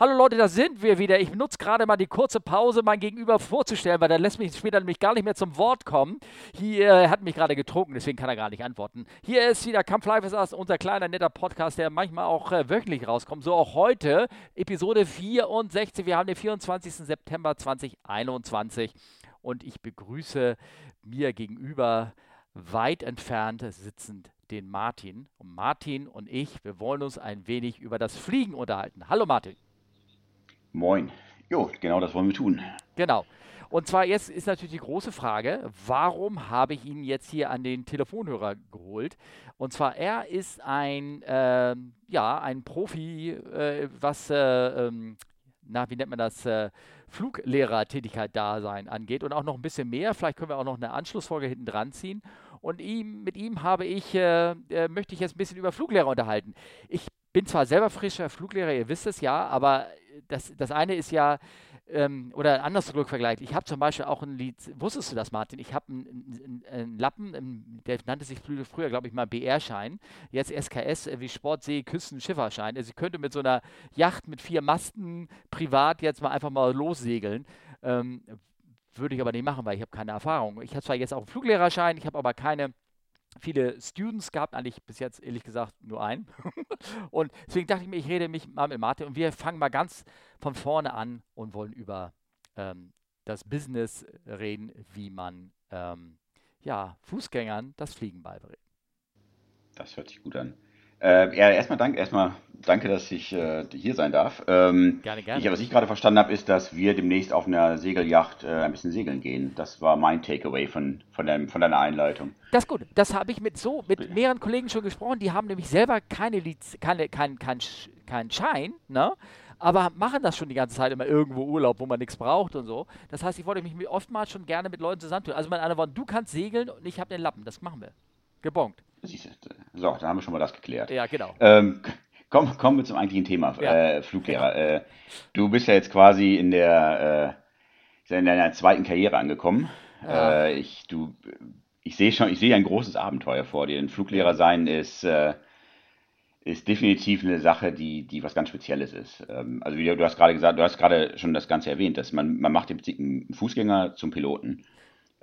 Hallo Leute, da sind wir wieder. Ich nutze gerade mal die kurze Pause, mein Gegenüber vorzustellen, weil dann lässt mich später nämlich gar nicht mehr zum Wort kommen. Hier er hat mich gerade getrunken, deswegen kann er gar nicht antworten. Hier ist wieder Come Fly With Us, unser kleiner netter Podcast, der manchmal auch äh, wöchentlich rauskommt. So auch heute, Episode 64. Wir haben den 24. September 2021 und ich begrüße mir gegenüber weit entfernt sitzend den Martin. Und Martin und ich, wir wollen uns ein wenig über das Fliegen unterhalten. Hallo Martin. Moin. Jo, genau das wollen wir tun. Genau. Und zwar jetzt ist natürlich die große Frage, warum habe ich ihn jetzt hier an den Telefonhörer geholt? Und zwar er ist ein, äh, ja, ein Profi, äh, was, äh, ähm, na, wie nennt man das, äh, Fluglehrertätigkeit Dasein angeht und auch noch ein bisschen mehr. Vielleicht können wir auch noch eine Anschlussfolge hinten dran ziehen. Und ihm, mit ihm habe ich, äh, äh, möchte ich jetzt ein bisschen über Fluglehrer unterhalten. Ich bin zwar selber frischer Fluglehrer, ihr wisst es ja, aber das, das eine ist ja, ähm, oder anders Rückvergleich. Ich habe zum Beispiel auch ein Lied, wusstest du das, Martin? Ich habe einen, einen, Lappen, der nannte sich früher, glaube ich, mal BR-Schein, jetzt SKS äh, wie Sportsee, Küsten, Schifferschein. Also ich könnte mit so einer Yacht mit vier Masten privat jetzt mal einfach mal lossegeln. Ähm, würde ich aber nicht machen, weil ich habe keine Erfahrung. Ich habe zwar jetzt auch einen Fluglehrerschein, ich habe aber keine viele Students gehabt, eigentlich bis jetzt ehrlich gesagt nur einen. und deswegen dachte ich mir, ich rede mich mal mit Martin und wir fangen mal ganz von vorne an und wollen über ähm, das Business reden, wie man ähm, ja, Fußgängern das Fliegen beibringt. Das hört sich gut an. Äh, ja, erstmal danke, erstmal danke, dass ich äh, hier sein darf. Ähm, gerne, gerne. Ich, was ich gerade verstanden habe, ist, dass wir demnächst auf einer Segelyacht äh, ein bisschen segeln gehen. Das war mein Takeaway von, von, deinem, von deiner Einleitung. Das ist gut. Das habe ich mit so mit mehreren Kollegen schon gesprochen. Die haben nämlich selber keine, Liz keine kein, kein, kein Schein, ne? aber machen das schon die ganze Zeit immer irgendwo Urlaub, wo man nichts braucht und so. Das heißt, ich wollte mich oftmals schon gerne mit Leuten zusammentun. Also meine anderen Worte, du kannst segeln und ich habe den Lappen. Das machen wir. Gebongt. So, da haben wir schon mal das geklärt. Ja, genau. Ähm, komm, kommen wir zum eigentlichen Thema, ja. äh, Fluglehrer. Ja. Äh, du bist ja jetzt quasi in der äh, in deiner zweiten Karriere angekommen. Ja. Äh, ich, du, ich sehe schon, ich sehe ein großes Abenteuer vor dir. Ein Fluglehrer sein ist, äh, ist definitiv eine Sache, die, die was ganz Spezielles ist. Ähm, also wie du, du hast gerade gesagt, du hast gerade schon das Ganze erwähnt, dass man, man macht im Prinzip einen Fußgänger zum Piloten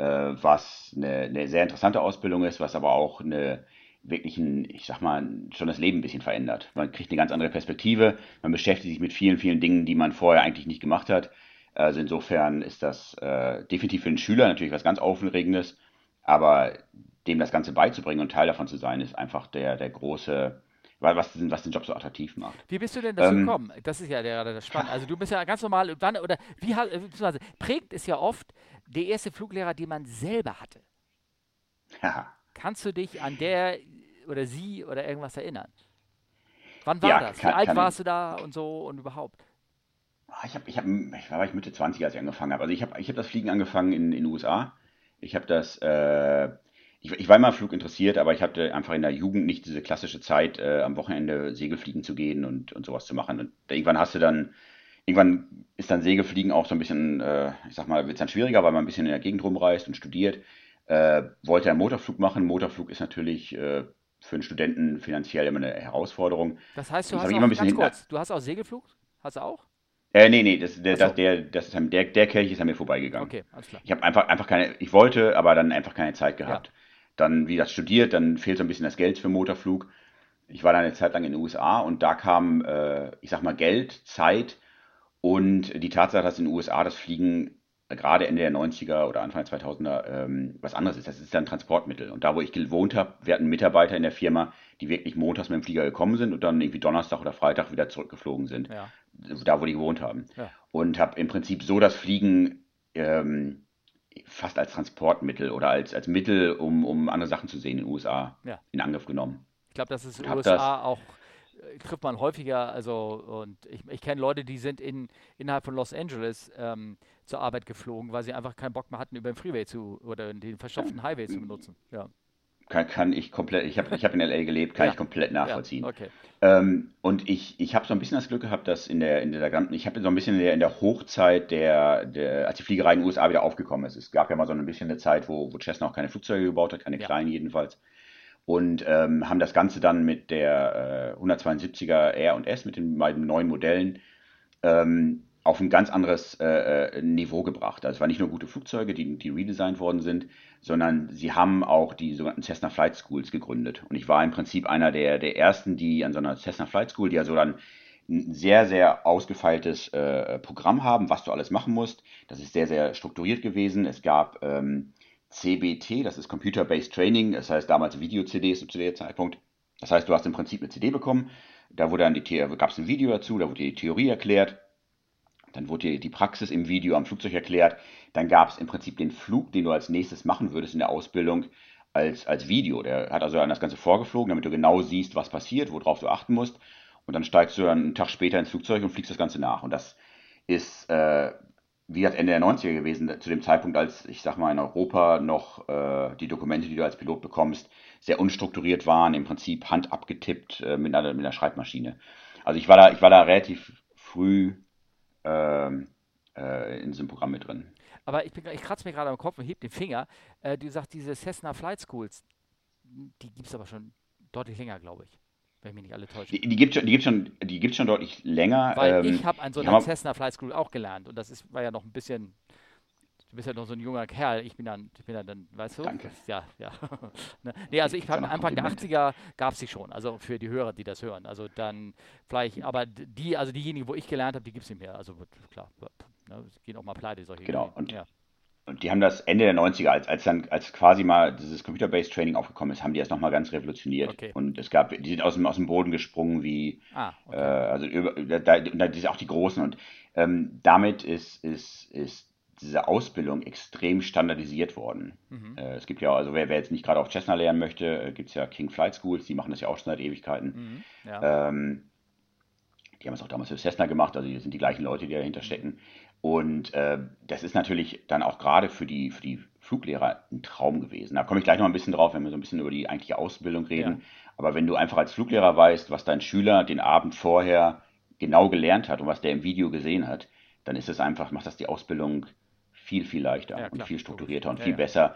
was eine, eine, sehr interessante Ausbildung ist, was aber auch eine wirklich ein, ich sag mal, schon das Leben ein bisschen verändert. Man kriegt eine ganz andere Perspektive, man beschäftigt sich mit vielen, vielen Dingen, die man vorher eigentlich nicht gemacht hat. Also insofern ist das äh, definitiv für einen Schüler natürlich was ganz Aufregendes, aber dem das Ganze beizubringen und Teil davon zu sein, ist einfach der, der große, was, was den Job so attraktiv macht. Wie bist du denn dazu ähm, gekommen? Das ist ja gerade das Spannende. Also du bist ja ganz normal, wann, oder wie, beziehungsweise prägt es ja oft der erste Fluglehrer, den man selber hatte. Ja. Kannst du dich an der oder sie oder irgendwas erinnern? Wann war ja, das? Kann, Wie alt warst du da und so und überhaupt? Ah, ich, hab, ich, hab, ich war ich Mitte 20, als ich angefangen habe. Also ich habe ich hab das Fliegen angefangen in den USA. Ich habe das, äh, ich, ich, war immer Flug interessiert, aber ich hatte einfach in der Jugend nicht diese klassische Zeit, äh, am Wochenende Segelfliegen zu gehen und, und sowas zu machen. Und irgendwann hast du dann Irgendwann ist dann Segelfliegen auch so ein bisschen, äh, ich sag mal, wird es dann schwieriger, weil man ein bisschen in der Gegend rumreist und studiert. Äh, wollte einen Motorflug machen. Motorflug ist natürlich äh, für einen Studenten finanziell immer eine Herausforderung. Das heißt, du hast auch, ganz kurz, du hast auch Segelflug? Hast du auch? Äh, nee, nee, das, der, so. das, der, das ist, der, der Kelch ist an mir vorbeigegangen. Okay, alles klar. Ich habe einfach, einfach keine, ich wollte, aber dann einfach keine Zeit gehabt. Ja. Dann, wie das studiert, dann fehlt so ein bisschen das Geld für Motorflug. Ich war dann eine Zeit lang in den USA und da kam, äh, ich sag mal, Geld, Zeit und die Tatsache, dass in den USA das Fliegen gerade Ende der 90er oder Anfang der 2000er ähm, was anderes ist. Das ist ein Transportmittel. Und da, wo ich gewohnt habe, wir hatten Mitarbeiter in der Firma, die wirklich montags mit dem Flieger gekommen sind und dann irgendwie Donnerstag oder Freitag wieder zurückgeflogen sind. Ja. Da, wo die gewohnt haben. Ja. Und habe im Prinzip so das Fliegen ähm, fast als Transportmittel oder als, als Mittel, um, um andere Sachen zu sehen in den USA ja. in Angriff genommen. Ich glaube, das ist in den USA auch trifft man häufiger, also und ich, ich kenne Leute, die sind in, innerhalb von Los Angeles ähm, zur Arbeit geflogen, weil sie einfach keinen Bock mehr hatten, über den Freeway zu oder den verstopften Highway zu benutzen. Ja. Kann, kann ich komplett, ich habe ich hab in LA gelebt, kann ja. ich komplett nachvollziehen. Ja, okay. Ähm, und ich, ich habe so ein bisschen das Glück gehabt, dass in der, in der ganzen, ich habe so ein bisschen in der, in der Hochzeit der, der, als die Fliegerei in den USA wieder aufgekommen ist. Es gab ja mal so ein bisschen eine Zeit, wo, wo Cessna auch keine Flugzeuge gebaut hat, keine ja. kleinen jedenfalls und ähm, haben das Ganze dann mit der äh, 172er R und S, mit den beiden neuen Modellen, ähm, auf ein ganz anderes äh, äh, Niveau gebracht. Also es waren nicht nur gute Flugzeuge, die, die redesigned worden sind, sondern sie haben auch die sogenannten Cessna Flight Schools gegründet. Und ich war im Prinzip einer der, der ersten, die an so einer Cessna Flight School, die ja so dann ein sehr, sehr ausgefeiltes äh, Programm haben, was du alles machen musst. Das ist sehr, sehr strukturiert gewesen. Es gab ähm, CBT, das ist Computer-Based Training, das heißt damals Video-CDs zu dem Zeitpunkt. Das heißt, du hast im Prinzip eine CD bekommen, da wurde dann die gab es ein Video dazu, da wurde die Theorie erklärt, dann wurde dir die Praxis im Video am Flugzeug erklärt, dann gab es im Prinzip den Flug, den du als nächstes machen würdest in der Ausbildung als, als Video. Der hat also an das Ganze vorgeflogen, damit du genau siehst, was passiert, worauf du achten musst. Und dann steigst du dann einen Tag später ins Flugzeug und fliegst das Ganze nach. Und das ist äh, wie das Ende der 90er gewesen, zu dem Zeitpunkt, als ich sag mal in Europa noch äh, die Dokumente, die du als Pilot bekommst, sehr unstrukturiert waren, im Prinzip Hand abgetippt äh, mit, einer, mit einer Schreibmaschine. Also ich war da, ich war da relativ früh ähm, äh, in diesem Programm mit drin. Aber ich, ich kratze mir gerade am Kopf und heb den Finger. Äh, du sagst, diese Cessna Flight Schools, die gibt es aber schon deutlich länger, glaube ich wenn mich nicht alle täuschen. Die, die gibt es schon, schon, schon deutlich länger. Weil ähm, ich habe an so einer Cessna Flight School auch gelernt und das ist, war ja noch ein bisschen, du bist ja noch so ein junger Kerl, ich bin dann, ich bin dann, weißt du? Danke. Ja, ja. ne? Nee, also ich habe Anfang der 80er gab es sie schon, also für die Hörer, die das hören. Also dann vielleicht, aber die, also diejenigen, wo ich gelernt habe, die gibt es nicht mehr. Also klar, ne, gehen auch mal pleite, solche Genau, und ja. Und die haben das Ende der 90er, als, als dann, als quasi mal dieses Computer-Based Training aufgekommen ist, haben die das nochmal ganz revolutioniert. Okay. Und es gab, die sind aus dem, aus dem Boden gesprungen, wie, ah, okay. äh, also über, da, da, da, auch die Großen. Und ähm, damit ist, ist, ist diese Ausbildung extrem standardisiert worden. Mhm. Äh, es gibt ja, also wer, wer jetzt nicht gerade auf Cessna lernen möchte, äh, gibt es ja King Flight Schools, die machen das ja auch schon seit Ewigkeiten. Mhm. Ja. Ähm, die haben es auch damals für Cessna gemacht, also die sind die gleichen Leute, die dahinter stecken. Und äh, das ist natürlich dann auch gerade für die, für die Fluglehrer ein Traum gewesen. Da komme ich gleich noch ein bisschen drauf, wenn wir so ein bisschen über die eigentliche Ausbildung reden. Ja. Aber wenn du einfach als Fluglehrer weißt, was dein Schüler den Abend vorher genau gelernt hat und was der im Video gesehen hat, dann ist es einfach, macht das die Ausbildung viel, viel leichter ja, und viel strukturierter und ja, viel besser.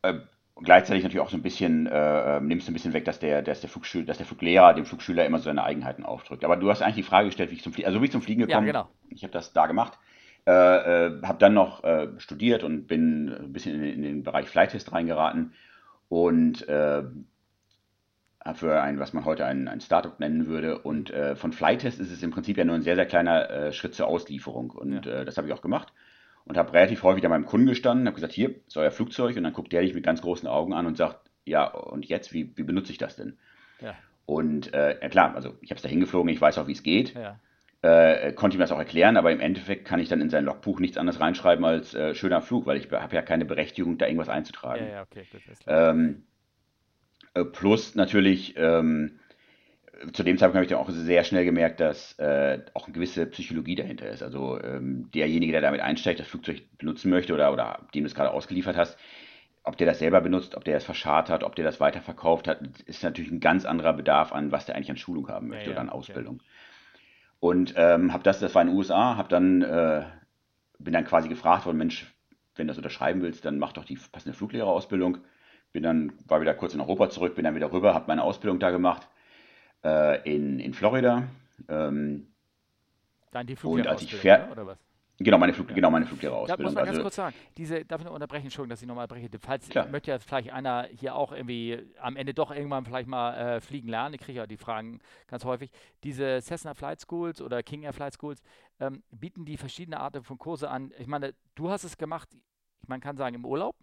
Äh, und gleichzeitig natürlich auch so ein bisschen, äh, ähm, nimmst du ein bisschen weg, dass der, dass der, Flugschüler, dass der Fluglehrer dem Flugschüler immer so seine Eigenheiten aufdrückt. Aber du hast eigentlich die Frage gestellt, wie ich zum Fliegen, also wie ich zum Fliegen gekommen bin. Ja, genau. Ich habe das da gemacht. Äh, äh, habe dann noch äh, studiert und bin ein bisschen in, in den Bereich Flight-Test reingeraten und äh, für ein, was man heute ein, ein Startup nennen würde. Und äh, von Flight-Test ist es im Prinzip ja nur ein sehr, sehr kleiner äh, Schritt zur Auslieferung. Und ja. das habe ich auch gemacht und habe relativ häufig an meinem Kunden gestanden, habe gesagt, hier ist euer Flugzeug und dann guckt der dich mit ganz großen Augen an und sagt, ja, und jetzt, wie, wie benutze ich das denn? Ja. Und äh, ja klar, also ich habe es da hingeflogen, ich weiß auch, wie es geht. Ja. Äh, konnte ihm das auch erklären, aber im Endeffekt kann ich dann in sein Logbuch nichts anderes reinschreiben als äh, schöner Flug, weil ich habe ja keine Berechtigung, da irgendwas einzutragen. Ja, ja, okay, gut, ähm, äh, plus natürlich ähm, zu dem Zeitpunkt habe ich dann auch sehr schnell gemerkt, dass äh, auch eine gewisse Psychologie dahinter ist. Also ähm, derjenige, der damit einsteigt, das Flugzeug benutzen möchte oder, oder dem du es gerade ausgeliefert hast, ob der das selber benutzt, ob der das verscharrt hat, ob der das weiterverkauft hat, ist natürlich ein ganz anderer Bedarf an, was der eigentlich an Schulung haben möchte ja, ja, oder an Ausbildung. Okay. Und ähm, habe das, das war in den USA, habe dann, äh, bin dann quasi gefragt worden, Mensch, wenn du das unterschreiben willst, dann mach doch die passende Fluglehrerausbildung. Bin dann, war wieder kurz in Europa zurück, bin dann wieder rüber, habe meine Ausbildung da gemacht äh, in, in Florida. Ähm, Dann die Fluglehrerausbildung, oder was? Genau, meine, Flug, ja. genau, meine Fluglehrerausbildung. Da muss man ganz also, kurz sagen, diese, darf ich noch unterbrechen, Entschuldigung, dass ich nochmal breche. Falls klar. möchte ja vielleicht einer hier auch irgendwie am Ende doch irgendwann vielleicht mal äh, fliegen lernen, ich kriege ja die Fragen ganz häufig. Diese Cessna Flight Schools oder King Air Flight Schools ähm, bieten die verschiedene Arten von Kurse an. Ich meine, du hast es gemacht, man kann sagen, im Urlaub,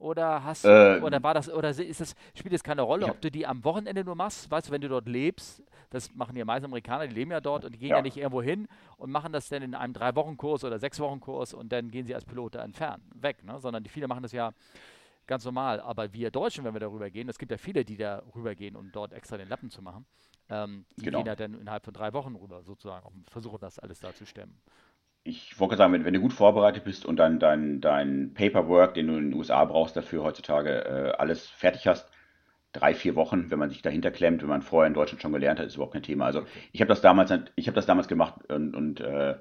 oder hast äh, oder war das, oder ist das, spielt es keine Rolle, ja. ob du die am Wochenende nur machst? Weißt du, wenn du dort lebst, das machen die meisten Amerikaner, die leben ja dort und die gehen ja, ja nicht irgendwo hin und machen das dann in einem Drei-Wochen-Kurs oder Sechs-Wochen-Kurs und dann gehen sie als Pilote entfernen, weg, ne? Sondern die viele machen das ja ganz normal. Aber wir Deutschen, wenn wir darüber gehen, es gibt ja viele, die darüber gehen, um dort extra den Lappen zu machen, ähm, die genau. gehen ja dann innerhalb von drei Wochen rüber sozusagen und versuchen das alles da zu stemmen ich wollte sagen, wenn, wenn, du gut vorbereitet bist und dann dein, dein Paperwork, den du in den USA brauchst, dafür heutzutage äh, alles fertig hast, drei, vier Wochen, wenn man sich dahinter klemmt, wenn man vorher in Deutschland schon gelernt hat, ist überhaupt kein Thema. Also ich habe das damals, ich habe das damals gemacht und, und äh,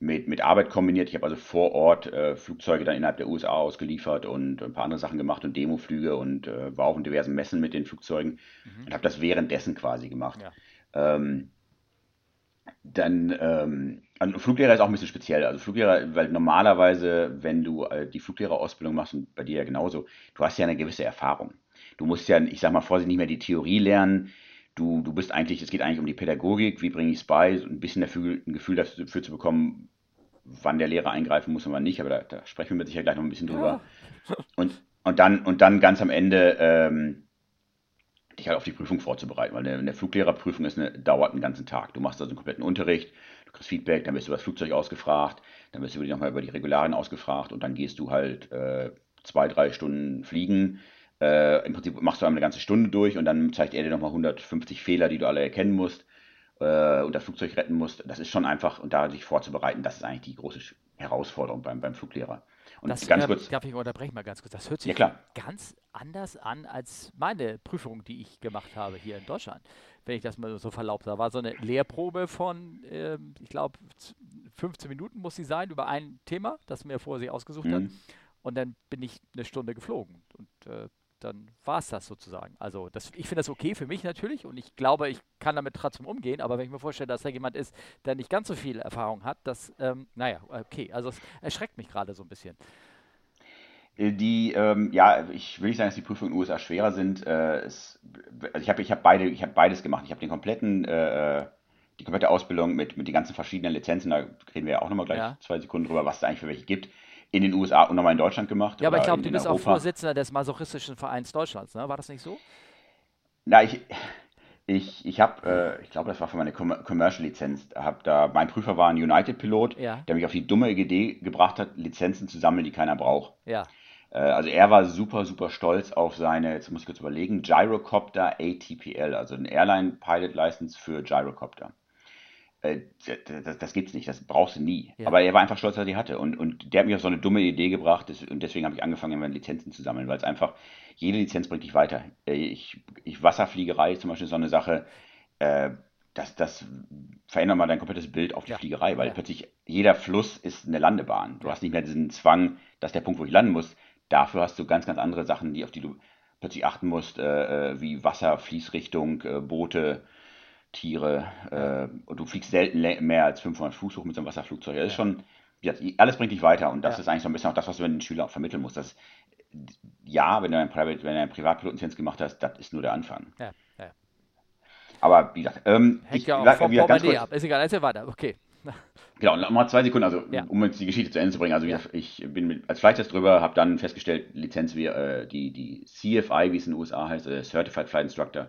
mit, mit Arbeit kombiniert. Ich habe also vor Ort äh, Flugzeuge dann innerhalb der USA ausgeliefert und ein paar andere Sachen gemacht und Demoflüge und äh, war auch in diversen Messen mit den Flugzeugen mhm. und habe das währenddessen quasi gemacht. Ja. Ähm, dann, ähm, ein Fluglehrer ist auch ein bisschen speziell. Also Fluglehrer, weil normalerweise, wenn du äh, die Fluglehrerausbildung machst, und bei dir ja genauso, du hast ja eine gewisse Erfahrung. Du musst ja, ich sag mal vorsichtig, nicht mehr die Theorie lernen. Du, du bist eigentlich, es geht eigentlich um die Pädagogik, wie bringe ich es bei, so ein bisschen dafür, ein Gefühl dafür zu bekommen, wann der Lehrer eingreifen muss und wann nicht, aber da, da sprechen wir mit Sicherheit gleich noch ein bisschen drüber. Ja. Und, und, dann, und dann ganz am Ende ähm, dich halt auf die Prüfung vorzubereiten, weil eine, Fluglehrerprüfung ist eine, dauert einen ganzen Tag. Du machst also einen kompletten Unterricht, du kriegst Feedback, dann wirst du über das Flugzeug ausgefragt, dann wirst du nochmal über die Regularien ausgefragt und dann gehst du halt äh, zwei, drei Stunden fliegen. Äh, Im Prinzip machst du einmal eine ganze Stunde durch und dann zeigt er dir nochmal 150 Fehler, die du alle erkennen musst äh, und das Flugzeug retten musst. Das ist schon einfach, und da sich vorzubereiten, das ist eigentlich die große Herausforderung beim, beim Fluglehrer. Und das, ganz kurz. Darf ich unterbrechen mal ganz kurz? Das hört sich ja, ganz anders an als meine Prüfung, die ich gemacht habe hier in Deutschland. Wenn ich das mal so verlaubt. Da war so eine Lehrprobe von, äh, ich glaube, 15 Minuten muss sie sein über ein Thema, das mir vorher sie ausgesucht mhm. hat. Und dann bin ich eine Stunde geflogen. Und äh, dann war es das sozusagen. Also das, ich finde das okay für mich natürlich und ich glaube, ich kann damit trotzdem umgehen, aber wenn ich mir vorstelle, dass da jemand ist, der nicht ganz so viel Erfahrung hat, das, ähm, naja, okay, also es erschreckt mich gerade so ein bisschen. Äh, die, ähm, ja, ich will nicht sagen, dass die Prüfungen in den USA schwerer sind. Äh, es, also ich habe ich hab beide, ich hab beides gemacht. Ich habe den kompletten, äh, die komplette Ausbildung mit, mit den ganzen verschiedenen Lizenzen, da reden wir ja auch nochmal gleich ja. zwei Sekunden drüber, was es eigentlich für welche gibt in den USA und nochmal in Deutschland gemacht. Ja, aber ich glaube, du bist auch Vorsitzender des Masochistischen Vereins Deutschlands, ne? War das nicht so? Na, ich, ich, ich habe, äh, ich glaube, das war für meine Commercial-Lizenz. Hab da, mein Prüfer war ein United-Pilot, ja. der mich auf die dumme Idee gebracht hat, Lizenzen zu sammeln, die keiner braucht. Ja. Äh, also er war super, super stolz auf seine, jetzt muss ich kurz überlegen, Gyrocopter ATPL, also ein Airline Pilot License für Gyrocopter. Äh, das, das gibt's nicht, das brauchst du nie. Ja. Aber er war einfach stolz, dass er die hatte. Und, und der hat mich auf so eine dumme Idee gebracht und deswegen habe ich angefangen, immer Lizenzen zu sammeln, weil es einfach, jede Lizenz bringt dich weiter. Äh, ich, ich Wasserfliegerei zum Beispiel so eine Sache, äh, das, das verändert mal dein komplettes Bild auf die ja. Fliegerei, weil ja. plötzlich jeder Fluss ist eine Landebahn. Du hast nicht mehr diesen Zwang, das ist der Punkt, wo ich landen muss. Dafür hast du ganz, ganz andere Sachen, die, auf die du plötzlich achten musst, äh, äh wie Wasser, Fließrichtung, äh, Boote, Tiere. Äh, und du fliegst selten mehr als 500 Fuß hoch mit so einem Wasserflugzeug. Das ist schon, ja, alles bringt dich weiter. Und das ja. ist eigentlich so ein bisschen auch das, was du den Schülern auch vermitteln musst. Dass, ja, wenn du ein, Private, wenn du einen Privatpilotenlizenz gemacht hast, das ist nur der Anfang. Ja, ja. Aber wie gesagt, ähm, Hängt ich, ja auch vom Portemonnaie ab. Ist egal, erzähl weiter. Okay. Genau, nochmal zwei Sekunden, also ja. um jetzt die Geschichte zu Ende zu bringen. Also ja. ich bin mit, als Flight drüber, habe dann festgestellt, Lizenz wie äh, die, die CFI, wie es in den USA heißt, äh, Certified Flight Instructor,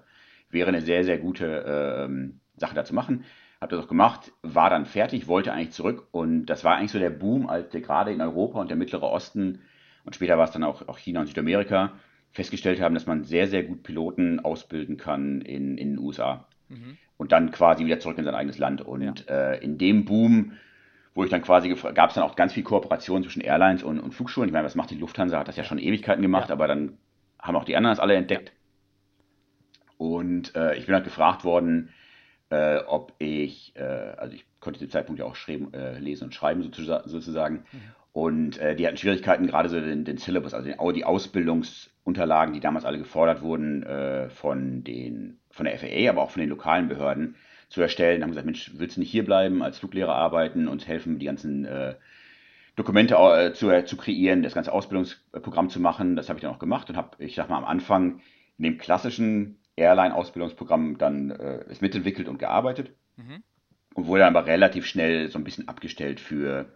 wäre eine sehr, sehr gute ähm, Sache da zu machen. Habe das auch gemacht, war dann fertig, wollte eigentlich zurück und das war eigentlich so der Boom, als der gerade in Europa und der Mittlere Osten und später war es dann auch, auch China und Südamerika festgestellt haben, dass man sehr, sehr gut Piloten ausbilden kann in, in den USA. Mhm. Und dann quasi wieder zurück in sein eigenes Land. Und ja. äh, in dem Boom, wo ich dann quasi gab es dann auch ganz viel Kooperation zwischen Airlines und, und Flugschulen. Ich meine, was macht die Lufthansa? Hat das ja schon Ewigkeiten gemacht, ja. aber dann haben auch die anderen das alle entdeckt. Und äh, ich bin halt gefragt worden, äh, ob ich, äh, also ich konnte zu dem Zeitpunkt ja auch schreiben, äh, lesen und schreiben sozusagen. Mhm. Und äh, die hatten Schwierigkeiten, gerade so den, den Syllabus, also den, die Ausbildungsunterlagen, die damals alle gefordert wurden äh, von, den, von der FAA, aber auch von den lokalen Behörden zu erstellen. Da haben gesagt, Mensch, willst du nicht hierbleiben, als Fluglehrer arbeiten und helfen, die ganzen Dokumente zu, zu kreieren, das ganze Ausbildungsprogramm zu machen. Das habe ich dann auch gemacht und habe, ich sag mal, am Anfang in dem klassischen Airline-Ausbildungsprogramm dann äh, ist mitentwickelt und gearbeitet mhm. und wurde dann aber relativ schnell so ein bisschen abgestellt für,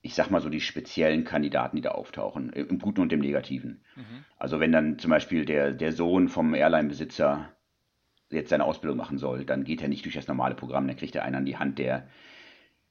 ich sag mal so, die speziellen Kandidaten, die da auftauchen, im Guten und im Negativen. Mhm. Also wenn dann zum Beispiel der, der Sohn vom Airline-Besitzer jetzt seine Ausbildung machen soll, dann geht er nicht durch das normale Programm, dann kriegt er einen an die Hand, der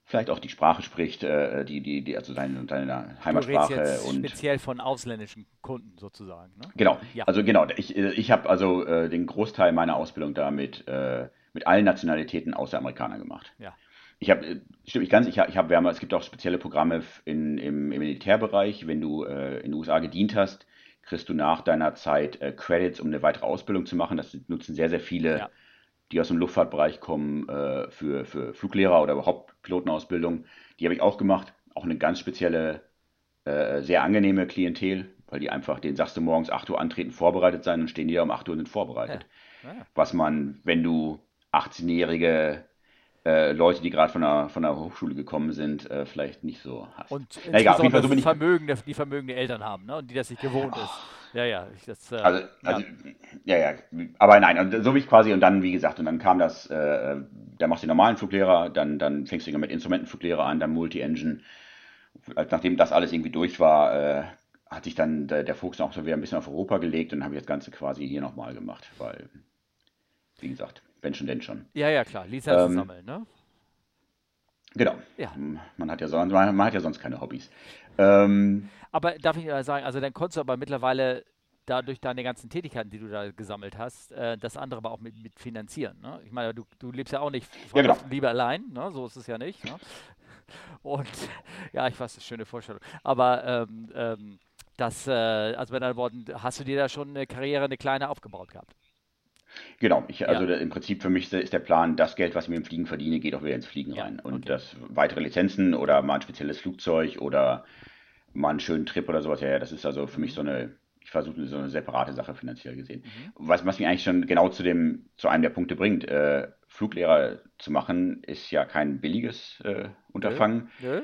vielleicht auch die Sprache spricht, äh, die, die, die, also seine, seine Heimatsprache. Du jetzt und speziell von ausländischen Kunden sozusagen. Ne? Genau, ja. also genau, ich, ich habe also äh, den Großteil meiner Ausbildung da mit, äh, mit allen Nationalitäten außer Amerikaner gemacht. Ja. Ich habe, äh, stimmt nicht ganz, ich habe, ich hab, es gibt auch spezielle Programme in, im, im Militärbereich, wenn du äh, in den USA gedient hast, kriegst du nach deiner Zeit äh, Credits, um eine weitere Ausbildung zu machen. Das nutzen sehr, sehr viele ja die aus dem Luftfahrtbereich kommen, äh, für, für Fluglehrer oder überhaupt Pilotenausbildung. Die habe ich auch gemacht. Auch eine ganz spezielle, äh, sehr angenehme Klientel, weil die einfach, den sagst du morgens 8 Uhr antreten, vorbereitet sein und stehen die da um 8 Uhr und sind vorbereitet. Ja. Ja. Was man, wenn du 18-jährige äh, Leute, die gerade von der, von der Hochschule gekommen sind, äh, vielleicht nicht so hast. Und Na, egal, auf jeden Fall so die, vermögende, die vermögende Eltern haben, ne? Und die das nicht gewohnt oh. ist. Ja, ja. Ich, das, äh, also, also, ja. ja. Aber nein, und so wie ich quasi, und dann, wie gesagt, und dann kam das, äh, da machst du den normalen Fluglehrer, dann, dann fängst du mit Instrumentenfluglehrer an, dann Multi-Engine. Nachdem das alles irgendwie durch war, äh, hat sich dann der, der Fokus auch so wieder ein bisschen auf Europa gelegt und dann habe ich das Ganze quasi hier nochmal gemacht, weil, wie gesagt, wenn schon, denn schon. Ja, ja, klar, Lizenzen ähm, sammeln, ne? Genau. Ja. Man, hat ja sonst, man, man hat ja sonst keine Hobbys. Ähm, aber darf ich sagen, also dann konntest du aber mittlerweile dadurch deine ganzen Tätigkeiten, die du da gesammelt hast, äh, das andere aber auch mit, mit finanzieren. Ne? Ich meine, du, du lebst ja auch nicht ja, genau. lieber allein, ne? so ist es ja nicht. Ne? Und ja, ich weiß, das ist eine schöne Vorstellung. Aber ähm, ähm, das, äh, also mit anderen Worten, hast du dir da schon eine Karriere, eine kleine aufgebaut gehabt? Genau, ich, also ja. im Prinzip für mich ist der Plan, das Geld, was ich mit dem Fliegen verdiene, geht auch wieder ins Fliegen ja, rein. Und okay. das weitere Lizenzen oder mal ein spezielles Flugzeug oder mal einen schönen Trip oder sowas, ja, ja das ist also für mich so eine, ich versuche so eine separate Sache finanziell gesehen. Mhm. Was, was mich eigentlich schon genau zu dem, zu einem der Punkte bringt, äh, Fluglehrer zu machen, ist ja kein billiges äh, Unterfangen. Nö.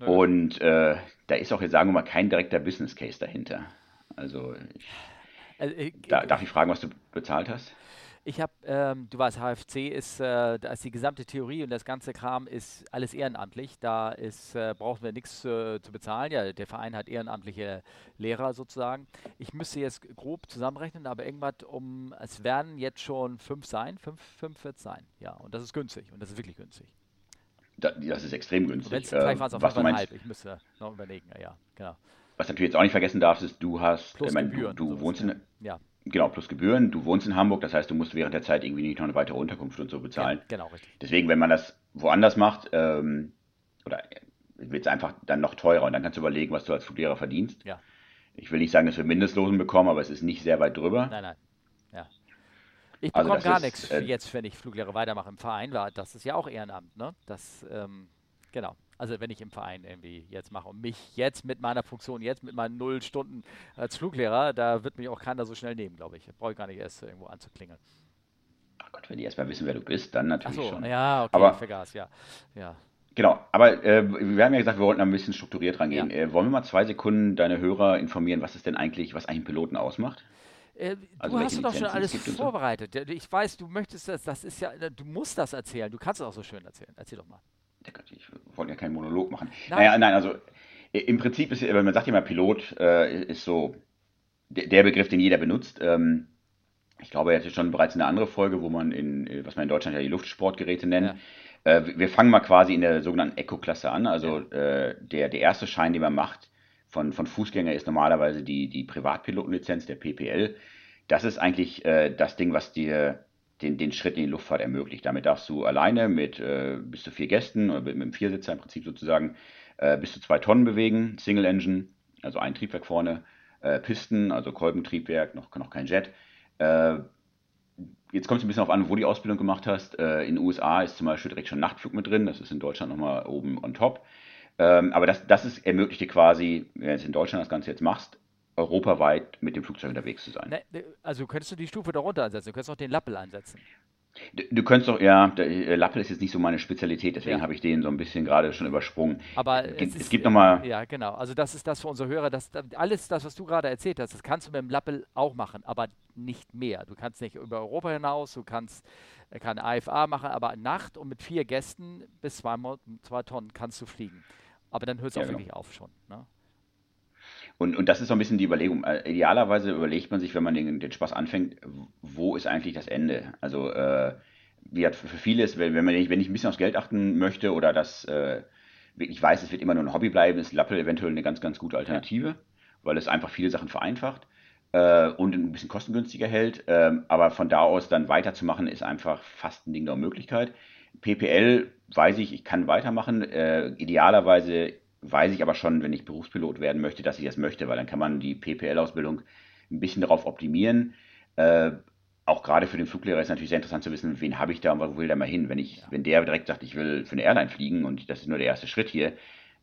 Nö. Und äh, da ist auch jetzt, sagen wir mal, kein direkter Business Case dahinter. Also, ich, also ich, da, darf ich fragen, was du bezahlt hast? Ich habe, ähm, du weißt, HFC ist, äh, da ist die gesamte Theorie und das ganze Kram ist alles ehrenamtlich. Da ist, äh, brauchen wir nichts äh, zu bezahlen. Ja, der Verein hat ehrenamtliche Lehrer sozusagen. Ich müsste jetzt grob zusammenrechnen, aber irgendwas um, es werden jetzt schon fünf sein, fünf, fünf wird es sein. Ja, und das ist günstig und das ist wirklich günstig. Da, das ist extrem günstig. Wenn's, vielleicht ähm, war es auf halb, ich müsste noch überlegen, ja, ja, genau. Was du natürlich jetzt auch nicht vergessen darfst, ist, du hast, Plus ich meine, du, du wohnst in, ja. Genau, plus Gebühren. Du wohnst in Hamburg, das heißt, du musst während der Zeit irgendwie nicht noch eine weitere Unterkunft und so bezahlen. Ja, genau, richtig. Deswegen, wenn man das woanders macht, ähm, oder wird es einfach dann noch teurer und dann kannst du überlegen, was du als Fluglehrer verdienst. Ja. Ich will nicht sagen, dass wir Mindestlosen bekommen, aber es ist nicht sehr weit drüber. Nein, nein. Ja. Ich also bekomme also gar nichts äh, jetzt, wenn ich Fluglehrer weitermache im Verein, war das ist ja auch Ehrenamt, ne? Das, ähm, genau. Also wenn ich im Verein irgendwie jetzt mache und mich jetzt mit meiner Funktion, jetzt mit meinen null Stunden als Fluglehrer, da wird mich auch keiner so schnell nehmen, glaube ich. Brauche ich gar nicht erst irgendwo anzuklingeln. Ach Gott, wenn die erstmal wissen, wer du bist, dann natürlich so, schon. Ja, okay, aber, vergaß, ja. ja. Genau, aber äh, wir haben ja gesagt, wir wollten ein bisschen strukturiert rangehen. Ja. Äh, wollen wir mal zwei Sekunden deine Hörer informieren, was ist denn eigentlich, was eigentlich einen Piloten ausmacht? Äh, also du hast doch schon alles vorbereitet. So? Ich weiß, du möchtest das, das ist ja, du musst das erzählen. Du kannst es auch so schön erzählen. Erzähl doch mal ich wollte ja keinen Monolog machen. Nein. Naja, nein, also im Prinzip ist, wenn man sagt immer Pilot, äh, ist so der Begriff, den jeder benutzt. Ähm, ich glaube, er hatte schon bereits eine andere Folge, wo man in, was man in Deutschland ja die Luftsportgeräte nennt. Ja. Äh, wir fangen mal quasi in der sogenannten Eco-Klasse an. Also ja. äh, der, der erste Schein, den man macht von, von Fußgänger, ist normalerweise die, die Privatpilotenlizenz, der PPL. Das ist eigentlich äh, das Ding, was dir den, den Schritt in die Luftfahrt ermöglicht. Damit darfst du alleine mit äh, bis zu vier Gästen oder mit, mit einem Viersitzer im Prinzip sozusagen äh, bis zu zwei Tonnen bewegen, Single Engine, also ein Triebwerk vorne, äh, Pisten, also Kolbentriebwerk, noch, noch kein Jet. Äh, jetzt kommt es ein bisschen auf an, wo die Ausbildung gemacht hast. Äh, in den USA ist zum Beispiel direkt schon Nachtflug mit drin, das ist in Deutschland nochmal oben on top. Ähm, aber das, das ist, ermöglicht dir quasi, wenn du in Deutschland das Ganze jetzt machst, europaweit mit dem Flugzeug unterwegs zu sein. Ne, also könntest du die Stufe darunter ansetzen, du könntest auch den Lappel einsetzen. Du, du könntest doch, ja, der äh, Lappel ist jetzt nicht so meine Spezialität, deswegen ja. habe ich den so ein bisschen gerade schon übersprungen. Aber es, es, es gibt nochmal. Ja, genau. Also, das ist das für unsere Hörer. Das, alles das, was du gerade erzählt hast, das kannst du mit dem Lappel auch machen, aber nicht mehr. Du kannst nicht über Europa hinaus, du kannst äh, keine AFA machen, aber Nacht und mit vier Gästen bis zwei, zwei Tonnen kannst du fliegen. Aber dann hört es ja, auch genau. wirklich auf schon. Ne? Und, und das ist so ein bisschen die Überlegung. Äh, idealerweise überlegt man sich, wenn man den, den Spaß anfängt, wo ist eigentlich das Ende? Also, äh, wie hat für viele ist, wenn, man, wenn ich ein bisschen aufs Geld achten möchte oder das äh, ich weiß, es wird immer nur ein Hobby bleiben, ist Lappel eventuell eine ganz, ganz gute Alternative, weil es einfach viele Sachen vereinfacht äh, und ein bisschen kostengünstiger hält. Ähm, aber von da aus dann weiterzumachen, ist einfach fast ein Ding der Möglichkeit. PPL weiß ich, ich kann weitermachen. Äh, idealerweise weiß ich aber schon, wenn ich Berufspilot werden möchte, dass ich das möchte, weil dann kann man die PPL-Ausbildung ein bisschen darauf optimieren. Äh, auch gerade für den Fluglehrer ist natürlich sehr interessant zu wissen, wen habe ich da und wo will der mal hin. Wenn ich, ja. wenn der direkt sagt, ich will für eine Airline fliegen und das ist nur der erste Schritt hier,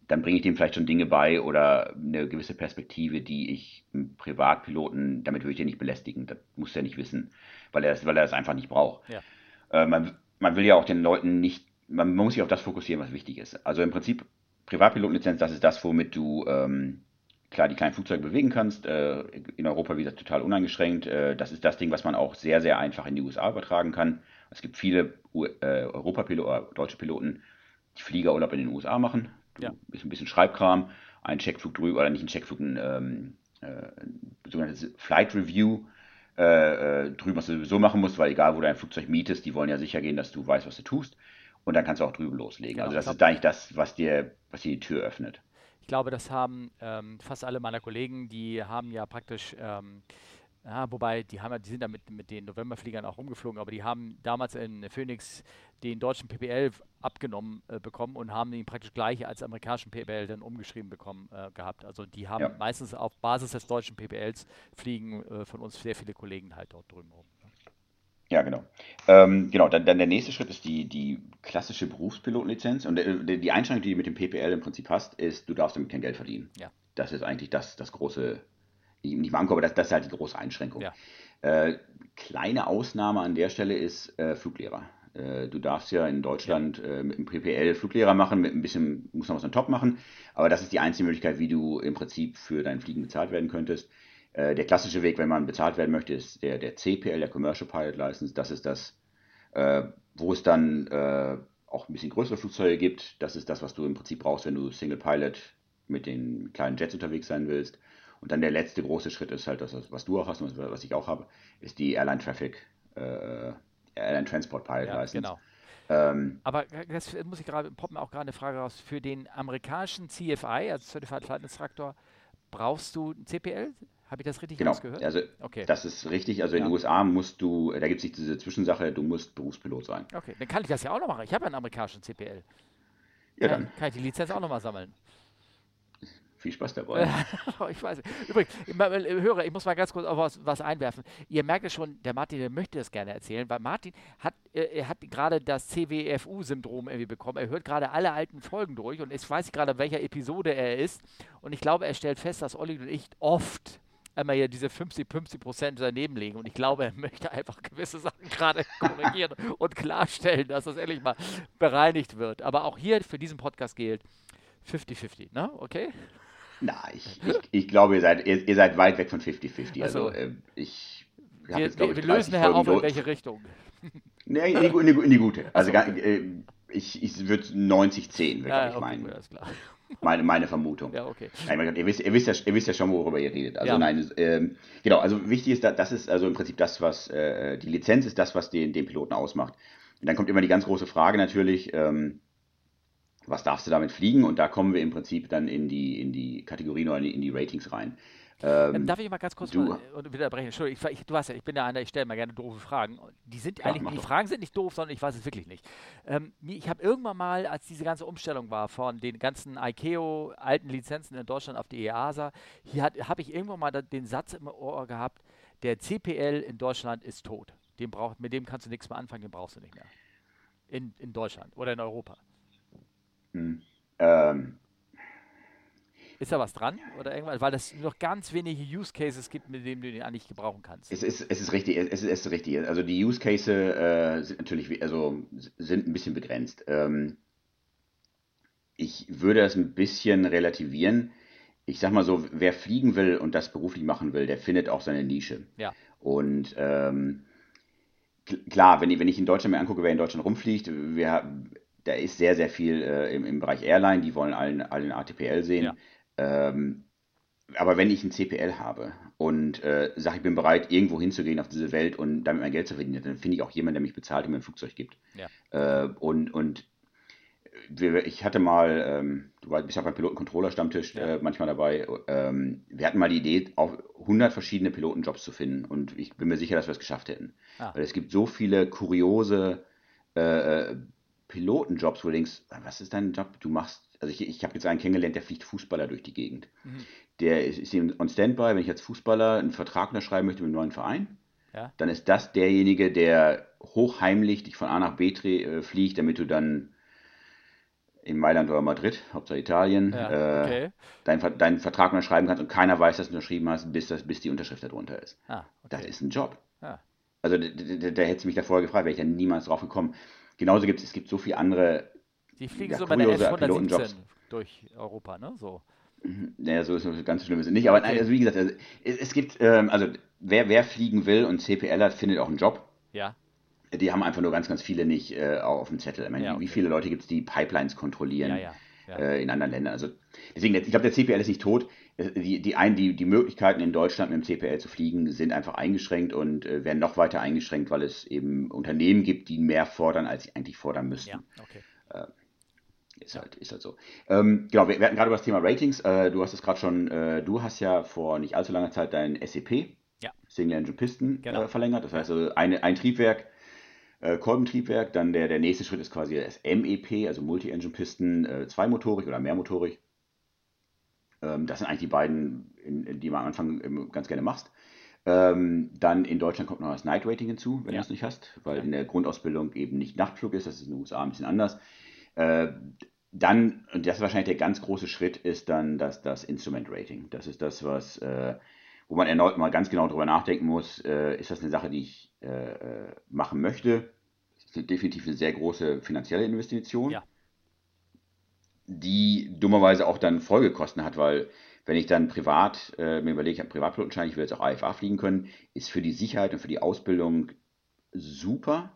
dann bringe ich dem vielleicht schon Dinge bei oder eine gewisse Perspektive, die ich einem Privatpiloten, damit würde ich den nicht belästigen. Das muss er nicht wissen, weil er das, weil er das einfach nicht braucht. Ja. Äh, man, man will ja auch den Leuten nicht man, man, muss sich auf das fokussieren, was wichtig ist. Also im Prinzip, Privatpilotenlizenz, das ist das, womit du ähm, klar die kleinen Flugzeuge bewegen kannst. Äh, in Europa, wie gesagt, total uneingeschränkt. Äh, das ist das Ding, was man auch sehr, sehr einfach in die USA übertragen kann. Es gibt viele äh, Europapiloten, deutsche Piloten, die Fliegerurlaub in den USA machen. Du, ja. Ist ein bisschen Schreibkram, ein Checkflug drüber, oder nicht ein Checkflug, ein ähm, äh, sogenanntes Flight Review äh, äh, drüben, was du sowieso machen musst, weil egal, wo du ein Flugzeug mietest, die wollen ja sicher gehen, dass du weißt, was du tust. Und dann kannst du auch drüben loslegen. Genau, also das ist eigentlich das, was dir, was dir die Tür öffnet. Ich glaube, das haben ähm, fast alle meiner Kollegen, die haben ja praktisch ähm, ja, wobei, die, haben, die sind da mit, mit den Novemberfliegern auch rumgeflogen, aber die haben damals in Phoenix den deutschen PPL abgenommen äh, bekommen und haben ihn praktisch gleich als amerikanischen PPL dann umgeschrieben bekommen äh, gehabt. Also die haben ja. meistens auf Basis des deutschen PPLs fliegen äh, von uns sehr viele Kollegen halt dort drüben rum. Ja, genau. Ähm, genau, dann, dann, der nächste Schritt ist die, die klassische Berufspilotenlizenz. Und äh, die Einschränkung, die du mit dem PPL im Prinzip hast, ist, du darfst damit kein Geld verdienen. Ja. Das ist eigentlich das, das große nicht Manko, aber das, das ist halt die große Einschränkung. Ja. Äh, kleine Ausnahme an der Stelle ist äh, Fluglehrer. Äh, du darfst ja in Deutschland ja. Äh, mit dem PPL Fluglehrer machen, mit ein bisschen, muss noch was on top machen, aber das ist die einzige Möglichkeit, wie du im Prinzip für dein Fliegen bezahlt werden könntest. Äh, der klassische Weg, wenn man bezahlt werden möchte, ist der, der CPL, der Commercial Pilot License. Das ist das, äh, wo es dann auch ein bisschen größere Flugzeuge gibt. Das ist das, was du im Prinzip brauchst, wenn du Single Pilot mit den kleinen Jets unterwegs sein willst. Und dann der letzte große Schritt ist halt das, was du auch hast und was ich auch habe, ist die Airline Traffic, äh, Airline Transport Pilot ja, License. Genau. Ähm, Aber das muss ich gerade, poppen auch gerade eine Frage raus. Für den amerikanischen CFI, also Certified Flight Instructor, brauchst du ein CPL? Habe ich das richtig genau. ausgehört? Also okay. das ist richtig. Also ja. in den USA musst du, da gibt es nicht diese Zwischensache, du musst Berufspilot sein. Okay, dann kann ich das ja auch noch machen. Ich habe ja einen amerikanischen CPL. Ja, dann. Kann ich die Lizenz auch nochmal sammeln. Viel Spaß dabei. ich weiß. Übrigens, Hörer, ich muss mal ganz kurz auf was, was einwerfen. Ihr merkt ja schon, der Martin der möchte das gerne erzählen, weil Martin hat, äh, er hat gerade das CWFU-Syndrom irgendwie bekommen. Er hört gerade alle alten Folgen durch und ich weiß gerade, welcher Episode er ist. Und ich glaube, er stellt fest, dass Olli und ich oft einmal hier diese 50-50 Prozent daneben legen. Und ich glaube, er möchte einfach gewisse Sachen gerade korrigieren und klarstellen, dass das endlich mal bereinigt wird. Aber auch hier für diesen Podcast gilt 50-50, ne? Okay? Na, ich, ich, ich glaube, ihr seid, ihr, ihr, seid weit weg von 50-50. Also, also äh, ich wir, jetzt, wir, wir lösen nachher auf, in welche Richtung. Nee, in die, in, die, in die, gute. Also, also äh, ich, ich würde 90-10, ja, ich okay, meinen. Meine, meine Vermutung. Ja, okay. Nein, ihr, wisst, ihr, wisst ja, ihr wisst ja schon, worüber ihr redet. Also ja. nein, ähm, genau, also wichtig ist, das ist also im Prinzip das, was äh, die Lizenz ist das, was den, den Piloten ausmacht. Und dann kommt immer die ganz große Frage natürlich, ähm, was darfst du damit fliegen? Und da kommen wir im Prinzip dann in die, in die Kategorien oder in die Ratings rein. Ähm, Darf ich mal ganz kurz du, mal äh, widerbrechen? Entschuldigung, ich, ich, du weißt ja, ich bin der einer, ich stelle mal gerne doofe Fragen. Die sind ja, eigentlich, die doch. Fragen sind nicht doof, sondern ich weiß es wirklich nicht. Ähm, ich habe irgendwann mal, als diese ganze Umstellung war von den ganzen ICAO alten Lizenzen in Deutschland auf die EASA, hier habe ich irgendwann mal den Satz im Ohr gehabt, der CPL in Deutschland ist tot. Den brauch, mit dem kannst du nichts mehr anfangen, den brauchst du nicht mehr. In, in Deutschland oder in Europa. Hm. Ähm. Ist da was dran? Oder irgendwas? Weil es noch ganz wenige Use Cases gibt, mit denen du den eigentlich gebrauchen kannst. Es ist, es ist richtig, es ist, es ist richtig. Also die Use Cases äh, sind natürlich also sind ein bisschen begrenzt. Ähm, ich würde das ein bisschen relativieren. Ich sag mal so, wer fliegen will und das beruflich machen will, der findet auch seine Nische. Ja. Und ähm, klar, wenn ich, wenn ich in Deutschland mir angucke, wer in Deutschland rumfliegt, wir, da ist sehr, sehr viel äh, im, im Bereich Airline, die wollen allen, allen ATPL sehen. Ja. Ähm, aber wenn ich ein CPL habe und äh, sage, ich bin bereit, irgendwo hinzugehen auf diese Welt und damit mein Geld zu verdienen, dann finde ich auch jemanden, der mich bezahlt und mir ein Flugzeug gibt. Ja. Äh, und, und wir, ich hatte mal, ähm, du bist ja beim Piloten-Controller-Stammtisch ja. äh, manchmal dabei, ähm, wir hatten mal die Idee, auch 100 verschiedene Pilotenjobs zu finden und ich bin mir sicher, dass wir es geschafft hätten. Ah. Weil es gibt so viele kuriose äh, äh Pilotenjobs, wo du denkst, was ist dein Job? Du machst, also ich, ich habe jetzt einen kennengelernt, der fliegt Fußballer durch die Gegend. Mhm. Der ist, ist on Standby, wenn ich als Fußballer einen Vertrag unterschreiben möchte mit einem neuen Verein, ja. dann ist das derjenige, der hochheimlich dich von A nach B äh, fliegt, damit du dann in Mailand oder Madrid, Hauptsache Italien, ja, äh, okay. äh, deinen, deinen Vertrag unterschreiben kannst und keiner weiß, dass du unterschrieben hast, bis, das, bis die Unterschrift darunter ist. Ah, okay. Das ist ein Job. Ja. Also da, da, da hättest du mich davor gefragt, wäre ich ja niemals drauf gekommen. genauso gibt es, es gibt so viele andere. Die fliegen ja, so bei der F-117 durch Europa, ne? So. Naja, so ist es ganz schlimm ist nicht. Aber okay. also wie gesagt, also, es, es, gibt, ähm, also wer, wer fliegen will und CPL hat, findet auch einen Job. Ja. Die haben einfach nur ganz, ganz viele nicht äh, auf dem Zettel. Ich meine, ja, okay. Wie viele Leute gibt es, die Pipelines kontrollieren ja, ja, äh, in anderen Ländern? Also deswegen, ich glaube, der CPL ist nicht tot. Die, die, ein, die, die Möglichkeiten in Deutschland mit dem CPL zu fliegen sind einfach eingeschränkt und äh, werden noch weiter eingeschränkt, weil es eben Unternehmen gibt, die mehr fordern, als sie eigentlich fordern müssten. Ja, okay. Äh, ist halt, ist halt so. Ähm, genau, wir, wir, hatten gerade über das Thema Ratings. Äh, du hast es gerade schon, äh, du hast ja vor nicht allzu langer Zeit dein SEP, ja. Single Engine Piston, genau. äh, verlängert. Das heißt, also eine, ein Triebwerk, äh, Kolbentriebwerk. Dann der, der nächste Schritt ist quasi das MEP, also Multi-Engine Piston, äh, zweimotorig oder mehrmotorig. Ähm, das sind eigentlich die beiden, in, in die man am Anfang ganz gerne machst. Ähm, dann in Deutschland kommt noch das Night Rating hinzu, wenn ja. du es nicht hast, weil ja. in der Grundausbildung eben nicht Nachtflug ist. Das ist in den USA ein bisschen anders. Äh, dann, und das ist wahrscheinlich der ganz große Schritt, ist dann das, das Instrument Rating. Das ist das, was, äh, wo man erneut mal ganz genau drüber nachdenken muss, äh, ist das eine Sache, die ich äh, äh, machen möchte? Das ist definitiv eine sehr große finanzielle Investition, ja. die dummerweise auch dann Folgekosten hat, weil wenn ich dann privat äh, mir überlege, ich habe Privatpilotenschein, ich will jetzt auch AFA fliegen können, ist für die Sicherheit und für die Ausbildung super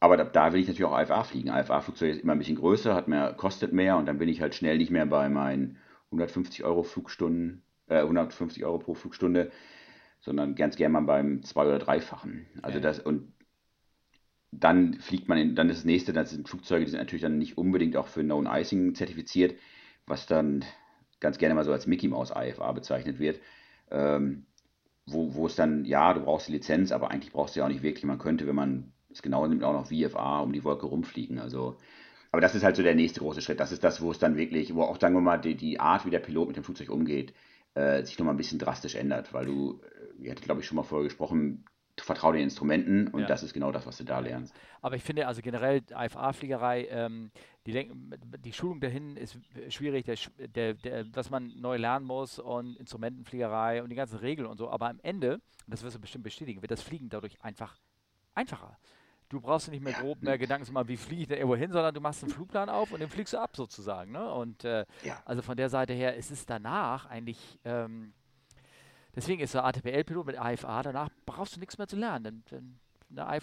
aber da, da, will ich natürlich auch AFA fliegen. AFA-Flugzeug ist immer ein bisschen größer, hat mehr, kostet mehr und dann bin ich halt schnell nicht mehr bei meinen 150 Euro Flugstunden, äh, 150 Euro pro Flugstunde, sondern ganz gerne mal beim zwei- oder dreifachen. Also okay. das und dann fliegt man in, dann ist das nächste, das sind Flugzeuge, die sind natürlich dann nicht unbedingt auch für Known Icing zertifiziert, was dann ganz gerne mal so als Mickey Mouse AFA bezeichnet wird. Ähm, wo, wo es dann, ja, du brauchst die Lizenz, aber eigentlich brauchst du ja auch nicht wirklich. Man könnte, wenn man das genaue nimmt auch noch VFA um die Wolke rumfliegen. Also, aber das ist halt so der nächste große Schritt. Das ist das, wo es dann wirklich, wo auch, sagen wir mal, die, die Art, wie der Pilot mit dem Flugzeug umgeht, äh, sich nochmal ein bisschen drastisch ändert, weil du, äh, wir hatten glaube ich schon mal vorher gesprochen, vertraue den Instrumenten und ja. das ist genau das, was du da lernst. Aber ich finde also generell IFA-Fliegerei, ähm, die, die, Schulung dahin ist schwierig, der, der, der, dass man neu lernen muss und Instrumentenfliegerei und die ganzen Regeln und so. Aber am Ende, und das wirst du bestimmt bestätigen, wird das Fliegen dadurch einfach einfacher. Du brauchst nicht mehr grob mehr Gedanken zu machen, wie fliege ich denn irgendwo hin, sondern du machst einen Flugplan auf und den fliegst du ab sozusagen. Ne? Und äh, ja. also von der Seite her ist es danach eigentlich, ähm, deswegen ist der ATPL-Pilot mit AFA, danach brauchst du nichts mehr zu lernen. Dann, dann ne, I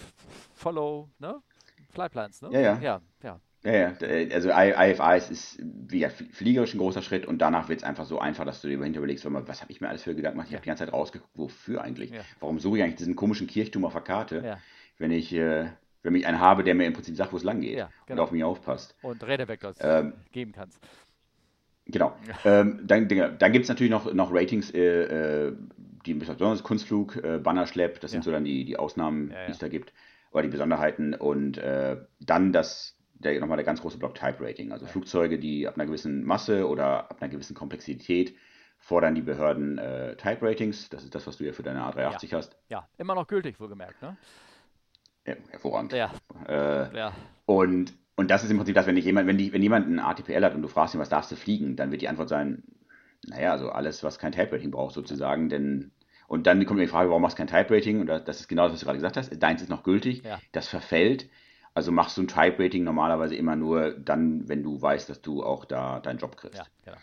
follow, ne? Flyplans, ne? Ja, ja. ja, ja. Ja, ja, also IFA ist, ist wie ja, fliegerisch ein großer Schritt und danach wird es einfach so einfach, dass du dir dahinter überlegst, was habe ich mir alles für Gedanken gemacht? Ich ja. habe die ganze Zeit rausgeguckt, wofür eigentlich? Ja. Warum suche ich eigentlich diesen komischen Kirchturm auf der Karte? Ja wenn ich, äh, wenn ich einen habe, der mir im Prinzip sagt, wo es lang geht ja, genau. und auf mich aufpasst. Und Rädervektor ähm, geben kannst. Genau. Ähm, dann dann gibt es natürlich noch, noch Ratings, äh, äh die besonders Kunstflug, äh, Bannerschlepp, das ja. sind so dann die, die Ausnahmen, ja, die es da gibt, oder die Besonderheiten. Und äh, dann das, der, nochmal der ganz große Block Type Rating. Also Flugzeuge, die ab einer gewissen Masse oder ab einer gewissen Komplexität fordern die Behörden äh, Type Ratings. Das ist das, was du ja für deine A380 hast. Ja, immer noch gültig, wohlgemerkt, ne? Hervorragend. Ja. Äh, ja. Und, und das ist im Prinzip das, wenn, ich jemand, wenn, die, wenn jemand ein ATPL hat und du fragst ihn, was darfst du fliegen, dann wird die Antwort sein, naja, also alles, was kein Type-Rating braucht, sozusagen, denn und dann kommt mir die Frage, warum machst du kein Type-Rating? Und das ist genau das, was du gerade gesagt hast. Deins ist noch gültig, ja. das verfällt. Also machst du ein Type-Rating normalerweise immer nur dann, wenn du weißt, dass du auch da deinen Job kriegst. Ja, genau.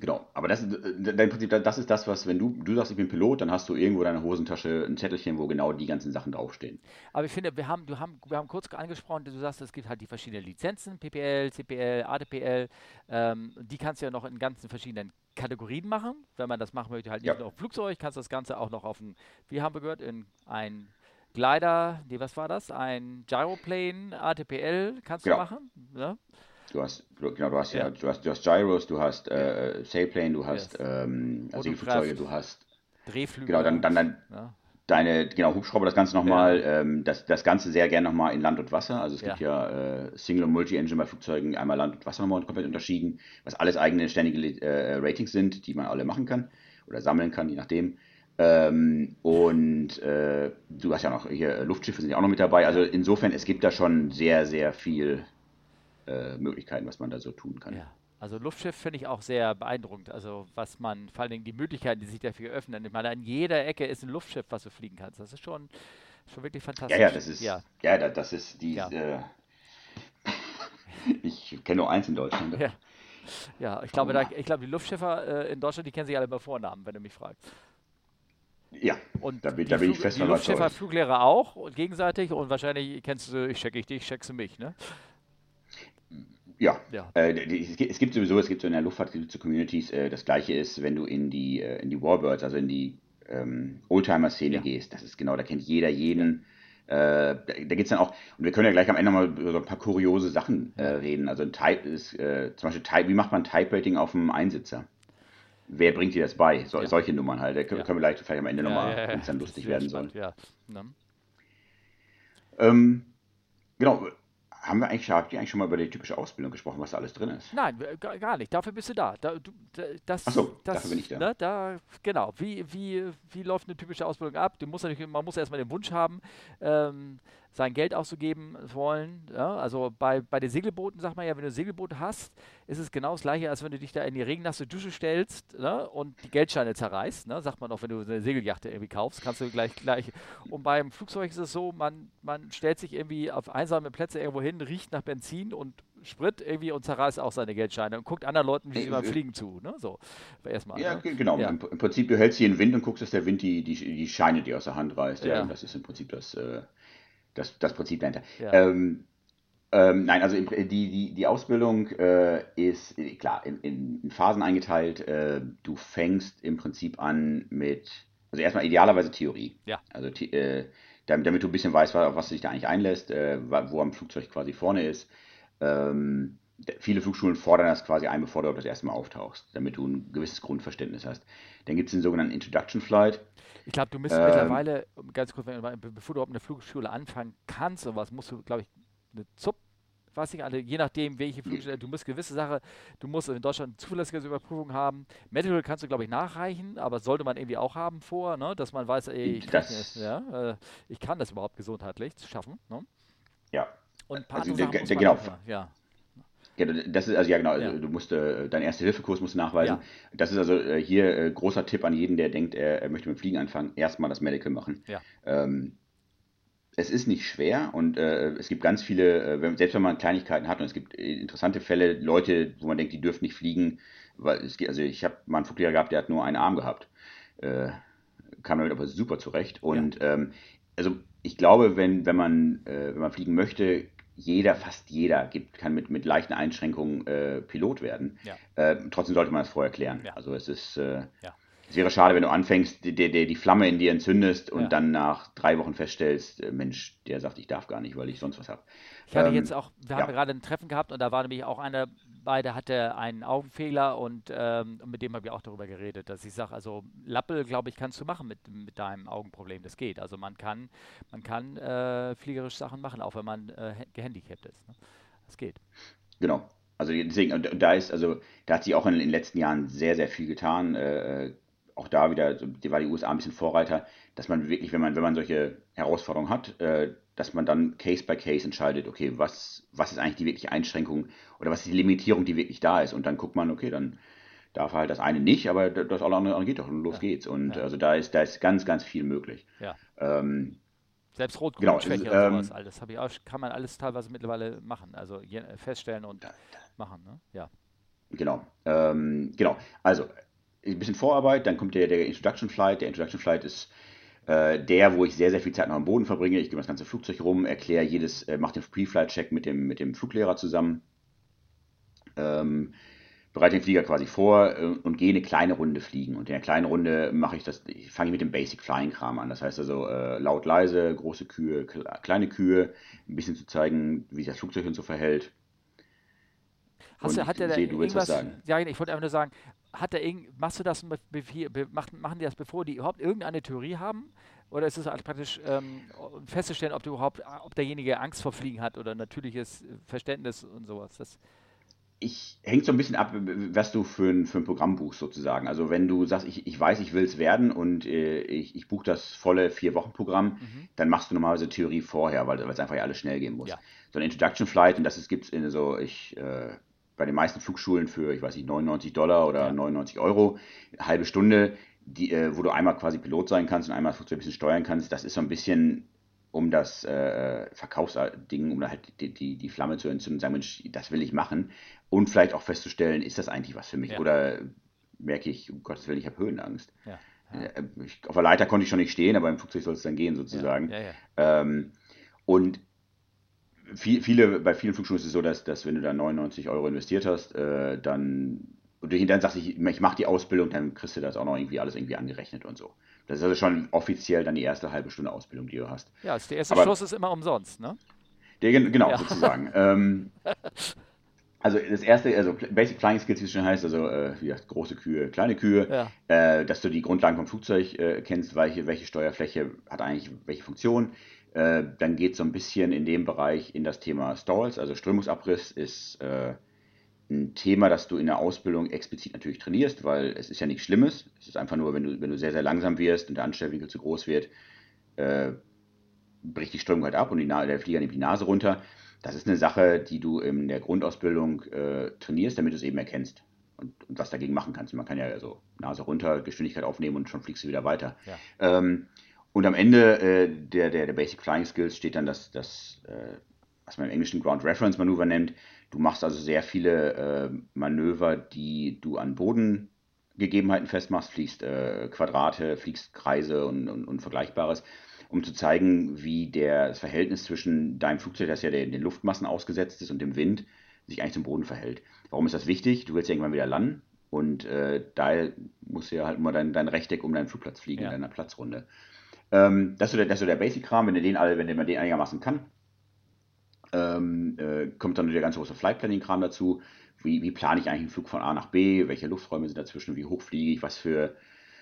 Genau, aber das, äh, im Prinzip, das ist das, was, wenn du, du sagst, ich bin Pilot, dann hast du irgendwo in deiner Hosentasche ein Zettelchen, wo genau die ganzen Sachen draufstehen. Aber ich finde, wir haben, du haben, wir haben kurz angesprochen, du sagst, es gibt halt die verschiedenen Lizenzen, PPL, CPL, ADPL, ähm, die kannst du ja noch in ganzen verschiedenen Kategorien machen. Wenn man das machen möchte, halt nicht ja. nur auf Flugzeug, kannst du das Ganze auch noch auf ein, wie haben wir gehört, in ein Glider, nee, was war das? Ein Gyroplane, ATPL kannst du ja. machen. Ja? Ne? Du hast, genau, du hast ja, ja du, hast, du hast Gyros, du hast äh, Sailplane, du hast yes. ähm, also Flugzeuge, du hast Drehflügel. Genau, dann, dann, dann ja. deine, genau, Hubschrauber, das Ganze nochmal, ja. ähm, das, das Ganze sehr gerne nochmal in Land und Wasser. Also es gibt ja äh, Single- und Multi-Engine bei Flugzeugen, einmal Land und Wasser nochmal komplett unterschieden, was alles eigene ständige äh, Ratings sind, die man alle machen kann oder sammeln kann, je nachdem. Ähm, und äh, du hast ja noch hier Luftschiffe sind ja auch noch mit dabei. Also insofern, es gibt da schon sehr, sehr viel äh, Möglichkeiten, was man da so tun kann. Ja. Also Luftschiff finde ich auch sehr beeindruckend. Also was man, vor allen Dingen die Möglichkeiten, die sich dafür öffnen. Ich meine, an jeder Ecke ist ein Luftschiff, was du fliegen kannst. Das ist schon, Schon wirklich fantastisch. Ja, ja, das ist, ja, ja das ist die, ja. äh, ich kenne nur eins in Deutschland. Ja, ja ich, glaube, da, ich glaube, die Luftschiffer äh, in Deutschland, die kennen sich alle bei Vornamen, wenn du mich fragst. Ja, und da bin, da bin ich fest Die Luftschiffer, Fluglehrer auch und gegenseitig und wahrscheinlich kennst du, ich checke ich dich, checkst du mich, ne? Ja, ja. Äh, es gibt sowieso, es gibt so in der Luftfahrt so Communities, äh, das gleiche ist, wenn du in die, äh, in die Warbirds, also in die ähm, Oldtimer-Szene ja. gehst, das ist genau, da kennt jeder jeden. Äh, da da geht es dann auch, und wir können ja gleich am Ende mal über so ein paar kuriose Sachen äh, reden. Also ein Type ist, äh, zum Beispiel Type, wie macht man Type-Rating auf einem Einsitzer? Wer bringt dir das bei? So. Solche Nummern halt. Da können, wir vielleicht, vielleicht am Ende nochmal, wenn es dann lustig werden soll. Ja. Ähm, genau, haben wir eigentlich, habt ihr eigentlich schon mal über die typische Ausbildung gesprochen, was da alles drin ist? Nein, gar nicht. Dafür bist du da. da du, das, Ach so, das, dafür bin ich da. Ne, da. Genau. Wie, wie, wie läuft eine typische Ausbildung ab? Du musst natürlich, man muss erstmal den Wunsch haben, ähm, sein Geld auszugeben wollen. Ja? Also bei, bei den Segelbooten sagt man ja, wenn du ein Segelboot hast, ist es genau das gleiche, als wenn du dich da in die regennasse Dusche stellst ne? und die Geldscheine zerreißt. Ne? Sagt man auch, wenn du eine Segeljacht irgendwie kaufst, kannst du gleich gleich. Und beim Flugzeug ist es so, man, man stellt sich irgendwie auf einsame Plätze irgendwo hin, riecht nach Benzin und Sprit irgendwie und zerreißt auch seine Geldscheine und guckt anderen Leuten, wie sie beim Fliegen zu. Ne? So, erstmal. Ja, ne? genau. Ja. Im, Im, Prinzip, du hältst hier den Wind und guckst, dass der Wind die, die, die Scheine dir aus der Hand reißt. Ja. ja. das ist im Prinzip das. Äh, das, das Prinzip dahinter. Ja. Ähm, ähm, nein, also die, die, die Ausbildung äh, ist klar in, in, Phasen eingeteilt. Äh, du fängst im Prinzip an mit, also erstmal idealerweise Theorie. Ja. Also äh, damit, damit, du ein bisschen weißt, auf was du dich da eigentlich einlässt, äh, wo am Flugzeug quasi vorne ist. Ähm, viele Flugschulen fordern das quasi ein, bevor du das erste Mal auftauchst, damit du ein gewisses Grundverständnis hast. Dann gibt es den sogenannten Introduction Flight. Ich glaube, du müsstest ähm, mittlerweile, ganz kurz, bevor du auf eine Flugschule anfangen kannst, sowas, musst du, glaube ich, eine ZUP, weiß ich, alle, je nachdem, welche Flugschule, du musst gewisse Sache, du musst in Deutschland eine Zuverlässigkeitsüberprüfung haben. Medical kannst du, glaube ich, nachreichen, aber sollte man irgendwie auch haben vor, ne, dass man weiß, ey, ich, das, kann, ja, äh, ich kann das überhaupt gesundheitlich schaffen. Ne? Ja. Und ein paar also, Sachen der, der, genau. ja. Ja, das ist also ja genau, ja. du musst äh, deinen Erste-Hilfe-Kurs musst nachweisen. Ja. Das ist also äh, hier äh, großer Tipp an jeden, der denkt, er, er, möchte mit Fliegen anfangen, erstmal das Medical machen. Ja. Ähm, es ist nicht schwer und äh, es gibt ganz viele, äh, wenn, selbst wenn man Kleinigkeiten hat und es gibt äh, interessante Fälle, Leute, wo man denkt, die dürfen nicht fliegen, weil es also ich habe mal einen Fluglehrer gehabt, der hat nur einen Arm gehabt, kam damit aber super zurecht und ähm, also ich glaube, wenn, wenn man wenn man fliegen möchte, jeder, fast jeder gibt, kann mit, mit leichten Einschränkungen äh, Pilot werden. Ja. Äh, trotzdem sollte man es vorher klären. Ja. Also es ist, äh, ja. Es wäre schade, wenn du anfängst, die, die, die Flamme in dir entzündest und dann nach drei Wochen feststellst, äh, Mensch, der sagt, ich darf gar nicht, weil ich sonst was habe. Ich hatte ähm, jetzt auch, wir haben gerade ein Treffen gehabt und da war nämlich auch einer bei, der hatte einen Augenfehler und ähm, mit dem habe ich auch darüber geredet, dass ich sage, also Lappel, glaube ich, kannst du machen mit, mit deinem Augenproblem. Das geht. Also man kann, man kann äh, fliegerisch Sachen machen, auch wenn man äh, gehandicapt ist. Ne? Das geht. Genau. Also deswegen, und da ist, also da hat sich auch in den letzten Jahren sehr, sehr viel getan. Äh, auch da wieder, die war die USA ein bisschen Vorreiter, dass man wirklich, wenn man, wenn man solche Herausforderungen hat, äh, dass man dann Case by Case entscheidet, okay, was, was ist eigentlich die wirkliche Einschränkung oder was ist die Limitierung, die wirklich da ist. Und dann guckt man, okay, dann darf halt das eine nicht, aber das alle andere geht doch und los ja. geht's. Und ja. also da ist, da ist ganz, ganz viel möglich. Ja. Ähm, Selbst Rot-Grün-Schwäche genau, und sowas, ähm, das ich auch, kann man alles teilweise mittlerweile machen, also feststellen und da, da, machen, ne? Ja. Genau, ähm, genau. Also ein bisschen Vorarbeit, dann kommt der, der Introduction Flight. Der Introduction Flight ist äh, der, wo ich sehr, sehr viel Zeit noch am Boden verbringe. Ich gehe das ganze Flugzeug rum, erkläre jedes, äh, mache den Pre-Flight-Check mit dem, mit dem Fluglehrer zusammen, ähm, bereite den Flieger quasi vor äh, und gehe eine kleine Runde fliegen. Und in der kleinen Runde mache ich das, ich fange mit dem Basic Flying Kram an. Das heißt also äh, laut, leise, große Kühe, kleine Kühe, ein bisschen zu zeigen, wie sich das Flugzeug und so verhält. Hast du, hat der sehe, du willst was sagen. Ja, ich wollte einfach nur sagen, hat er machst du das, machen die das, bevor die überhaupt irgendeine Theorie haben? Oder ist es halt praktisch ähm, festzustellen, ob, du überhaupt, ob derjenige Angst vor Fliegen hat oder natürliches Verständnis und sowas? Das ich hängt so ein bisschen ab, was du für ein, für ein Programm buchst sozusagen. Also wenn du sagst, ich, ich weiß, ich will es werden und äh, ich, ich buche das volle Vier-Wochen-Programm, mhm. dann machst du normalerweise Theorie vorher, weil es einfach ja alles schnell gehen muss. Ja. So ein Introduction Flight, und das gibt es in so, ich äh, bei den meisten Flugschulen für, ich weiß nicht, 99 Dollar oder ja. 99 Euro, eine halbe Stunde, die, äh, wo du einmal quasi Pilot sein kannst und einmal das Flugzeug ein bisschen steuern kannst. Das ist so ein bisschen um das äh, Verkaufsding, um halt die, die, die Flamme zu entzünden sagen, Mensch, das will ich machen. Und vielleicht auch festzustellen, ist das eigentlich was für mich? Ja. Oder merke ich, um Gottes Willen, ich habe Höhenangst. Ja. Ja. Äh, ich, auf der Leiter konnte ich schon nicht stehen, aber im Flugzeug soll es dann gehen, sozusagen. Ähm, und viel, viele, bei vielen Flugschulen ist es so, dass, dass wenn du da 99 Euro investiert hast, äh, dann und du dann sagst, ich, ich mache die Ausbildung, dann kriegst du das auch noch irgendwie alles irgendwie angerechnet und so. Das ist also schon offiziell dann die erste halbe Stunde Ausbildung, die du hast. Ja, der erste Aber, Schuss ist immer umsonst, ne? Der, genau, ja. sozusagen. ähm, also das erste, also Basic Flying Skills, wie es schon heißt, also äh, wie gesagt, große Kühe, kleine Kühe, ja. äh, dass du die Grundlagen vom Flugzeug äh, kennst, welche, welche Steuerfläche hat eigentlich welche Funktion. Äh, dann geht es so ein bisschen in dem Bereich in das Thema Stalls, also Strömungsabriss ist äh, ein Thema, das du in der Ausbildung explizit natürlich trainierst, weil es ist ja nichts Schlimmes. Es ist einfach nur, wenn du, wenn du sehr, sehr langsam wirst und der Anstellwinkel zu groß wird, äh, bricht die Strömung halt ab und der Flieger nimmt die Nase runter. Das ist eine Sache, die du in der Grundausbildung äh, trainierst, damit du es eben erkennst und, und, was dagegen machen kannst. Man kann ja also Nase runter, Geschwindigkeit aufnehmen und schon fliegst du wieder weiter. Ja. Ähm, und am Ende äh, der, der, der Basic Flying Skills steht dann das, das äh, was man im Englischen Ground Reference Manöver nennt. Du machst also sehr viele äh, Manöver, die du an Bodengegebenheiten festmachst, fliegst äh, Quadrate, fliegst Kreise und, und, und, Vergleichbares, um zu zeigen, wie der, das Verhältnis zwischen deinem Flugzeug, das ja den, den Luftmassen ausgesetzt ist, und dem Wind, sich eigentlich zum Boden verhält. Warum ist das wichtig? Du willst ja irgendwann wieder landen und äh, da musst du ja halt immer dein, dein Rechteck um deinen Flugplatz fliegen ja. in deiner Platzrunde. Ähm, das ist so der, das so der Basic-Kram, wenn, den alle, wenn man den einigermaßen kann, ähm, äh, kommt dann der ganze große Flight Planning-Kram dazu. Wie, wie plane ich eigentlich einen Flug von A nach B? Welche Lufträume sind dazwischen? Wie hoch fliege ich? Was für,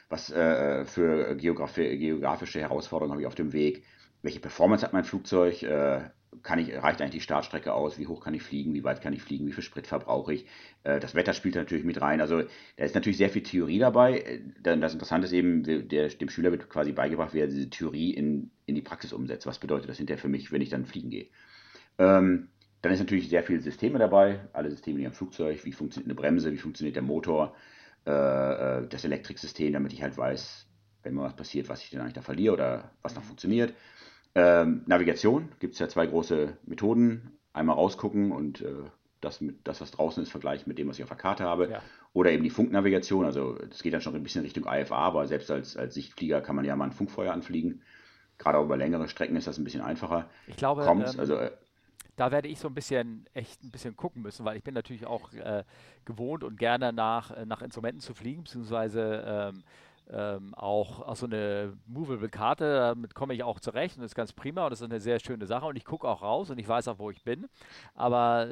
was, äh, für Geografi geografische Herausforderungen habe ich auf dem Weg? Welche Performance hat mein Flugzeug? Äh, kann ich, reicht eigentlich die Startstrecke aus? Wie hoch kann ich fliegen? Wie weit kann ich fliegen? Wie viel Sprit verbrauche ich? Äh, das Wetter spielt natürlich mit rein. Also da ist natürlich sehr viel Theorie dabei. Äh, das Interessante ist eben, der, dem Schüler wird quasi beigebracht, wie er diese Theorie in, in die Praxis umsetzt. Was bedeutet das hinterher für mich, wenn ich dann fliegen gehe? Ähm, dann ist natürlich sehr viele Systeme dabei, alle Systeme in am Flugzeug, wie funktioniert eine Bremse, wie funktioniert der Motor, äh, äh, das Elektriksystem, damit ich halt weiß, wenn mir was passiert, was ich denn eigentlich da verliere oder was noch funktioniert. Ähm, Navigation gibt es ja zwei große Methoden. Einmal rausgucken und äh, das, das, was draußen ist, vergleichen mit dem, was ich auf der Karte habe. Ja. Oder eben die Funknavigation. Also das geht dann schon ein bisschen Richtung IFA, aber selbst als, als Sichtflieger kann man ja mal ein Funkfeuer anfliegen. Gerade auch über längere Strecken ist das ein bisschen einfacher. Ich glaube, Kommt, ähm, also, äh, da werde ich so ein bisschen, echt ein bisschen gucken müssen, weil ich bin natürlich auch äh, gewohnt und gerne nach, äh, nach Instrumenten zu fliegen, beziehungsweise ähm, ähm, auch, auch so eine movable Karte, damit komme ich auch zurecht und das ist ganz prima und das ist eine sehr schöne Sache und ich gucke auch raus und ich weiß auch, wo ich bin. Aber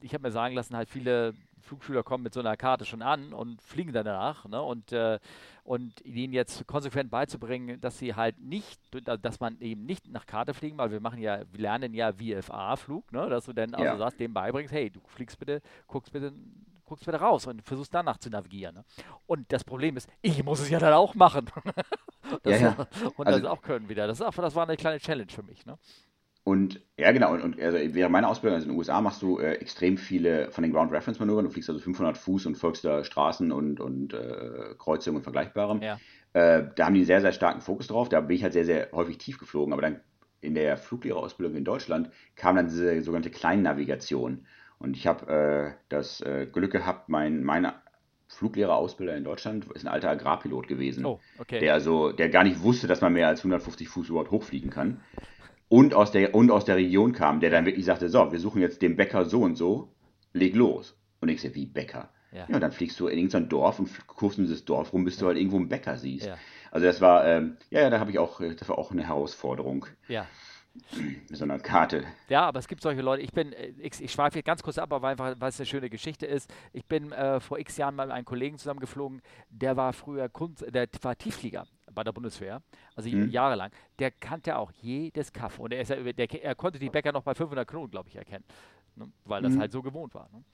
ich habe mir sagen lassen, halt viele Flugschüler kommen mit so einer Karte schon an und fliegen danach. Ne? Und, äh, und ihnen jetzt konsequent beizubringen, dass sie halt nicht, dass man eben nicht nach Karte fliegen, weil wir machen ja, wir lernen ja VFA-Flug, ne? dass du dann also ja. sagst, dem beibringst, hey, du fliegst bitte, guckst bitte guckst wieder raus und versuchst danach zu navigieren. Ne? Und das Problem ist, ich muss es ja dann auch machen. das ja, ja. Und also, das auch können wieder. Das, ist auch, das war eine kleine Challenge für mich. Ne? Und ja, genau. Und, und also während meiner Ausbildung also in den USA machst du äh, extrem viele von den Ground Reference Manövern. Du fliegst also 500 Fuß und folgst da Straßen und, und äh, Kreuzungen und Vergleichbarem. Ja. Äh, da haben die einen sehr, sehr starken Fokus drauf. Da bin ich halt sehr, sehr häufig tief geflogen. Aber dann in der Fluglehrerausbildung in Deutschland kam dann diese sogenannte Kleinnavigation. Und ich habe äh, das äh, Glück gehabt, mein, mein Fluglehrerausbilder in Deutschland ist ein alter Agrarpilot gewesen, oh, okay. der also, der gar nicht wusste, dass man mehr als 150 Fuß überhaupt hochfliegen kann und aus der, und aus der Region kam, der dann wirklich sagte, so, wir suchen jetzt den Bäcker so und so, leg los. Und ich sage, wie Bäcker? Ja. ja, dann fliegst du in irgendein Dorf und kurfst um dieses Dorf rum, bis du halt irgendwo einen Bäcker siehst. Ja. Also das war, ähm, ja, da habe ich auch, das war auch eine Herausforderung. Ja. Mit so einer Karte. Ja, aber es gibt solche Leute. Ich bin, äh, ich, ich schweife ganz kurz ab, aber einfach, weil es eine schöne Geschichte ist. Ich bin äh, vor x Jahren mal mit einem Kollegen zusammengeflogen, der war früher Kunst, der war Tiefflieger bei der Bundeswehr, also mhm. jahrelang, der kannte auch jedes Kaff. Und er, ist ja, der, er konnte die Bäcker noch bei 500 Knoten, glaube ich, erkennen. Ne? Weil das mhm. halt so gewohnt war. Ne?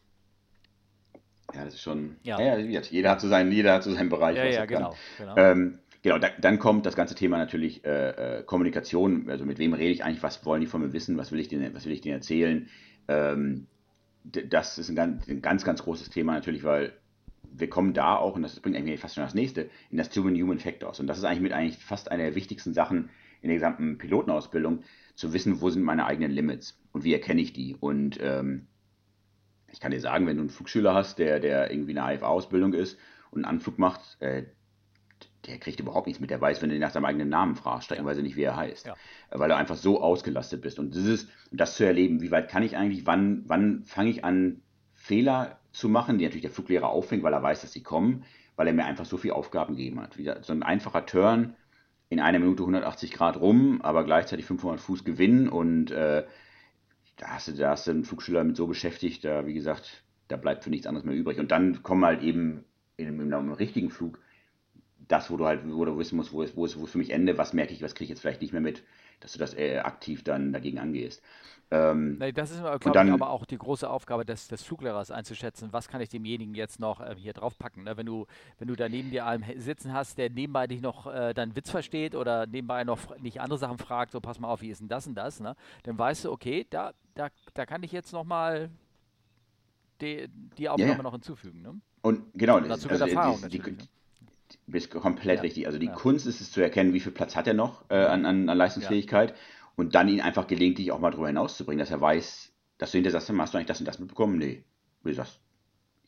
Ja, das ist schon. Ja. ja. jeder, hat so seinen, jeder hat so seinen Bereich. Ja, ja, genau. Genau, ähm, genau da, dann kommt das ganze Thema natürlich äh, äh, Kommunikation. Also mit wem rede ich eigentlich? Was wollen die von mir wissen? Was will ich denen, was will ich denen erzählen? Ähm, das ist ein ganz, ein ganz, ganz großes Thema natürlich, weil wir kommen da auch, und das bringt eigentlich fast schon das nächste, in das Human Human Factors. Und das ist eigentlich mit eigentlich fast einer der wichtigsten Sachen in der gesamten Pilotenausbildung, zu wissen, wo sind meine eigenen Limits und wie erkenne ich die. Und ähm, ich kann dir sagen, wenn du einen Flugschüler hast, der, der irgendwie eine AFA-Ausbildung ist und einen Anflug macht, äh, der kriegt überhaupt nichts mit. Der weiß, wenn du ihn nach seinem eigenen Namen fragst, streckenweise nicht, wie er heißt. Ja. Weil du einfach so ausgelastet bist. Und das ist, das zu erleben, wie weit kann ich eigentlich, wann, wann fange ich an, Fehler zu machen, die natürlich der Fluglehrer auffängt, weil er weiß, dass sie kommen, weil er mir einfach so viele Aufgaben gegeben hat. Wieder so ein einfacher Turn in einer Minute 180 Grad rum, aber gleichzeitig 500 Fuß Gewinn und äh, da, hast du, da hast du einen Flugschüler mit so beschäftigt, da, wie gesagt, da bleibt für nichts anderes mehr übrig. Und dann kommen halt eben in, in einem richtigen Flug das, wo du halt, wo du wissen musst, wo ist, wo ist, wo ist für mich Ende, was merke ich, was kriege ich jetzt vielleicht nicht mehr mit, dass du das äh, aktiv dann dagegen angehst. Ähm, nee, das ist, glaube ich, aber auch die große Aufgabe des, des Fluglehrers einzuschätzen, was kann ich demjenigen jetzt noch äh, hier draufpacken. Ne? Wenn, du, wenn du da neben dir einen sitzen hast, der nebenbei dich noch äh, deinen Witz versteht oder nebenbei noch nicht andere Sachen fragt, so pass mal auf, wie ist denn das und das, ne? dann weißt du, okay, da, da, da kann ich jetzt nochmal die, die Aufgabe ja, ja. noch hinzufügen. Ne? Und genau, und dazu also, Erfahrung die, die, ne? Bist komplett ja, richtig. Also die ja. Kunst ist es zu erkennen, wie viel Platz hat er noch äh, an, an, an, Leistungsfähigkeit ja. und dann ihn einfach gelegentlich auch mal drüber hinauszubringen, dass er weiß, dass du hinterher sagst, hast du eigentlich das und das mitbekommen? Nee. Wie du sagst,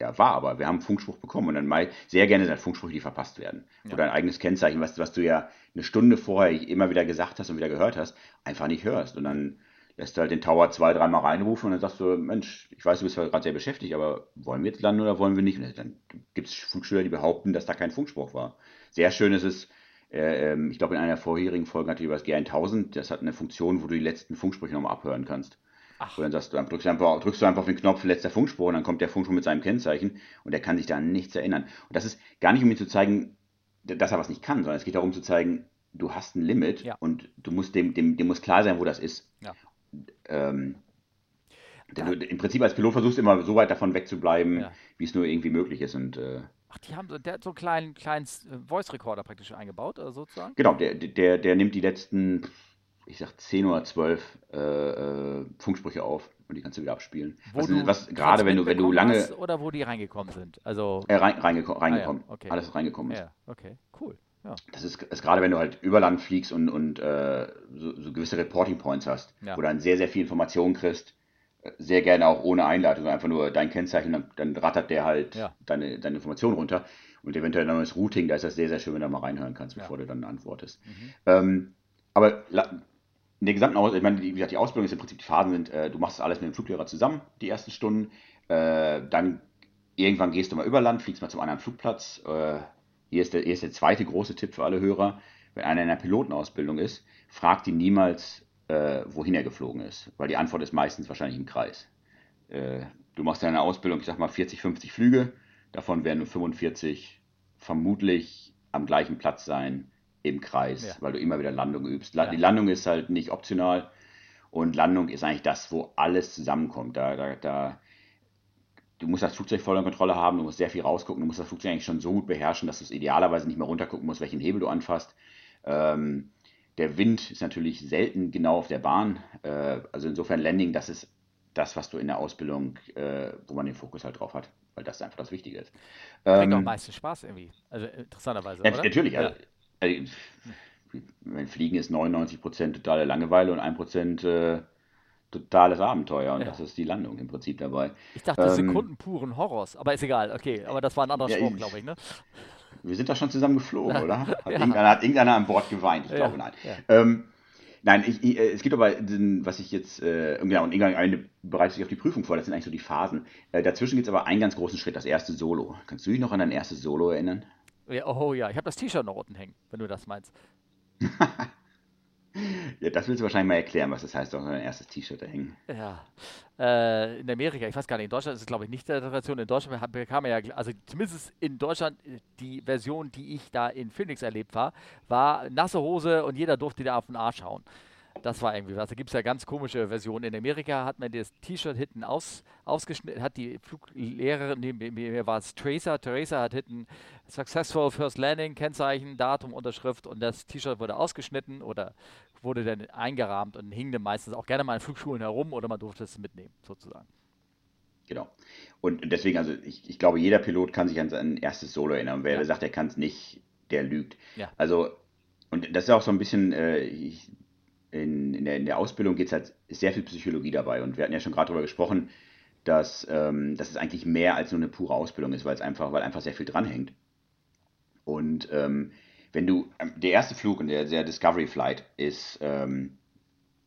ja, war aber, wir haben einen Funkspruch bekommen und dann mal sehr gerne sind Funksprüche, die verpasst werden. Oder ein eigenes Kennzeichen, was, was du ja eine Stunde vorher immer wieder gesagt hast und wieder gehört hast, einfach nicht hörst. Und dann lässt du halt den Tower zwei, dreimal reinrufen und dann sagst du, Mensch, ich weiß, du bist gerade sehr beschäftigt, aber wollen wir jetzt landen oder wollen wir nicht? Und dann gibt es Funkschüler, die behaupten, dass da kein Funkspruch war. Sehr schön ist es, äh, ähm, ich glaube, in einer vorherigen Folge hatte ich über das G1000, das hat eine Funktion, wo du die letzten Funksprüche nochmal abhören kannst. Ach. Und dann sagst du, dann drückst du, einfach, drückst du einfach auf den Knopf letzter Funkspruch und dann kommt der Funkspruch mit seinem Kennzeichen und der kann sich da an nichts erinnern. Und das ist gar nicht, um ihm zu zeigen, dass er was nicht kann, sondern es geht darum zu zeigen, du hast ein Limit ja. und du musst dem, dem, dem muss klar sein, wo das ist. Ja ähm, du im Prinzip als Pilot versuchst immer so weit davon wegzubleiben, ja. wie es nur irgendwie möglich ist. Und, äh, Ach, die haben so, der hat so einen kleinen, kleinen äh, Voice-Recorder praktisch eingebaut, oder sozusagen? Genau, der, der, der nimmt die letzten, ich sag 10 oder 12 äh, äh, Funksprüche auf und die kannst du wieder abspielen. Wo was, du was gerade wenn du, wenn du lange. Oder wo die reingekommen sind? Also. Äh, rein, reingeko reingekommen. Ah, ja, okay. Alles reingekommen ist. Ja, okay, cool. Ja. Das ist, ist gerade, wenn du halt über Land fliegst und, und äh, so, so, gewisse Reporting Points hast, ja. wo du dann sehr, sehr viel Informationen kriegst, äh, sehr gerne auch ohne Einleitung, einfach nur dein Kennzeichen, dann, dann rattert der halt ja. deine, deine Informationen runter. Und eventuell dann das Routing, da ist das sehr, sehr schön, wenn du mal reinhören kannst, bevor du dann antwortest. Mhm. Ähm, aber in der gesamten Ausbildung, ich meine, wie gesagt, die Ausbildung ist im Prinzip die Phasen sind, äh, du machst alles mit dem Fluglehrer zusammen, die ersten Stunden, äh, dann irgendwann gehst du mal über Land, fliegst mal zum anderen Flugplatz, äh, hier ist, der, hier ist der zweite große Tipp für alle Hörer. Wenn einer in der Pilotenausbildung ist, fragt ihn niemals, äh, wohin er geflogen ist, weil die Antwort ist meistens wahrscheinlich im Kreis. Äh, du machst deine Ausbildung, ich sag mal 40, 50 Flüge, davon werden nur 45 vermutlich am gleichen Platz sein im Kreis, ja. weil du immer wieder Landung übst. La ja. Die Landung ist halt nicht optional und Landung ist eigentlich das, wo alles zusammenkommt. Da, da, da du musst das Flugzeug voll in Kontrolle haben, du musst sehr viel rausgucken, du musst das Flugzeug eigentlich schon so gut beherrschen, dass du es idealerweise nicht mehr runtergucken musst, welchen Hebel du anfasst. Ähm, der Wind ist natürlich selten genau auf der Bahn. Äh, also insofern Landing, das ist das, was du in der Ausbildung, äh, wo man den Fokus halt drauf hat, weil das einfach das Wichtige ist. Ähm, Bringt auch meistens Spaß irgendwie. Also interessanterweise. Ja, natürlich. Ja. Also, also, Fliegen ist 99% totale Langeweile und 1% äh, totales Abenteuer und ja. das ist die Landung im Prinzip dabei. Ich dachte, ähm, Sekunden puren Horrors, aber ist egal, okay, aber das war ein anderer ja, Sprung, glaube ich, ne? Wir sind da schon zusammen geflogen, oder? Hat, ja. irgendeiner, hat irgendeiner an Bord geweint? Ich glaube, nein. Ähm, nein, ich, ich, es gibt aber, was ich jetzt, äh, genau, und irgendeine bereitet sich auf die Prüfung vor, das sind eigentlich so die Phasen. Äh, dazwischen gibt es aber einen ganz großen Schritt, das erste Solo. Kannst du dich noch an dein erstes Solo erinnern? Ja, oh ja, ich habe das T-Shirt noch unten hängen, wenn du das meinst. Ja, das willst du wahrscheinlich mal erklären, was das heißt, auch ein erstes T-Shirt da hängen. Ja. Äh, in Amerika, ich weiß gar nicht, in Deutschland ist es glaube ich nicht der Tradition. In Deutschland bekam er ja, also zumindest in Deutschland, die Version, die ich da in Phoenix erlebt war, war nasse Hose und jeder durfte da auf den Arsch hauen. Das war irgendwie was. Da gibt es ja ganz komische Versionen. In Amerika hat man das T-Shirt hinten aus, ausgeschnitten, hat die Fluglehrerin, neben mir war es Tracer, Teresa hat hinten Successful First Landing, Kennzeichen, Datum, Unterschrift und das T-Shirt wurde ausgeschnitten oder wurde dann eingerahmt und hing dann meistens auch gerne mal in Flugschulen herum oder man durfte es mitnehmen, sozusagen. Genau. Und deswegen, also ich, ich glaube, jeder Pilot kann sich an sein erstes Solo erinnern. wer ja. sagt, er kann es nicht, der lügt. Ja. Also und das ist auch so ein bisschen, äh, ich, in, in, der, in der Ausbildung geht es halt sehr viel Psychologie dabei. Und wir hatten ja schon gerade darüber gesprochen, dass, ähm, dass es eigentlich mehr als nur eine pure Ausbildung ist, weil es einfach, weil einfach sehr viel dranhängt. Und ähm, wenn du, ähm, der erste Flug und der, der Discovery Flight ist, ähm,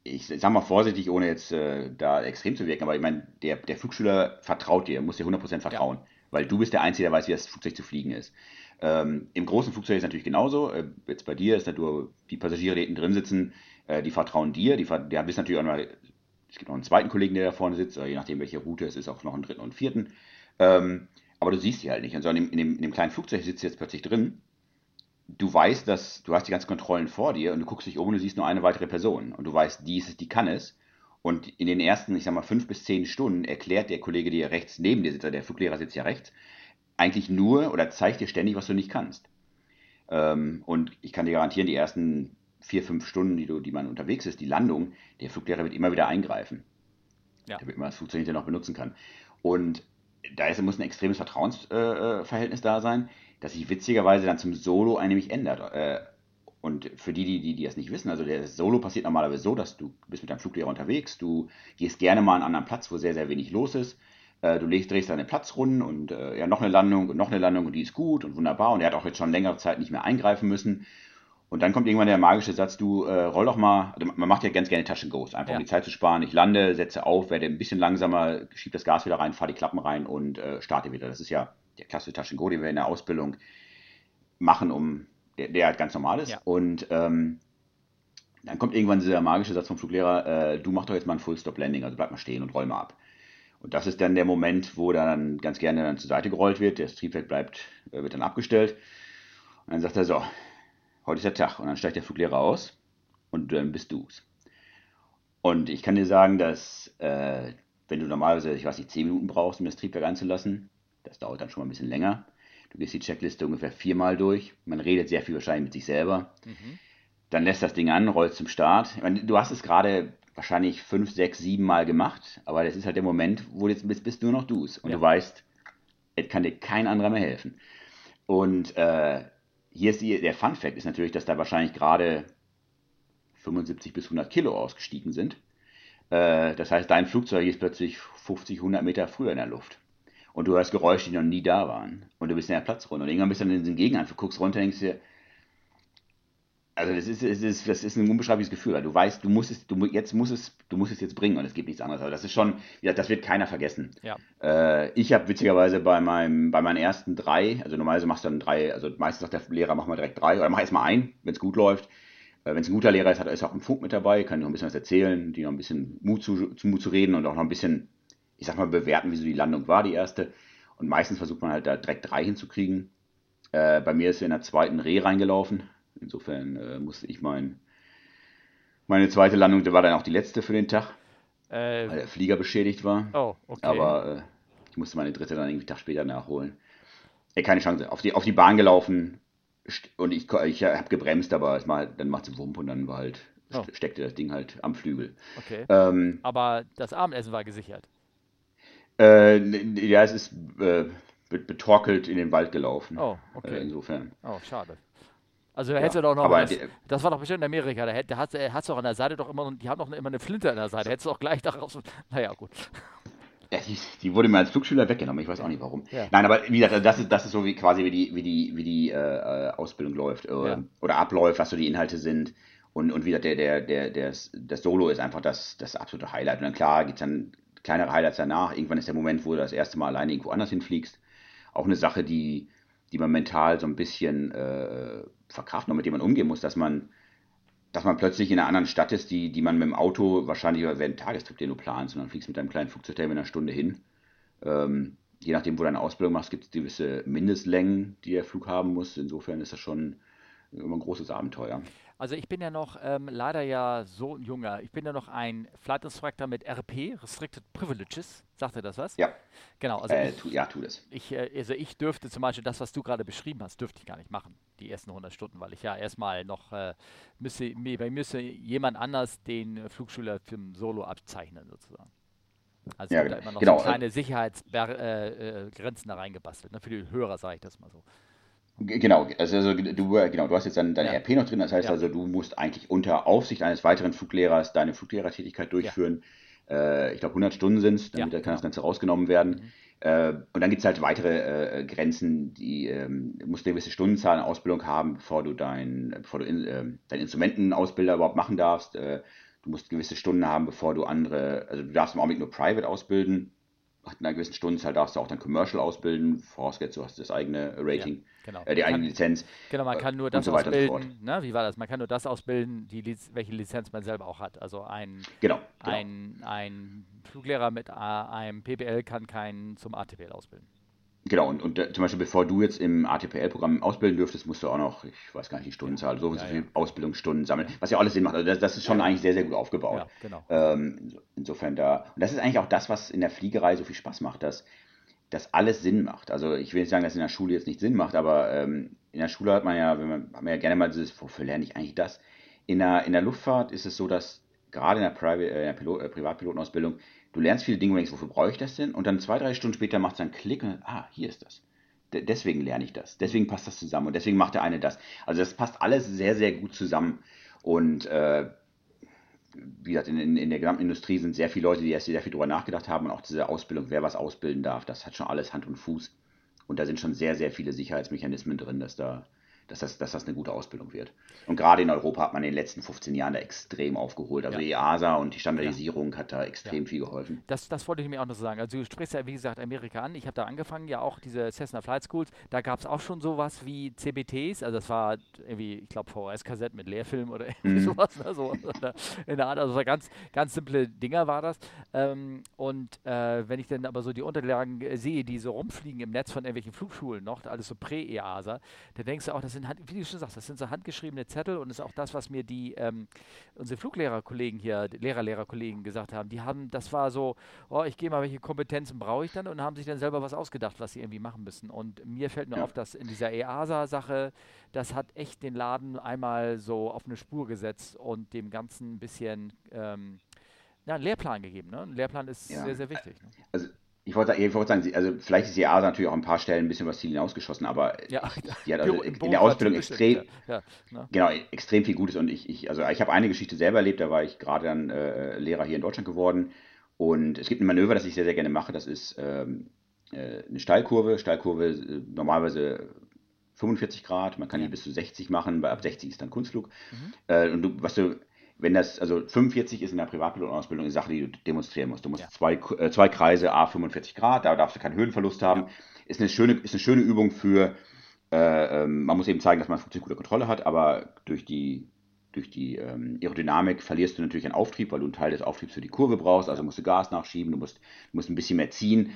ich sag mal vorsichtig, ohne jetzt äh, da extrem zu wirken, aber ich meine, der, der Flugschüler vertraut dir, muss dir 100% vertrauen, ja. weil du bist der Einzige, der weiß, wie das Flugzeug zu fliegen ist. Ähm, Im großen Flugzeug ist es natürlich genauso. Äh, jetzt bei dir ist natürlich die Passagiere, die hinten drin sitzen, äh, die vertrauen dir. Die, die haben natürlich auch noch, es gibt noch einen zweiten Kollegen, der da vorne sitzt, je nachdem, welche Route es ist, auch noch einen dritten und einen vierten. Ähm, aber du siehst die halt nicht. Und so in dem, in dem, in dem kleinen Flugzeug sitzt du jetzt plötzlich drin. Du weißt, dass du hast die ganzen Kontrollen vor dir und du guckst dich um und du siehst nur eine weitere Person. Und du weißt, die ist es, die kann es. Und in den ersten, ich sag mal, fünf bis zehn Stunden erklärt der Kollege dir rechts neben dir sitzt, der Fluglehrer sitzt ja rechts, eigentlich nur oder zeigt dir ständig, was du nicht kannst. Ähm, und ich kann dir garantieren, die ersten vier, fünf Stunden, die, du, die man unterwegs ist, die Landung, der Fluglehrer wird immer wieder eingreifen. Ja. Damit man das Flugzeug hinterher noch benutzen kann. Und da ist, muss ein extremes Vertrauensverhältnis äh, da sein, das sich witzigerweise dann zum Solo nämlich ändert. Äh, und für die, die, die, die das nicht wissen, also der Solo passiert normalerweise so, dass du bist mit deinem Fluglehrer unterwegs, du gehst gerne mal an einen anderen Platz, wo sehr, sehr wenig los ist. Äh, du legst, drehst deine Platzrunden und äh, ja, noch eine Landung und noch eine Landung und die ist gut und wunderbar. Und er hat auch jetzt schon längere Zeit nicht mehr eingreifen müssen. Und dann kommt irgendwann der magische Satz, du äh, roll doch mal, also man macht ja ganz gerne Taschen Ghost, einfach ja. um die Zeit zu sparen. Ich lande, setze auf, werde ein bisschen langsamer, schiebe das Gas wieder rein, fahre die Klappen rein und äh, starte wieder. Das ist ja der klassische Taschen Go, den wir in der Ausbildung machen, um der, der halt ganz normal ist. Ja. Und ähm, dann kommt irgendwann dieser magische Satz vom Fluglehrer, äh, du mach doch jetzt mal ein Full-Stop-Landing, also bleib mal stehen und roll mal ab. Und das ist dann der Moment, wo dann ganz gerne dann zur Seite gerollt wird, das Triebwerk bleibt, äh, wird dann abgestellt. Und dann sagt er so, heute ist der Tag. Und dann steigt der Fluglehrer aus und dann bist du's. Und ich kann dir sagen, dass äh, wenn du normalerweise, ich weiß nicht, 10 Minuten brauchst, um das Triebwerk einzulassen, das dauert dann schon mal ein bisschen länger. Du gehst die Checkliste ungefähr viermal durch. Man redet sehr viel wahrscheinlich mit sich selber. Mhm. Dann lässt das Ding an, rollt zum Start. Meine, du hast es gerade wahrscheinlich fünf, sechs, sieben Mal gemacht, aber das ist halt der Moment, wo du jetzt bist, bist nur noch du's. Und ja. du weißt, es kann dir kein anderer mehr helfen. Und äh, hier ist die, der Fun Fact ist natürlich, dass da wahrscheinlich gerade 75 bis 100 Kilo ausgestiegen sind. Äh, das heißt, dein Flugzeug ist plötzlich 50, 100 Meter früher in der Luft. Und du hörst Geräusche, die noch nie da waren. Und du bist in der Platzrunde. Und irgendwann bist du dann in den Gegenanflug, guckst runter und denkst dir, also das ist, das ist, das ist ein unbeschreibliches Gefühl, weil du weißt, du musst es, du jetzt musst es, du musst es jetzt bringen und es gibt nichts anderes. Aber das ist schon, ja, das wird keiner vergessen. Ja. Äh, ich habe witzigerweise bei meinem, bei meinen ersten drei, also normalerweise machst du dann drei, also meistens sagt der Lehrer, mach mal direkt drei oder mach erst mal ein, wenn es gut läuft. Äh, wenn es ein guter Lehrer ist, hat er auch einen Funk mit dabei, kann noch ein bisschen was erzählen, die noch ein bisschen Mut zu, zu Mut zu reden und auch noch ein bisschen, ich sag mal, bewerten, wie so die Landung war, die erste. Und meistens versucht man halt da direkt drei hinzukriegen. Äh, bei mir ist in der zweiten Reh reingelaufen Insofern äh, musste ich mein, meine zweite Landung, die war dann auch die letzte für den Tag, äh, weil der Flieger beschädigt war. Oh, okay. Aber äh, ich musste meine dritte dann irgendwie einen Tag später nachholen. Ey, keine Chance. Auf die, auf die Bahn gelaufen und ich, ich habe gebremst, aber es war, dann macht es Wump und dann war halt, oh. steckte das Ding halt am Flügel. Okay. Ähm, aber das Abendessen war gesichert. Äh, ja, es ist äh, betorkelt in den Wald gelaufen. Oh, okay. Äh, insofern. Oh, schade. Also da hätte ja, doch noch. Das, das, war doch bestimmt in Amerika. Da, da hat es doch an der Seite doch immer, die haben doch immer eine Flinte an der Seite. Hättest du auch gleich daraus. Naja, gut. Ja, die, die, wurde mir als Flugschüler weggenommen. Ich weiß auch nicht warum. Ja. Nein, aber wie gesagt, das ist, das ist so wie quasi wie die, wie die, wie die äh, Ausbildung läuft äh, ja. oder abläuft, was so die Inhalte sind. Und, und wie gesagt, der, der, der, der, das Solo ist einfach das, das absolute Highlight. Und dann klar gibt es dann kleinere Highlights danach. Irgendwann ist der Moment, wo du das erste Mal alleine irgendwo anders hinfliegst. Auch eine Sache, die, die man mental so ein bisschen äh, verkraften und mit dem man umgehen muss, dass man, dass man plötzlich in einer anderen Stadt ist, die, die man mit dem Auto wahrscheinlich über einen Tagestrip, den du planst, und dann fliegst mit deinem kleinen Flugzeug in einer Stunde hin. Ähm, je nachdem, wo du deine Ausbildung machst, gibt es gewisse Mindestlängen, die der Flug haben muss. Insofern ist das schon immer ein großes Abenteuer. Also ich bin ja noch ähm, leider ja so ein junger. Ich bin ja noch ein Flight Instructor mit RP, Restricted Privileges. Sagt ihr das was? Ja. Genau. Also äh, ich, tu, ja, tu das. Ich, äh, also ich dürfte zum Beispiel das, was du gerade beschrieben hast, dürfte ich gar nicht machen, die ersten 100 Stunden, weil ich ja erstmal noch äh, müsste, bei müsste jemand anders den Flugschüler für ein Solo abzeichnen sozusagen. Also ja, genau. da immer noch genau. so kleine Sicherheitsgrenzen äh, äh, da reingebastelt. Ne? Für die Hörer sage ich das mal so. Genau, also, also du, genau, du hast jetzt dann deine ja. RP noch drin, das heißt ja. also, du musst eigentlich unter Aufsicht eines weiteren Fluglehrers deine Fluglehrertätigkeit durchführen. Ja. Äh, ich glaube, 100 Stunden sind es, damit kann das Ganze rausgenommen werden. Mhm. Äh, und dann gibt es halt weitere äh, Grenzen, die ähm, musst eine gewisse Stundenzahl an Ausbildung haben, bevor du dein, bevor du in, äh, deinen Instrumentenausbilder überhaupt machen darfst. Äh, du musst gewisse Stunden haben, bevor du andere, also du darfst im Augenblick nur Private ausbilden. Nach einer gewissen Stundenzahl darfst du auch dann Commercial ausbilden, vorausgesetzt du hast das eigene Rating. Ja. Genau. Äh, die eigene Lizenz. Genau, man kann nur das so ausbilden. Ne? Wie war das? Man kann nur das ausbilden, die Liz welche Lizenz man selber auch hat. Also ein, genau, genau. ein, ein Fluglehrer mit einem PBL kann keinen zum ATPL ausbilden. Genau, und, und äh, zum Beispiel bevor du jetzt im ATPL-Programm ausbilden dürftest, musst du auch noch, ich weiß gar nicht die Stundenzahl, so und ja, so viele ja. Ausbildungsstunden sammeln, was ja alles Sinn macht. Also das, das ist schon ja. eigentlich sehr, sehr gut aufgebaut. Ja, genau. Ähm, insofern da, und das ist eigentlich auch das, was in der Fliegerei so viel Spaß macht, dass dass alles Sinn macht. Also ich will nicht sagen, dass in der Schule jetzt nicht Sinn macht, aber ähm, in der Schule hat man ja, wenn man, hat man ja gerne mal dieses, wofür lerne ich eigentlich das? In der, in der Luftfahrt ist es so, dass gerade in der, Private, äh, in der Pilot, äh, Privatpilotenausbildung, du lernst viele Dinge und denkst, wofür brauche ich das denn? Und dann zwei, drei Stunden später macht es einen Klick und ah, hier ist das. D deswegen lerne ich das. Deswegen passt das zusammen und deswegen macht der eine das. Also das passt alles sehr, sehr gut zusammen. Und äh, wie gesagt, in, in, der gesamten Industrie sind sehr viele Leute, die erst sehr viel darüber nachgedacht haben und auch diese Ausbildung, wer was ausbilden darf, das hat schon alles Hand und Fuß. Und da sind schon sehr, sehr viele Sicherheitsmechanismen drin, dass da dass das, dass das eine gute Ausbildung wird. Und gerade in Europa hat man in den letzten 15 Jahren da extrem aufgeholt. Also ja. EASA und die Standardisierung ja. hat da extrem ja. viel geholfen. Das, das wollte ich mir auch noch so sagen. Also du sprichst ja, wie gesagt, Amerika an. Ich habe da angefangen, ja auch diese Cessna Flight Schools. Da gab es auch schon sowas wie CBTs. Also das war irgendwie, ich glaube, VHS-Kassette mit Lehrfilm oder irgendwie mhm. sowas. Ne? So in der Art. Also ganz, ganz simple Dinger war das. Ähm, und äh, wenn ich dann aber so die Unterlagen äh, sehe, die so rumfliegen im Netz von irgendwelchen Flugschulen noch, alles so Prä-EASA, dann denkst du auch, das sind sind, wie du schon sagst, das sind so handgeschriebene Zettel und ist auch das, was mir die ähm, unsere Fluglehrerkollegen hier, Lehrerlehrerkollegen gesagt haben. Die haben, das war so, oh, ich gehe mal, welche Kompetenzen brauche ich dann und haben sich dann selber was ausgedacht, was sie irgendwie machen müssen. Und mir fällt nur ja. auf, dass in dieser EASA-Sache, das hat echt den Laden einmal so auf eine Spur gesetzt und dem Ganzen ein bisschen ähm, ja, einen Lehrplan gegeben. Ne? Ein Lehrplan ist ja. sehr, sehr wichtig. Ne? Also ich wollte, ich wollte sagen, also vielleicht ist die EASA natürlich auch ein paar Stellen ein bisschen was Ziel hinausgeschossen, aber ja, die hat also in der Ausbildung extrem, ja, ja, genau, extrem viel Gutes und ich, ich also ich habe eine Geschichte selber erlebt, da war ich gerade dann äh, Lehrer hier in Deutschland geworden und es gibt ein Manöver, das ich sehr, sehr gerne mache, das ist ähm, äh, eine Steilkurve, Steilkurve äh, normalerweise 45 Grad, man kann die bis zu 60 machen, bei ab 60 ist dann Kunstflug. Mhm. Äh, und du, was du wenn das, also 45 ist in der Privatpilotenausbildung eine Sache, die du demonstrieren musst. Du musst ja. zwei, äh, zwei Kreise, A 45 Grad, da darfst du keinen Höhenverlust haben. Ja. Ist, eine schöne, ist eine schöne Übung für, äh, ähm, man muss eben zeigen, dass man Flugzeug gute Kontrolle hat, aber durch die, durch die ähm, Aerodynamik verlierst du natürlich einen Auftrieb, weil du einen Teil des Auftriebs für die Kurve brauchst, also musst du Gas nachschieben, du musst, du musst ein bisschen mehr ziehen.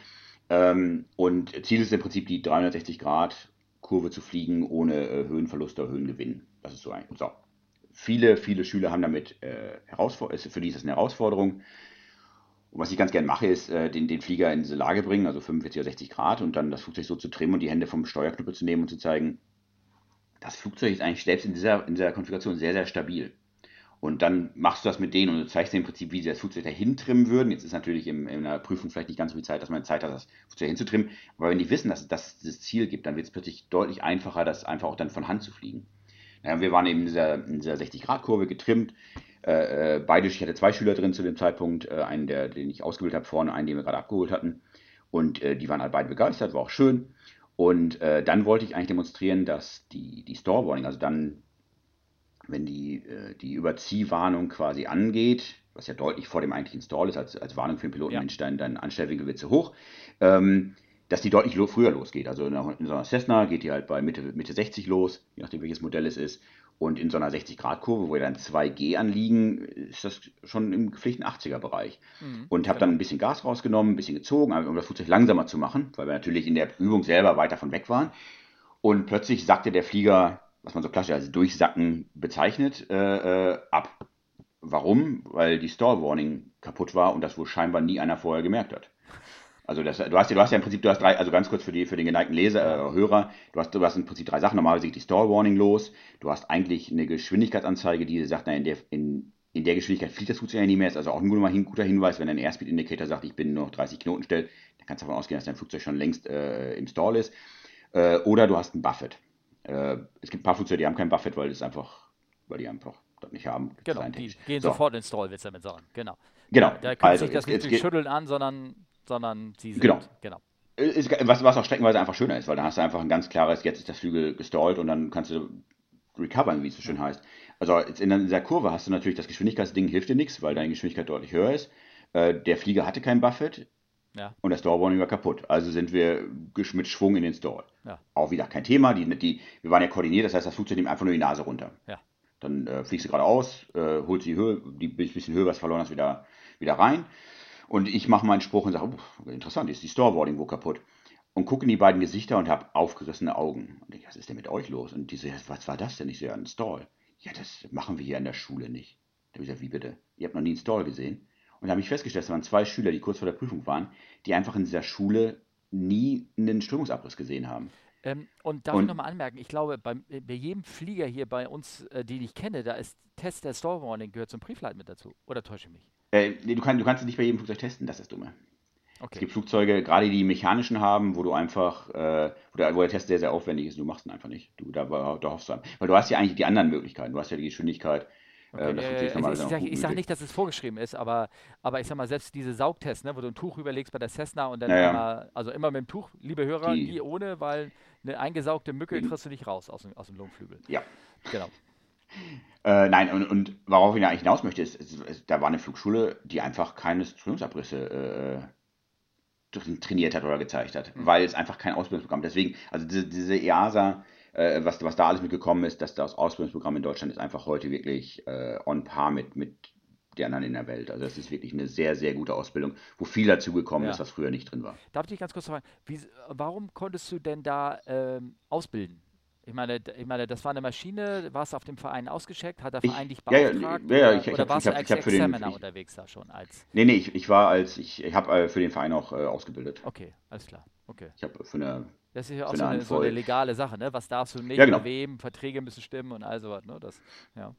Ähm, und Ziel ist im Prinzip die 360 Grad Kurve zu fliegen, ohne äh, Höhenverlust oder Höhengewinn. Das ist so ein. So, viele, viele Schüler haben damit äh, Herausforderungen, für die ist das eine Herausforderung. Und was ich ganz gerne mache, ist, äh, den, den Flieger in diese Lage bringen, also 45 oder 60 Grad, und dann das Flugzeug so zu trimmen und die Hände vom Steuerknüppel zu nehmen und zu zeigen, das Flugzeug ist eigentlich selbst in dieser, in dieser Konfiguration sehr, sehr stabil. Und dann machst du das mit denen und du zeigst dir im Prinzip, wie sie das Flugzeug dahin trimmen würden. Jetzt ist natürlich in, in einer Prüfung vielleicht nicht ganz so viel Zeit, dass man Zeit hat, das Flugzeug hinzutrimmen. Aber wenn die wissen, dass, dass es das Ziel gibt, dann wird es plötzlich deutlich einfacher, das einfach auch dann von Hand zu fliegen. Ja, wir waren eben in dieser, dieser 60-Grad-Kurve getrimmt. Äh, äh, beide, ich hatte zwei Schüler drin zu dem Zeitpunkt, äh, einen, der, den ich ausgebildet habe vorne, einen, den wir gerade abgeholt hatten. Und äh, die waren halt beide begeistert, war auch schön. Und äh, dann wollte ich eigentlich demonstrieren, dass die, die Store Warning, also dann, wenn die, äh, die Überziehwarnung quasi angeht, was ja deutlich vor dem eigentlichen Stall ist, als, als Warnung für den Piloten, ja. Mensch, dein, dein Anstellwinkel wird zu hoch, ähm, dass die deutlich früher losgeht. Also in, in so einer Cessna geht die halt bei Mitte, Mitte 60 los, je nachdem welches Modell es ist. Und in so einer 60-Grad-Kurve, wo ja dann 2G anliegen, ist das schon im gepflichten 80er-Bereich. Mhm, und habe genau. dann ein bisschen Gas rausgenommen, ein bisschen gezogen, um das Flugzeug langsamer zu machen, weil wir natürlich in der Übung selber weit davon weg waren. Und plötzlich sagte der Flieger, was man so klassisch als Durchsacken bezeichnet, äh, äh, ab. Warum? Weil die Stall Warning kaputt war und das wohl scheinbar nie einer vorher gemerkt hat. Also das, du hast ja, du hast ja im Prinzip, du hast drei, also ganz kurz für die für den geneigten Leser, äh, Hörer, du hast, du hast im Prinzip drei Sachen. Normalerweise geht die Stall Warning los. Du hast eigentlich eine Geschwindigkeitsanzeige, die sagt, na, in der, in, in der Geschwindigkeit fliegt das Flugzeug ja nie mehr. Ist also auch nur mal ein guter Hinweis, wenn ein Airspeed Indicator sagt, ich bin nur noch 30 Knoten stellt, dann kannst du davon ausgehen, dass dein Flugzeug schon längst äh, im Stall ist. Äh, oder du hast ein Buffet. Äh, es gibt ein paar Flugzeuge, die haben kein Buffet, weil das einfach, weil die einfach das nicht haben. Genau, die gehen so. sofort ins Stall, willst du damit sagen. Genau. Genau. Da können also, sich das nicht durch Schütteln an, sondern, sondern sie sind. Genau. genau. Ist, was, was auch streckenweise einfach schöner ist, weil dann hast du einfach ein ganz klares, jetzt ist das Flügel gestallt und dann kannst du recovern, wie es so schön heißt. Also jetzt in dieser Kurve hast du natürlich das Geschwindigkeitsding hilft dir nichts, weil deine Geschwindigkeit deutlich höher ist. Äh, der Flieger hatte kein Buffet ja. und das Doorwarning war kaputt. Also sind wir mit Schwung in den Stall. Ja. Auch wieder kein Thema. Die, die, wir waren ja koordiniert, das heißt, das Flugzeug nimmt einfach nur die Nase runter. Ja. Dann äh, fliegst du geradeaus, äh, holst die Höhe, die bisschen Höhe, was verloren hast, wieder, wieder rein. Und ich mache meinen Spruch und sage, interessant, ist die Storeboarding wo kaputt? Und gucke in die beiden Gesichter und habe aufgerissene Augen. Und ich, was ist denn mit euch los? Und die so, was war das denn? Ich so, ja, ein Stall. Ja, das machen wir hier in der Schule nicht. Da habe ich gesagt, wie bitte? Ihr habt noch nie einen Stall gesehen? Und da habe ich festgestellt, es waren zwei Schüler, die kurz vor der Prüfung waren, die einfach in dieser Schule nie einen Strömungsabriss gesehen haben. Ähm, und darf und, ich nochmal anmerken, ich glaube, bei, bei, jedem Flieger hier bei uns, äh, den ich kenne, da ist Test der Stall Warning gehört zum Preflight mit dazu. Oder täusche ich mich? Äh, nee, du, kann, du kannst es nicht bei jedem Flugzeug testen, das ist das Dumme. Okay. Es gibt Flugzeuge, gerade die mechanischen haben, wo du einfach, äh, wo, der, wo, der, Test sehr, sehr aufwendig ist, du machst ihn einfach nicht. Du, da, da hoffst du an. Weil du hast ja eigentlich die anderen Möglichkeiten. Du hast ja die Geschwindigkeit, Okay, äh, äh, ich, sage sag nicht, dass es vorgeschrieben ist, aber, aber ich sag mal, selbst diese Saugtests, ne, wo du ein Tuch überlegst bei der Cessna und dann ja, immer, also immer mit dem Tuch, liebe Hörer, die, nie ohne, weil eine eingesaugte Mücke kriegst du nicht raus aus dem, aus dem Lungenflügel. Ja. Genau. Äh, nein, und, und worauf ich eigentlich hinaus möchte, ist, ist, ist, da war eine Flugschule, die einfach keine Strömungsabrisse äh, trainiert hat oder gezeigt hat, mhm. weil es einfach kein Ausbildungsprogramm. Deswegen, also diese, diese EASA äh, was, was da alles mitgekommen ist, dass das Ausbildungsprogramm in Deutschland ist einfach heute wirklich äh, on par mit, mit den anderen in der Welt. Also das ist wirklich eine sehr, sehr gute Ausbildung, wo viel dazu gekommen ja. ist, was früher nicht drin war. Darf ich dich ganz kurz fragen, wie, warum konntest du denn da ähm, ausbilden? Ich meine, ich meine, das war eine Maschine, warst du auf dem Verein ausgescheckt, hat der Verein ich, dich beauftragt? Ja, ja, ja, ich, oder ich warst du als Examiner den, unterwegs da schon? Als nee, nee, ich, ich war als, ich, ich habe äh, für den Verein auch äh, ausgebildet. Okay, alles klar. Okay. Ich habe für eine das ist ja auch so eine, so eine, legale Sache, ne? Was darfst du nicht, ja, genau. wem, Verträge müssen stimmen und all sowas, ne? Das, ja.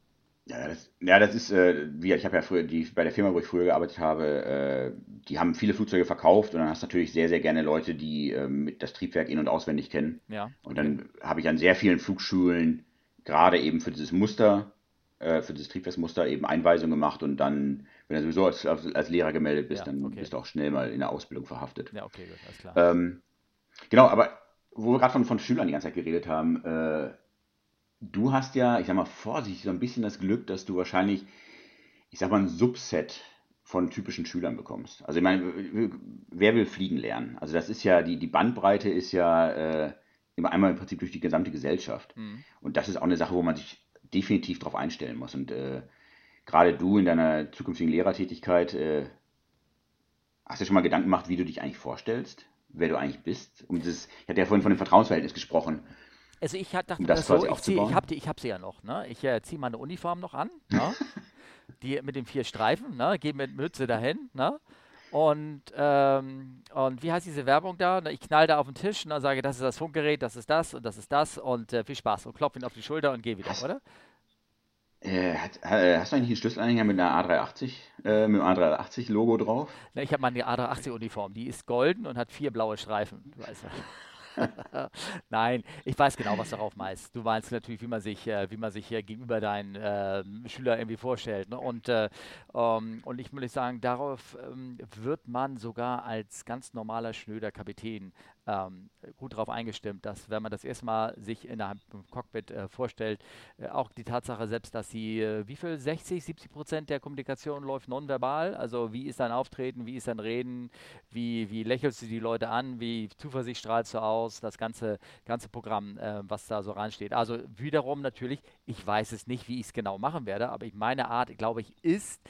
Ja, das, ja, das ist, äh, wie ich habe ja früher, die, bei der Firma, wo ich früher gearbeitet habe, äh, die haben viele Flugzeuge verkauft und dann hast du natürlich sehr, sehr gerne Leute, die äh, das Triebwerk in- und auswendig kennen. Ja. Und dann habe ich an sehr vielen Flugschulen gerade eben für dieses Muster, äh, für dieses Triebwerksmuster eben Einweisungen gemacht und dann, wenn du sowieso als, als Lehrer gemeldet bist, ja, dann okay. bist du auch schnell mal in der Ausbildung verhaftet. Ja, okay, gut, alles klar. Ähm, genau, aber wo wir gerade von, von Schülern die ganze Zeit geredet haben, äh, du hast ja, ich sag mal vorsichtig, so ein bisschen das Glück, dass du wahrscheinlich, ich sag mal, ein Subset von typischen Schülern bekommst. Also ich meine, wer will fliegen lernen? Also das ist ja, die, die Bandbreite ist ja äh, immer einmal im Prinzip durch die gesamte Gesellschaft. Mhm. Und das ist auch eine Sache, wo man sich definitiv darauf einstellen muss. Und äh, gerade du in deiner zukünftigen Lehrertätigkeit, äh, hast du schon mal Gedanken gemacht, wie du dich eigentlich vorstellst? wer du eigentlich bist. Um dieses, ich hatte ja vorhin von dem Vertrauensverhältnis gesprochen. Also ich dachte um das, das so, ich, zieh, ich habe hab sie ja noch. Ne? Ich äh, ziehe meine Uniform noch an, ne? die mit den vier Streifen, ne? gehe mit Mütze dahin. Ne? Und, ähm, und wie heißt diese Werbung da? Ich knall da auf den Tisch und dann sage, das ist das Funkgerät, das ist das und das ist das und äh, viel Spaß und klopfe ihn auf die Schulter und gehe wieder, hast, oder? Äh, hast, äh, hast du eigentlich einen Schlüsselanhänger mit einer A380, äh, mit einem A380-Logo drauf? Na, ich habe meine A380-Uniform, die ist golden und hat vier blaue Streifen. Du weißt ja. Nein, ich weiß genau, was darauf meinst. Du meinst natürlich, wie man sich, äh, wie man sich hier gegenüber deinen äh, Schülern irgendwie vorstellt. Ne? Und, äh, ähm, und ich muss sagen, darauf ähm, wird man sogar als ganz normaler, schnöder Kapitän ähm, gut darauf eingestimmt, dass wenn man das erstmal sich in einem Cockpit äh, vorstellt, äh, auch die Tatsache selbst, dass sie, äh, wie viel, 60, 70 Prozent der Kommunikation läuft nonverbal, also wie ist dein Auftreten, wie ist dein Reden, wie, wie lächelst du die Leute an, wie Zuversicht strahlst du aus, das ganze, ganze Programm, äh, was da so reinsteht. Also wiederum natürlich, ich weiß es nicht, wie ich es genau machen werde, aber ich, meine Art, glaube ich, ist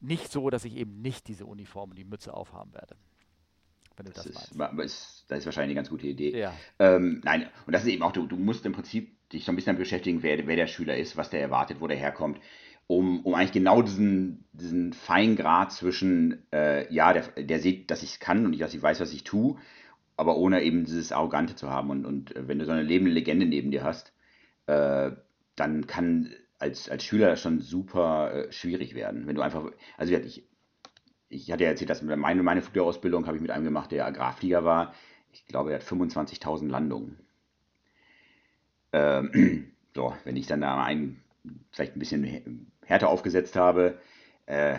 nicht so, dass ich eben nicht diese Uniform und die Mütze aufhaben werde wenn du das, das meinst. Ist, das ist wahrscheinlich eine ganz gute Idee. Ja. Ähm, nein, und das ist eben auch, du, du musst im Prinzip dich so ein bisschen beschäftigen, wer, wer der Schüler ist, was der erwartet, wo der herkommt, um, um eigentlich genau diesen, diesen feinen Grad zwischen, äh, ja, der, der sieht, dass ich es kann und ich, dass ich weiß, was ich tue, aber ohne eben dieses Arrogante zu haben. Und, und äh, wenn du so eine lebende Legende neben dir hast, äh, dann kann als, als Schüler schon super äh, schwierig werden. Wenn du einfach, also ich, ich hatte ja erzählt, dass meine, meine Flugausbildung habe ich mit einem gemacht, der Agrarflieger war. Ich glaube, er hat 25.000 Landungen. Ähm, so, wenn ich dann da einen vielleicht ein bisschen härter aufgesetzt habe, äh,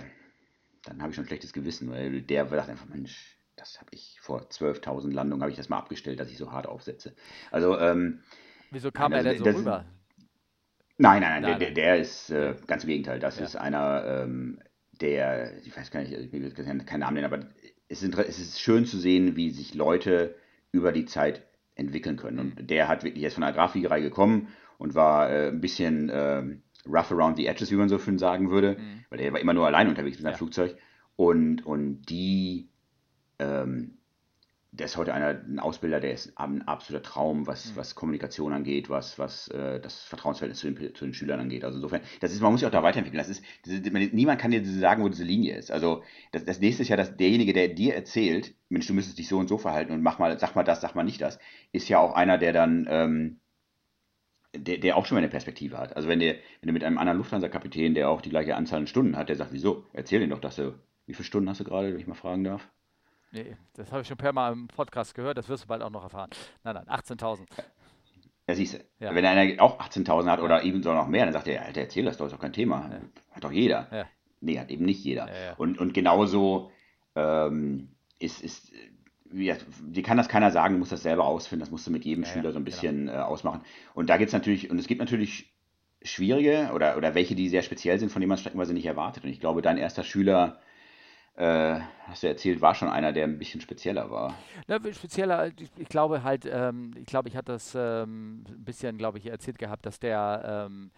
dann habe ich schon ein schlechtes Gewissen, weil der sagt einfach, Mensch, das habe ich vor 12.000 Landungen, habe ich das mal abgestellt, dass ich so hart aufsetze. Also, ähm, Wieso kam also, er denn so das, rüber? Nein, nein, nein, nein, der, der ist äh, ganz im Gegenteil. Das ja. ist einer, ähm, der, ich weiß gar nicht, ich will keinen Namen nennen, aber es ist, es ist schön zu sehen, wie sich Leute über die Zeit entwickeln können. Und der hat wirklich jetzt von der Grafikerei gekommen und war äh, ein bisschen äh, rough around the edges, wie man so schön sagen würde, mhm. weil der war immer nur allein unterwegs mit seinem ja. Flugzeug. Und, und die, ähm, der ist heute einer, ein Ausbilder, der ist ein absoluter Traum, was, mhm. was Kommunikation angeht, was, was äh, das Vertrauensverhältnis zu den, zu den Schülern angeht. Also insofern, das ist, man muss sich auch da weiterentwickeln. Das ist, das ist niemand kann dir sagen, wo diese Linie ist. Also das, das nächste ist ja, dass derjenige, der dir erzählt, Mensch, du müsstest dich so und so verhalten und mach mal, sag mal das, sag mal nicht das, ist ja auch einer, der dann ähm, der, der auch schon mal eine Perspektive hat. Also wenn der, wenn du mit einem anderen Lufthansa-Kapitän, der auch die gleiche Anzahl an Stunden hat, der sagt, wieso? Erzähl dir doch, dass du, wie viele Stunden hast du gerade, wenn ich mal fragen darf? Nee, das habe ich schon per Mal im Podcast gehört, das wirst du bald auch noch erfahren. Nein, nein, 18.000. Ja, siehst du. Ja. Wenn einer auch 18.000 hat oder eben so noch mehr, dann sagt er, Alter, erzähl das doch, ist doch kein Thema. Ja. Hat doch jeder. Ja. Nee, hat eben nicht jeder. Und, und genauso ähm, ist, ist ja, dir kann das keiner sagen, du musst das selber ausfinden, das musst du mit jedem ja, Schüler so ein genau. bisschen genau. äh, ausmachen. Und da gibt es natürlich, und es gibt natürlich schwierige oder, oder welche, die sehr speziell sind, von denen man streckenweise nicht erwartet. Und ich glaube, dein erster Schüler, äh, hast du erzählt, war schon einer, der ein bisschen spezieller war. Na, spezieller, ich, ich glaube halt, ähm, ich glaube, ich hatte das ähm, ein bisschen, glaube ich, erzählt gehabt, dass der ähm,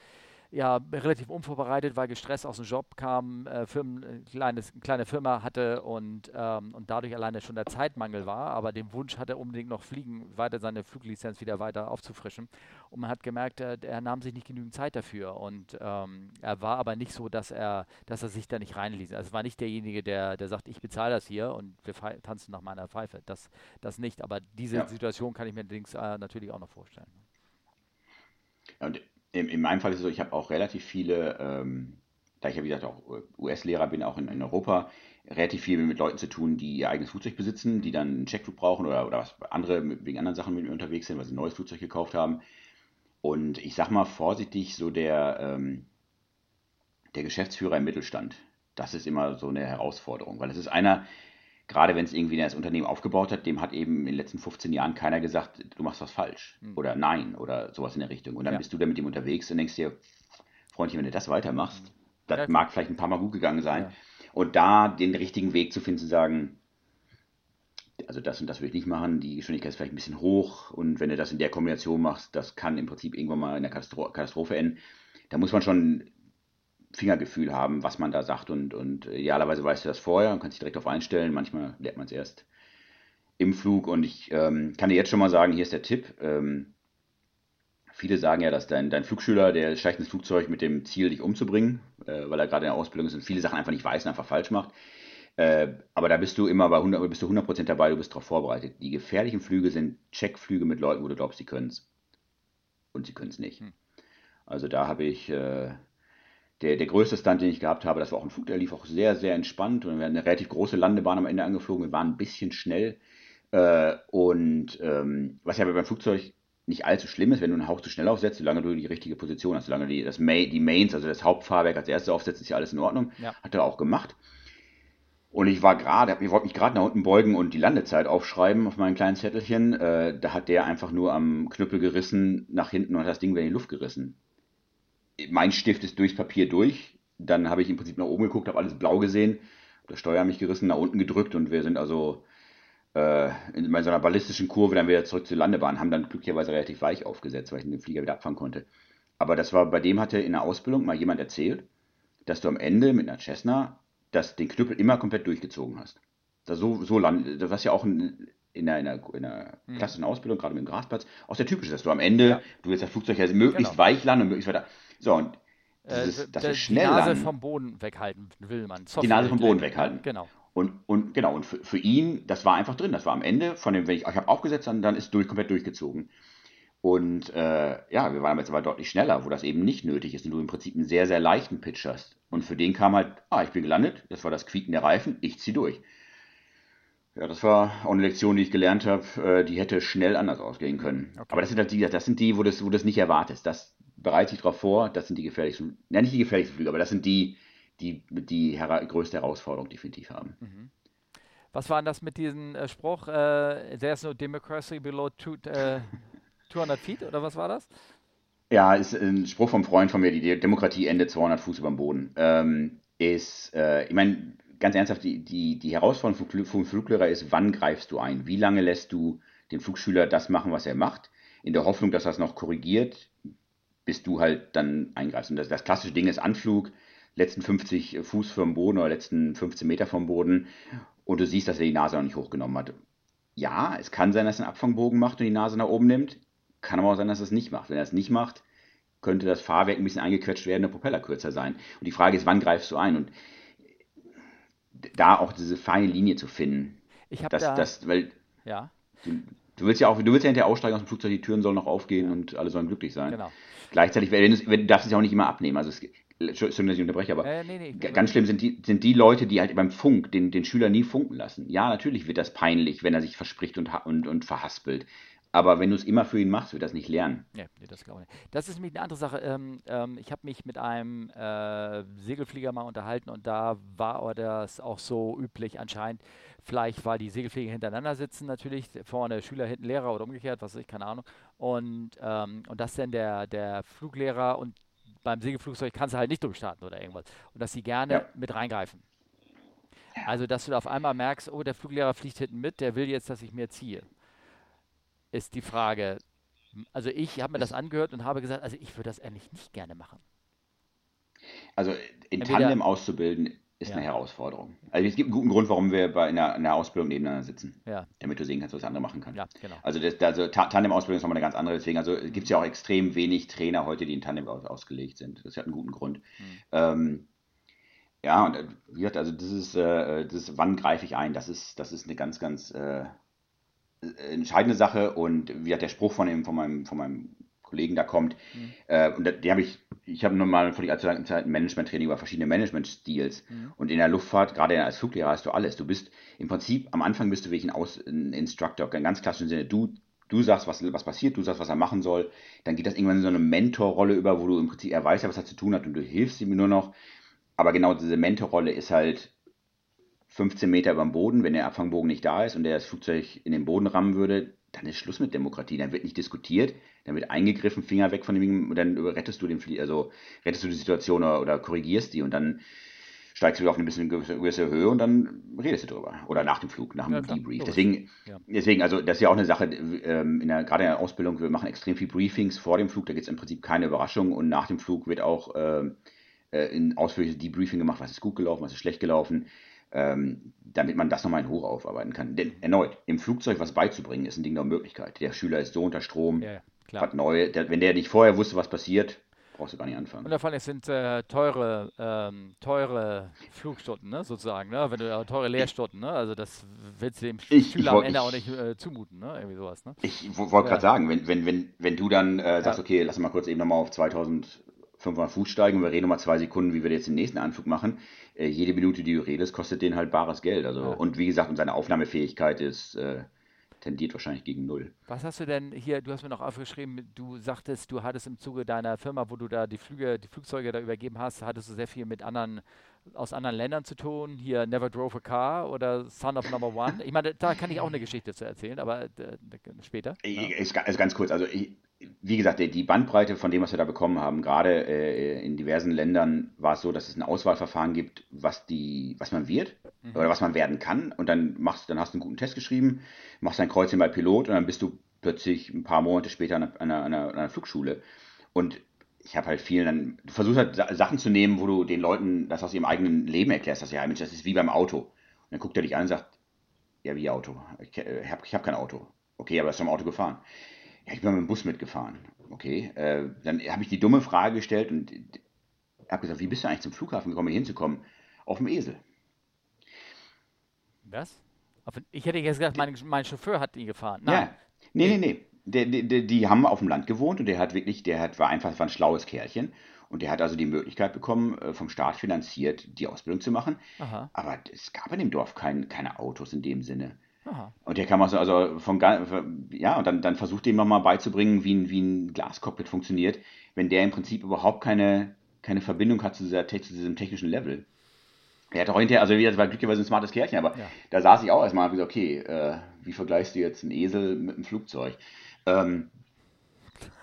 ja, relativ unvorbereitet, weil gestresst aus dem Job kam, äh, Firmen, äh, kleines, eine kleine Firma hatte und, ähm, und dadurch alleine schon der Zeitmangel war, aber den Wunsch hatte unbedingt noch fliegen, weiter seine Fluglizenz wieder weiter aufzufrischen. Und man hat gemerkt, äh, er nahm sich nicht genügend Zeit dafür und ähm, er war aber nicht so, dass er, dass er sich da nicht reinließ. Also es war nicht derjenige, der, der sagt, ich bezahle das hier und wir tanzen nach meiner Pfeife. Das, das nicht, aber diese ja. Situation kann ich mir allerdings äh, natürlich auch noch vorstellen. und in, in meinem Fall ist es so, ich habe auch relativ viele, ähm, da ich ja wie gesagt auch US-Lehrer bin, auch in, in, Europa, relativ viel mit Leuten zu tun, die ihr eigenes Flugzeug besitzen, die dann einen Checkflug brauchen oder, oder was andere wegen anderen Sachen mit mir unterwegs sind, weil sie ein neues Flugzeug gekauft haben. Und ich sag mal vorsichtig, so der, ähm, der Geschäftsführer im Mittelstand, das ist immer so eine Herausforderung, weil es ist einer, gerade wenn es irgendwie das Unternehmen aufgebaut hat, dem hat eben in den letzten 15 Jahren keiner gesagt, du machst was falsch mhm. oder nein oder sowas in der Richtung. Und dann ja. bist du da mit ihm unterwegs und denkst dir, Freundchen, wenn du das weitermachst, mhm. das ja. mag vielleicht ein paar Mal gut gegangen sein. Ja. Und da den richtigen Weg zu finden, zu sagen, also das und das will ich nicht machen, die Geschwindigkeit ist vielleicht ein bisschen hoch und wenn du das in der Kombination machst, das kann im Prinzip irgendwann mal in der Katastrophe enden. Da muss man schon Fingergefühl haben, was man da sagt und, und idealerweise weißt du das vorher und kannst dich direkt darauf einstellen. Manchmal lernt man es erst im Flug und ich ähm, kann dir jetzt schon mal sagen, hier ist der Tipp. Ähm, viele sagen ja, dass dein, dein Flugschüler, der steigt ins Flugzeug mit dem Ziel, dich umzubringen, äh, weil er gerade in der Ausbildung ist und viele Sachen einfach nicht weiß und einfach falsch macht. Äh, aber da bist du immer bei 100, bist du 100% dabei, du bist darauf vorbereitet. Die gefährlichen Flüge sind Checkflüge mit Leuten, wo du glaubst, sie können es. Und sie können es nicht. Hm. Also da habe ich äh, der, der größte Stunt, den ich gehabt habe, das war auch ein Flug, der lief auch sehr, sehr entspannt und wir hatten eine relativ große Landebahn am Ende angeflogen. Wir waren ein bisschen schnell. Äh, und ähm, was ja beim Flugzeug nicht allzu schlimm ist, wenn du einen Hauch zu schnell aufsetzt, solange du die richtige Position hast, solange die, das Main, die Mains, also das Hauptfahrwerk als erstes aufsetzt, ist ja alles in Ordnung. Ja. Hat er auch gemacht. Und ich war gerade, ich wollte mich gerade nach unten beugen und die Landezeit aufschreiben auf meinem kleinen Zettelchen. Äh, da hat der einfach nur am Knüppel gerissen nach hinten und hat das Ding wieder in die Luft gerissen mein Stift ist durchs Papier durch. Dann habe ich im Prinzip nach oben geguckt, habe alles blau gesehen, der Steuer mich gerissen, nach unten gedrückt und wir sind also äh, in so einer ballistischen Kurve dann wieder zurück zur Landebahn, haben dann glücklicherweise relativ weich aufgesetzt, weil ich den Flieger wieder abfangen konnte. Aber das war, bei dem hatte in der Ausbildung mal jemand erzählt, dass du am Ende mit einer Cessna das, den Knüppel immer komplett durchgezogen hast. Das so, so land, was ja auch in, in einer, in einer, in einer mhm. klassischen Ausbildung, gerade mit dem Grasplatz, auch sehr typisch ist, dass du am Ende, ja. du willst das Flugzeug ja möglichst genau. weich landen und möglichst weiter. So, und dieses, äh, das ist schnell Die Nase vom Boden weghalten will man. Software die Nase vom Boden weghalten. Genau. Und, und genau, und für, für, ihn, das war einfach drin. Das war am Ende von dem, wenn ich, ich habe aufgesetzt, dann, dann ist durch, komplett durchgezogen. Und äh, ja, wir waren jetzt aber deutlich schneller, wo das eben nicht nötig ist und du im Prinzip einen sehr, sehr leichten Pitch hast. Und für den kam halt, ah, ich bin gelandet, das war das Quieken der Reifen, ich zieh durch. Ja, das war auch eine Lektion, die ich gelernt habe, äh, die hätte schnell anders ausgehen können. Okay. Aber das sind halt die, das sind die, wo du das, wo das nicht erwartest. Das bereitet sich darauf vor, das sind die gefährlichsten, ja nicht die gefährlichsten Flüge, aber das sind die, die die hera größte Herausforderung definitiv haben. Mhm. Was war denn das mit diesem äh, Spruch, äh, there's no democracy below two, äh, 200 feet, oder was war das? Ja, ist ein Spruch vom Freund von mir, die Demokratie endet 200 Fuß über dem Boden. Ähm, ist, äh, ich meine, ganz ernsthaft, die, die, die Herausforderung vom, vom Fluglehrer ist, wann greifst du ein? Wie lange lässt du den Flugschüler das machen, was er macht, in der Hoffnung, dass er es noch korrigiert, bis du halt dann eingreifst. Und das, das klassische Ding ist Anflug, letzten 50 Fuß vom Boden oder letzten 15 Meter vom Boden und du siehst, dass er die Nase noch nicht hochgenommen hat. Ja, es kann sein, dass er einen Abfangbogen macht und die Nase nach oben nimmt. Kann aber auch sein, dass er es nicht macht. Wenn er es nicht macht, könnte das Fahrwerk ein bisschen eingequetscht werden, der Propeller kürzer sein. Und die Frage ist, wann greifst du ein? Und da auch diese feine Linie zu finden. Ich habe da, das, weil ja. Du, du, willst ja auch, du willst ja hinterher aussteigen aus dem Flugzeug, die Türen sollen noch aufgehen und alle sollen glücklich sein. Genau. Gleichzeitig, wenn du, wenn, du darfst es ja auch nicht immer abnehmen. Also es, Entschuldigung, dass ich unterbreche, aber äh, nee, nee, ganz schlimm sind die, sind die Leute, die halt beim Funk den, den Schüler nie funken lassen. Ja, natürlich wird das peinlich, wenn er sich verspricht und, und, und verhaspelt. Aber wenn du es immer für ihn machst, wird das nicht lernen. Ja, nee, das glaube ich nicht. Das ist nämlich eine andere Sache. Ähm, ähm, ich habe mich mit einem äh, Segelflieger mal unterhalten und da war das auch so üblich anscheinend. Vielleicht, weil die Segelflieger hintereinander sitzen, natürlich, vorne Schüler, hinten Lehrer oder umgekehrt, was weiß ich, keine Ahnung. Und, ähm, und dass dann der, der Fluglehrer und beim Segelflugzeug kannst du halt nicht durchstarten oder irgendwas. Und dass sie gerne ja. mit reingreifen. Also, dass du auf einmal merkst, oh, der Fluglehrer fliegt hinten mit, der will jetzt, dass ich mir ziehe ist die Frage. Also ich habe mir das angehört und habe gesagt, also ich würde das eigentlich nicht gerne machen. Also in Entweder, Tandem auszubilden ist ja. eine Herausforderung. Also es gibt einen guten Grund, warum wir bei einer, einer Ausbildung nebeneinander sitzen. Ja. Damit du sehen kannst, was der andere machen kann. Ja, genau. Also, das, also Tandem-Ausbildung ist nochmal eine ganz andere. Deswegen also, gibt es ja auch extrem wenig Trainer heute, die in Tandem aus, ausgelegt sind. Das hat einen guten Grund. Hm. Ähm, ja, und äh, wie gesagt, also das ist, äh, das ist, wann greife ich ein? Das ist, das ist eine ganz, ganz äh, äh, entscheidende Sache und wie hat der Spruch von, dem, von, meinem, von meinem Kollegen da kommt. Mhm. Äh, und die habe ich, ich habe nun mal vor die allzu langen Zeit ein Management-Training über verschiedene Management-Stils. Mhm. Und in der Luftfahrt, gerade als Fluglehrer, hast du alles. Du bist im Prinzip, am Anfang bist du wirklich ein, Aus, ein Instructor, in ganz klassischen Sinne. Du, du sagst, was, was passiert, du sagst, was er machen soll. Dann geht das irgendwann in so eine Mentorrolle über, wo du im Prinzip, er weiß ja, was er zu tun hat und du hilfst ihm nur noch. Aber genau diese Mentorrolle ist halt 15 Meter über dem Boden, wenn der Abfangbogen nicht da ist und der das Flugzeug in den Boden rammen würde, dann ist Schluss mit Demokratie. Dann wird nicht diskutiert, dann wird eingegriffen, Finger weg von dem, und dann rettest du den Flie also rettest du die Situation oder, oder, korrigierst die und dann steigst du wieder auf eine bisschen gewisse Höhe und dann redest du drüber. Oder nach dem Flug, nach dem ja, Debrief. Deswegen, ja. deswegen, also das ist ja auch eine Sache, ähm, in der, gerade in der Ausbildung, wir machen extrem viel Briefings vor dem Flug, da gibt es im Prinzip keine Überraschung und nach dem Flug wird auch äh, ein äh, ausführliches Debriefing gemacht, was ist gut gelaufen, was ist schlecht gelaufen ähm, damit man das nochmal in hoch aufarbeiten kann. Denn erneut, im Flugzeug was beizubringen, ist ein Ding der Möglichkeit. Der Schüler ist so unter Strom, ja, ja, hat neu, der, wenn der nicht vorher wusste, was passiert, brauchst du gar nicht anfangen. Und davon es sind äh, teure, ähm, teure Flugstunden, ne, sozusagen, ne? Wenn du äh, teure Lehrstunden, ne? Also das willst du dem ich, Schüler ich am Ende auch nicht äh, zumuten, ne? Irgendwie sowas, ne? Ich wollte gerade sagen, wenn, wenn, wenn, wenn du dann äh, sagst, okay, lass mal kurz eben nochmal auf 2500 Fuß steigen und wir reden nochmal zwei Sekunden, wie wir jetzt den nächsten Anflug machen, äh, jede Minute, die du redest, kostet den halt bares Geld. Also, ja. Und wie gesagt, und seine Aufnahmefähigkeit ist, äh, tendiert wahrscheinlich gegen null. Was hast du denn hier, du hast mir noch aufgeschrieben, du sagtest, du hattest im Zuge deiner Firma, wo du da die Flüge, die Flugzeuge da übergeben hast, hattest du sehr viel mit anderen aus anderen Ländern zu tun, hier Never Drove a Car oder Son of Number One. Ich meine, da kann ich auch eine Geschichte zu erzählen, aber äh, später. Ja. Ist, ist, ganz kurz, also ich, wie gesagt, die Bandbreite von dem, was wir da bekommen haben, gerade äh, in diversen Ländern war es so, dass es ein Auswahlverfahren gibt, was die, was man wird mhm. oder was man werden kann. Und dann machst, dann hast du einen guten Test geschrieben, machst ein Kreuzchen bei Pilot und dann bist du plötzlich ein paar Monate später an einer, einer, einer Flugschule. Und ich habe halt vielen dann, du versuchst halt Sachen zu nehmen, wo du den Leuten das aus ihrem eigenen Leben erklärst, dass ja, Mensch, das ist wie beim Auto. Und dann guckt er dich an und sagt, ja, wie Auto? Ich, äh, habe ich hab kein Auto. Okay, aber du hast im Auto gefahren. Ja, ich bin mit dem Bus mitgefahren. Okay, äh, dann habe ich die dumme Frage gestellt und habe gesagt, wie bist du eigentlich zum Flughafen gekommen, hier hinzukommen? Auf dem Esel. Was? Ich hätte jetzt gesagt, mein, mein Chauffeur hat ihn gefahren. Nein. Ja. Nee, nee, nee. Die, die, die, haben auf dem Land gewohnt und der hat wirklich, der hat, war einfach war ein schlaues Kerlchen. Und der hat also die Möglichkeit bekommen, äh, vom Staat finanziert die Ausbildung zu machen. Aha. Aber es gab in dem Dorf kein, keine Autos in dem Sinne. Aha. Und der kann man so, also von, ja, und dann, dann versucht dem nochmal beizubringen, wie ein, wie ein Glascockpit funktioniert, wenn der im Prinzip überhaupt keine, keine Verbindung hat zu, dieser, zu diesem technischen Level. Er hat auch hinterher, also das war glücklicherweise ein smartes Kärtchen, aber ja. da saß ich auch erstmal und gesagt, okay, äh, wie vergleichst du jetzt einen Esel mit einem Flugzeug? Ähm,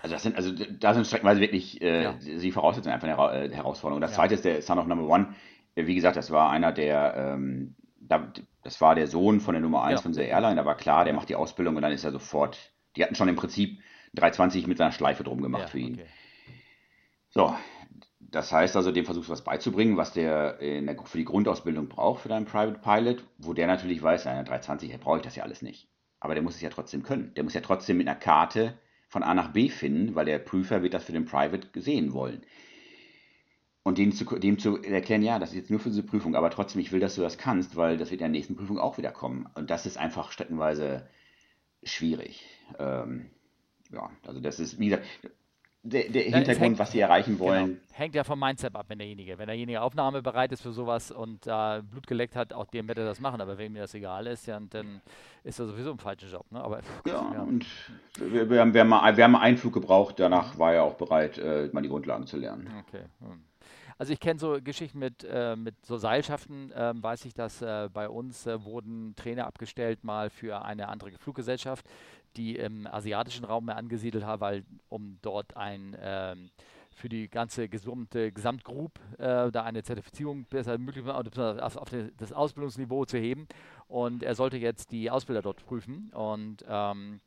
also das sind, also da sind streckenweise wirklich äh, ja. die Voraussetzungen einfach eine äh, Herausforderung. Und das ja. zweite ist der Son of Number One. Wie gesagt, das war einer der, ähm, das war der Sohn von der Nummer 1 ja. von der Airline, da war klar, der macht die Ausbildung und dann ist er sofort, die hatten schon im Prinzip 320 mit seiner Schleife drum gemacht für ihn. Okay. So, das heißt also, dem versuchst du was beizubringen, was der, der, für die Grundausbildung braucht für deinen Private Pilot, wo der natürlich weiß, einer 320, brauche ich das ja alles nicht. Aber der muss es ja trotzdem können. Der muss ja trotzdem mit einer Karte von A nach B finden, weil der Prüfer wird das für den Private sehen wollen. Und dem zu, dem zu erklären, ja, das ist jetzt nur für diese Prüfung, aber trotzdem, ich will, dass du das kannst, weil das wird in der nächsten Prüfung auch wieder kommen. Und das ist einfach streckenweise schwierig. Ähm, ja, also das ist, wie gesagt, der, der Hintergrund, hängt, was sie erreichen genau. wollen. Genau. Hängt ja vom Mindset ab, wenn derjenige, wenn derjenige aufnahmebereit ist für sowas und äh, Blut geleckt hat, auch dem wird er das machen, aber wenn mir das egal ist, ja, dann ist er sowieso im falschen Job. Ne? Aber, ja, ja, und wir, wir, haben, wir, haben mal, wir haben einen Flug gebraucht, danach war er auch bereit, äh, mal die Grundlagen zu lernen. Okay. Hm. Also ich kenne so Geschichten mit, äh, mit so Seilschaften, ähm, weiß ich, dass äh, bei uns äh, wurden Trainer abgestellt mal für eine andere Fluggesellschaft, die im asiatischen Raum mehr angesiedelt haben, weil um dort ein ähm, für die ganze gesamte Gesamtgroup äh, da eine Zertifizierung besser möglich auf, auf das Ausbildungsniveau zu heben. Und er sollte jetzt die Ausbilder dort prüfen. Und ähm,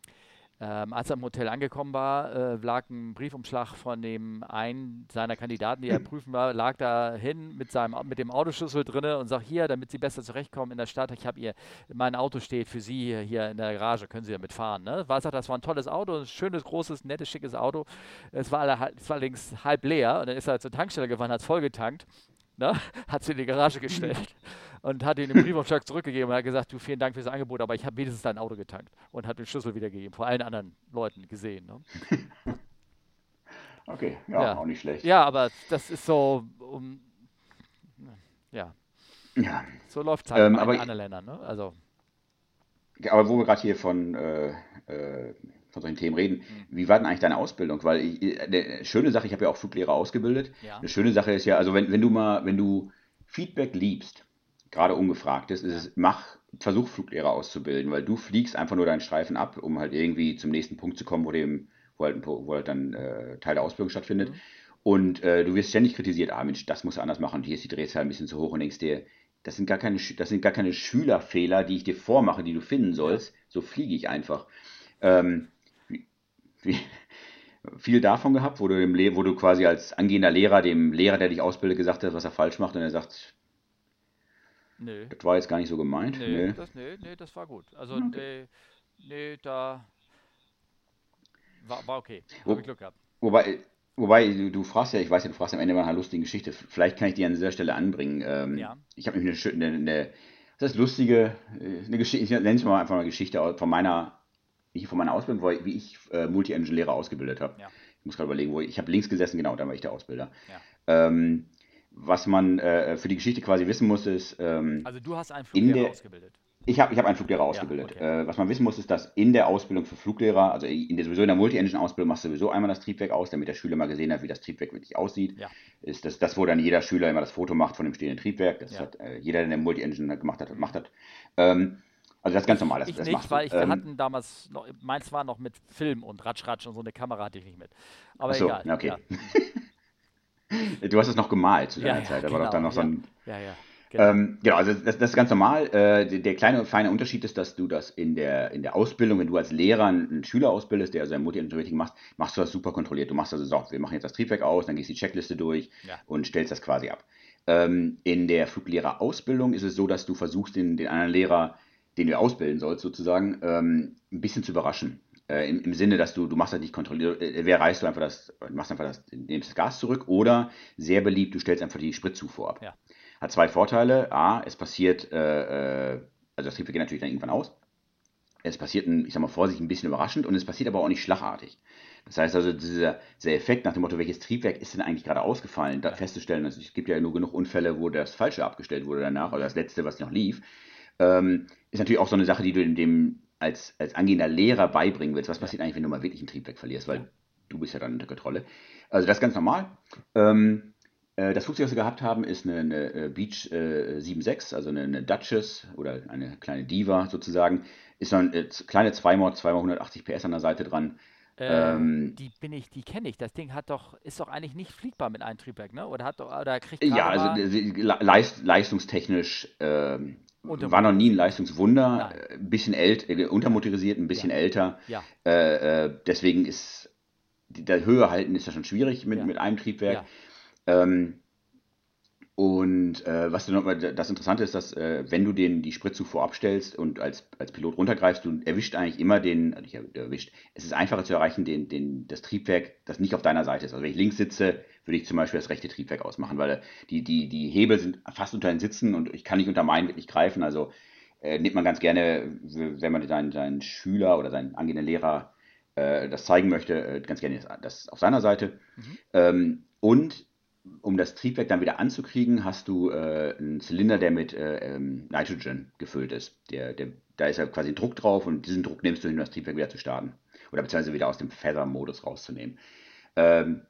ähm, als er im Hotel angekommen war, äh, lag ein Briefumschlag von dem einen seiner Kandidaten, die er prüfen war, lag da hin mit, seinem, mit dem Autoschlüssel drin und sagt, hier, damit Sie besser zurechtkommen in der Stadt, ich habe ihr, mein Auto steht für Sie hier in der Garage, können Sie damit fahren. Ne? War, sagt, das war ein tolles Auto, ein schönes, großes, nettes, schickes Auto. Es war, es war allerdings halb leer und dann ist er zur Tankstelle gefahren, hat es vollgetankt, ne? hat sie in die Garage gestellt und hat ihn den Briefumschlag zurückgegeben und hat gesagt, du, vielen Dank für das Angebot, aber ich habe wenigstens dein Auto getankt und hat den Schlüssel wiedergegeben, vor allen anderen Leuten gesehen. Ne? okay, ja, ja, auch nicht schlecht. Ja, aber das ist so, um, ja. ja. So läuft es halt ähm, in anderen Ländern. Ne? Also. Aber wo wir gerade hier von, äh, äh, von solchen Themen reden, mhm. wie war denn eigentlich deine Ausbildung? Weil ich, eine schöne Sache, ich habe ja auch Fluglehrer ausgebildet. Ja. Eine schöne Sache ist ja, also wenn, wenn du mal, wenn du Feedback liebst, gerade ungefragt ist, ist es, mach, versuch Fluglehrer auszubilden, weil du fliegst einfach nur deinen Streifen ab, um halt irgendwie zum nächsten Punkt zu kommen, wo, dem, wo, halt, wo halt dann äh, Teil der Ausbildung stattfindet. Mhm. Und äh, du wirst ständig kritisiert, ah Mensch, das muss er anders machen, hier ist die Drehzahl ein bisschen zu hoch und denkst dir, das sind gar keine, das sind gar keine Schülerfehler, die ich dir vormache, die du finden sollst. So fliege ich einfach. Ähm, viel davon gehabt, wo du, dem, wo du quasi als angehender Lehrer dem Lehrer, der dich ausbildet, gesagt hast, was er falsch macht und er sagt, Nö. Das war jetzt gar nicht so gemeint. Nee, nee. Das, nee, nee das war gut. Also, okay. nee, nee, da war, war okay. Wo, Habe ich Glück gehabt. Wobei, wobei, du, du, fragst ja, ich weiß ja, du fragst am Ende mal eine lustige Geschichte. Vielleicht kann ich die an dieser Stelle anbringen. Ähm, ja. Ich habe nämlich eine, eine, eine, das ist lustige, äh, eine Geschichte, ich nenne es mal einfach eine Geschichte von meiner, nicht von meiner Ausbildung, wie ich äh, Multi-Engine-Lehrer ausgebildet habe. Ja. Ich muss gerade überlegen, wo ich, ich habe links gesessen, genau, da war ich der Ausbilder. Ja. Ähm, was man äh, für die Geschichte quasi wissen muss, ist. Ähm, also, du hast einen Fluglehrer ausgebildet. Ich habe ich hab einen Fluglehrer ausgebildet. Ja, okay. äh, was man wissen muss, ist, dass in der Ausbildung für Fluglehrer, also in der, sowieso in der Multi-Engine-Ausbildung, machst du sowieso einmal das Triebwerk aus, damit der Schüler mal gesehen hat, wie das Triebwerk wirklich aussieht. Ja. Ist das, das, wo dann jeder Schüler immer das Foto macht von dem stehenden Triebwerk. Das ja. hat äh, jeder, der eine Multi-Engine gemacht hat, gemacht hat. Ähm, also das ist ganz normal. Das, ich das nicht, weil ich, ähm, wir hatten damals, noch, meins war noch mit Film und Ratsch-Ratsch und so eine Kamera hatte ich nicht mit. Aber so, egal. Okay. Ja. Du hast es noch gemalt zu deiner ja, Zeit, da genau, war doch dann noch so ein. Ja, ja. Genau. Ähm, genau, also das, das, ist ganz normal. Äh, der, kleine feine Unterschied ist, dass du das in der, in der Ausbildung, wenn du als Lehrer einen Schüler ausbildest, der sein Multi-Rating macht, machst du das super kontrolliert. Du machst also so, wir machen jetzt das Triebwerk aus, dann gehst du die Checkliste durch ja. und stellst das quasi ab. Ähm, in der Fluglehrerausbildung ist es so, dass du versuchst, den, den anderen Lehrer, den du ausbilden sollst, sozusagen, ähm, ein bisschen zu überraschen. Äh, im, im, Sinne, dass du, du machst das nicht kontrolliert, äh, wer reißt du einfach das, machst einfach das, nimmst das Gas zurück oder sehr beliebt, du stellst einfach die Spritzufuhr ab. Ja. Hat zwei Vorteile. A, es passiert, äh, äh also das Triebwerk geht natürlich dann irgendwann aus. Es passiert, ein, ich sag mal vorsichtig, ein bisschen überraschend und es passiert aber auch nicht schlagartig. Das heißt also, dieser, dieser Effekt nach dem Motto, welches Triebwerk ist denn eigentlich gerade ausgefallen, da festzustellen, also es gibt ja nur genug Unfälle, wo das Falsche abgestellt wurde danach, oder das letzte, was noch lief, Ähm, ist natürlich auch so eine Sache, die du dem als, als angehender Lehrer beibringen willst. Was passiert eigentlich, wenn du mal wirklich ein Triebwerk verlierst? Weil du bist ja dann unter Kontrolle. Also das ist ganz normal. Ähm, äh, das Flugzeug, was wir gehabt haben, ist eine, eine äh, Beach äh, 7.6, also eine, eine, Duchess oder eine kleine Diva sozusagen. Ist noch eine äh, kleine 2 x 180 PS an der Seite dran. Ähm, die bin ich, die kenne ich. Das Ding hat doch, ist doch eigentlich nicht fliegbar mit einem Triebwerk, ne? Oder hat doch, oder kriegt Ja, also leist, leistungstechnisch ähm, war noch nie ein Leistungswunder. Ein bisschen älter, äh, untermotorisiert, ein bisschen ja. älter. Ja. Äh, äh, deswegen ist der Höhe halten ist ja schon schwierig mit, ja. mit einem Triebwerk. Ähm, und äh, was du noch, das Interessante ist, dass äh, wenn du den die Spritzufuhr abstellst und als, als Pilot runtergreifst, du erwischt eigentlich immer den, also nicht erwischt, es ist einfacher zu erreichen, den, den, das Triebwerk, das nicht auf deiner Seite ist. Also wenn ich links sitze, würde ich zum Beispiel das rechte Triebwerk ausmachen, weil die, die, die Hebel sind fast unter den Sitzen und ich kann nicht unter meinen wirklich greifen. Also äh, nimmt man ganz gerne, wenn man seinen, seinen Schüler oder seinen angehenden Lehrer äh, das zeigen möchte, äh, ganz gerne das, das auf seiner Seite. Mhm. Ähm, und um das Triebwerk dann wieder anzukriegen, hast du äh, einen Zylinder, der mit äh, ähm, Nitrogen gefüllt ist. Der, der, da ist ja quasi Druck drauf und diesen Druck nimmst du hin, um das Triebwerk wieder zu starten. Oder beziehungsweise wieder aus dem Feather-Modus rauszunehmen. Ähm,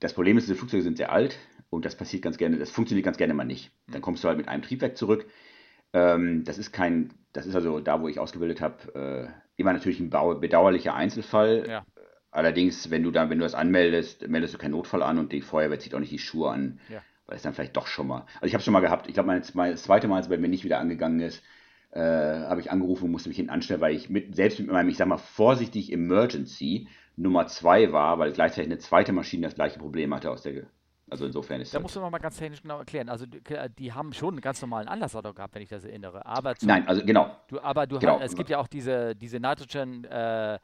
das Problem ist, diese Flugzeuge sind sehr alt und das passiert ganz gerne, das funktioniert ganz gerne mal nicht. Dann kommst du halt mit einem Triebwerk zurück. Ähm, das ist kein, das ist also da, wo ich ausgebildet habe, äh, immer natürlich ein bedauerlicher Einzelfall. Ja. Allerdings, wenn du dann, wenn du das anmeldest, meldest du keinen Notfall an und die Feuerwehr zieht auch nicht die Schuhe an, ja. weil es dann vielleicht doch schon mal. Also ich habe schon mal gehabt, ich glaube, das zweite Mal, als es bei mir nicht wieder angegangen ist, äh, habe ich angerufen und musste mich hinten anstellen, weil ich mit, selbst mit meinem, ich sag mal, vorsichtig Emergency Nummer zwei war, weil gleichzeitig eine zweite Maschine das gleiche Problem hatte aus der also insofern ist Da musst du noch mal ganz technisch genau erklären. Also die, die haben schon einen ganz normalen Anlassauto gehabt, wenn ich das erinnere. Aber Nein, also genau. Du, aber du genau. Hast, es gibt ja auch diese, diese Nitrogen, äh,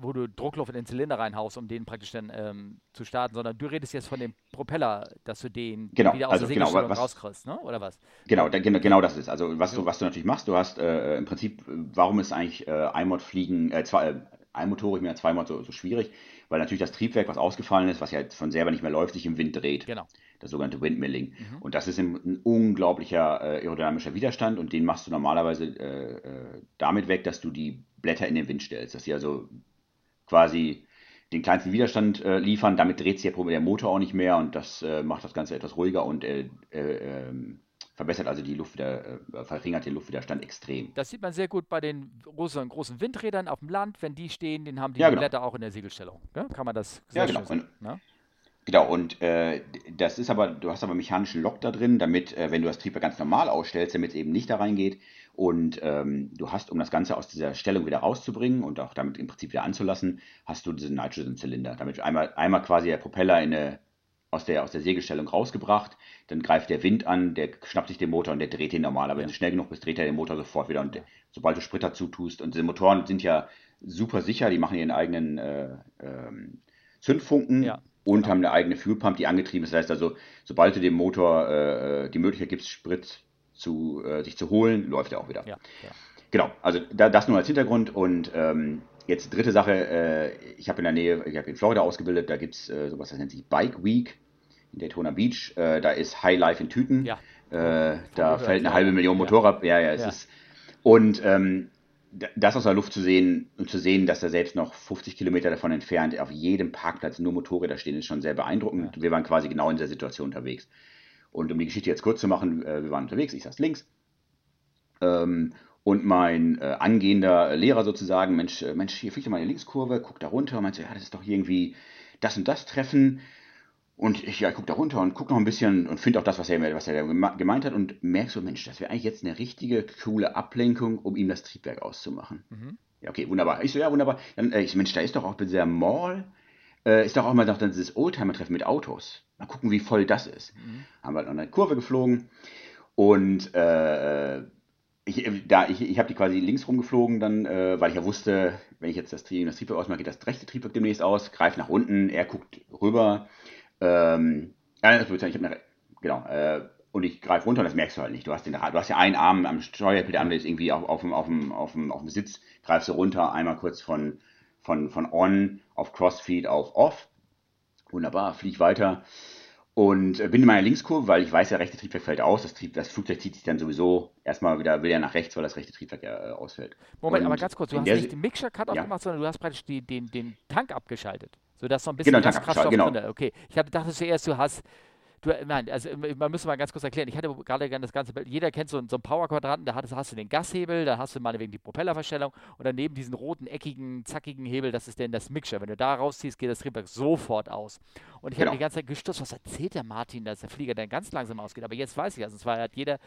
wo du Druckluft in den Zylinder reinhaust, um den praktisch dann ähm, zu starten, sondern du redest jetzt von dem Propeller, dass du den genau, wieder aus also der genau, was, rauskriegst, ne? oder was? Genau, da, genau das ist. Also was, so. du, was du natürlich machst, du hast äh, im Prinzip, warum ist eigentlich äh, Einmod-Fliegen, äh, zwei, äh, einmotorig mit zweimal so, so schwierig? Weil natürlich das Triebwerk, was ausgefallen ist, was ja von selber nicht mehr läuft, sich im Wind dreht. Genau. Das sogenannte Windmilling. Mhm. Und das ist ein, unglaublicher äh, aerodynamischer Widerstand und den machst du normalerweise äh, äh, damit weg, dass du die Blätter in den Wind stellst. Dass sie also quasi den kleinsten Widerstand äh, liefern. Damit dreht sich der Motor auch nicht mehr und das äh, macht das Ganze etwas ruhiger und äh, äh ähm, verbessert also die Luft äh, verringert den Luftwiderstand extrem. Das sieht man sehr gut bei den großen, großen Windrädern auf dem Land. Wenn die stehen, den haben die, ja, genau. Blätter auch in der Segelstellung. Ja? Kann man das sehr ja, genau. Sehen, ne? Genau, und äh, das ist aber, du hast aber mechanischen Lock da drin, damit, äh, wenn du das Triebwerk ganz normal ausstellst, damit es eben nicht da reingeht. Und ähm, du hast, um das Ganze aus dieser Stellung wieder rauszubringen und auch damit im Prinzip wieder anzulassen, hast du diesen Nitrogen-Zylinder. Damit einmal, einmal quasi der Propeller in eine, aus, der, aus der Segelstellung rausgebracht, dann greift der Wind an, der schnappt sich den Motor und der dreht ihn normal. Aber wenn du schnell genug bist, dreht er den Motor sofort wieder. Und sobald du Sprit dazu tust, und diese Motoren sind ja super sicher, die machen ihren eigenen äh, ähm, Zündfunken. Ja und genau. haben eine eigene Fuelpump, die angetrieben ist. Das heißt also, sobald du dem Motor äh, die Möglichkeit gibst, Sprit zu, äh, sich zu holen, läuft er auch wieder. Ja, ja. Genau, also da, das nur als Hintergrund und ähm, jetzt dritte Sache, äh, ich habe in der Nähe, ich habe in Florida ausgebildet, da gibt es äh, sowas, das nennt sich Bike Week in Daytona Beach, äh, da ist High Life in Tüten, ja. Äh, da fällt eine halbe Million Motorrad, ja, ja, es ist und ähm, das aus der Luft zu sehen und zu sehen, dass da selbst noch 50 Kilometer davon entfernt auf jedem Parkplatz nur Motorräder stehen, ist schon sehr beeindruckend. Ja. Wir waren quasi genau in der Situation unterwegs. Und um die Geschichte jetzt kurz zu machen, äh, wir waren unterwegs, ich saß links. Ähm, und mein äh, angehender Lehrer sozusagen, Mensch, äh, Mensch, hier fliegt mal eine Linkskurve, guckt da runter und meinte, ja, das ist doch irgendwie das und das Treffen. Und ich, ja, gucke da runter und gucke noch ein bisschen und finde auch das, was er, was er gemeint hat und merke so, Mensch, das wäre eigentlich jetzt eine richtige, coole Ablenkung, um ihm das Triebwerk auszumachen. Mhm. Ja, okay, wunderbar. Ich so, ja, wunderbar. Dann, äh, ich, Mensch, da ist doch auch bei dieser Mall, äh, ist doch auch mal noch dann dieses Oldtimer-Treffen mit Autos. Mal gucken, wie voll das ist. Mhm. Haben wir halt noch eine Kurve geflogen und äh, ich, da, ich, ich habe die quasi links rumgeflogen, dann, äh, weil ich ja wusste, wenn ich jetzt das, Triebwerk, das Triebwerk ausmache, geht das rechte Triebwerk demnächst aus, greift nach unten, er guckt rüber ähm, ja, das ich habe eine, genau, äh, und ich greife runter und das merkst du halt nicht. Du hast, den, du hast ja einen Arm am Steuerpedal, der andere ist irgendwie auf, auf, dem, auf, dem, auf, dem, auf dem Sitz, greifst du runter, einmal kurz von, von, von on auf Crossfeed auf off. Wunderbar, flieg weiter. Und äh, bin in meiner Linkskurve, weil ich weiß, der rechte Triebwerk fällt aus. Das, Trieb, das Flugzeug zieht sich dann sowieso erstmal wieder, will ja nach rechts, weil das rechte Triebwerk ja äh, ausfällt. Moment, und aber ganz kurz, du hast nicht den Mixture Cut ja. aufgemacht, sondern du hast praktisch die, den, den Tank abgeschaltet. Sodass so ein bisschen genau, Kraftstoff genau. drin Okay, ich hatte, dachte zuerst, du hast Du, nein, also man müsste mal ganz kurz erklären. Ich hatte gerade gerne das ganze Bild. Jeder kennt so, so einen Power-Quadranten, da hast, hast, du den Gashebel, da hast du meinetwegen die Propellerverstellung und daneben diesen roten, eckigen, zackigen Hebel, das ist denn das Mixture. Wenn du da rausziehst, geht das Triebwerk sofort aus. Und ich genau. habe die ganze Zeit gestürzt, was erzählt der Martin, dass der Flieger dann ganz langsam ausgeht. Aber jetzt weiß ich das. Und zwar hat jeder,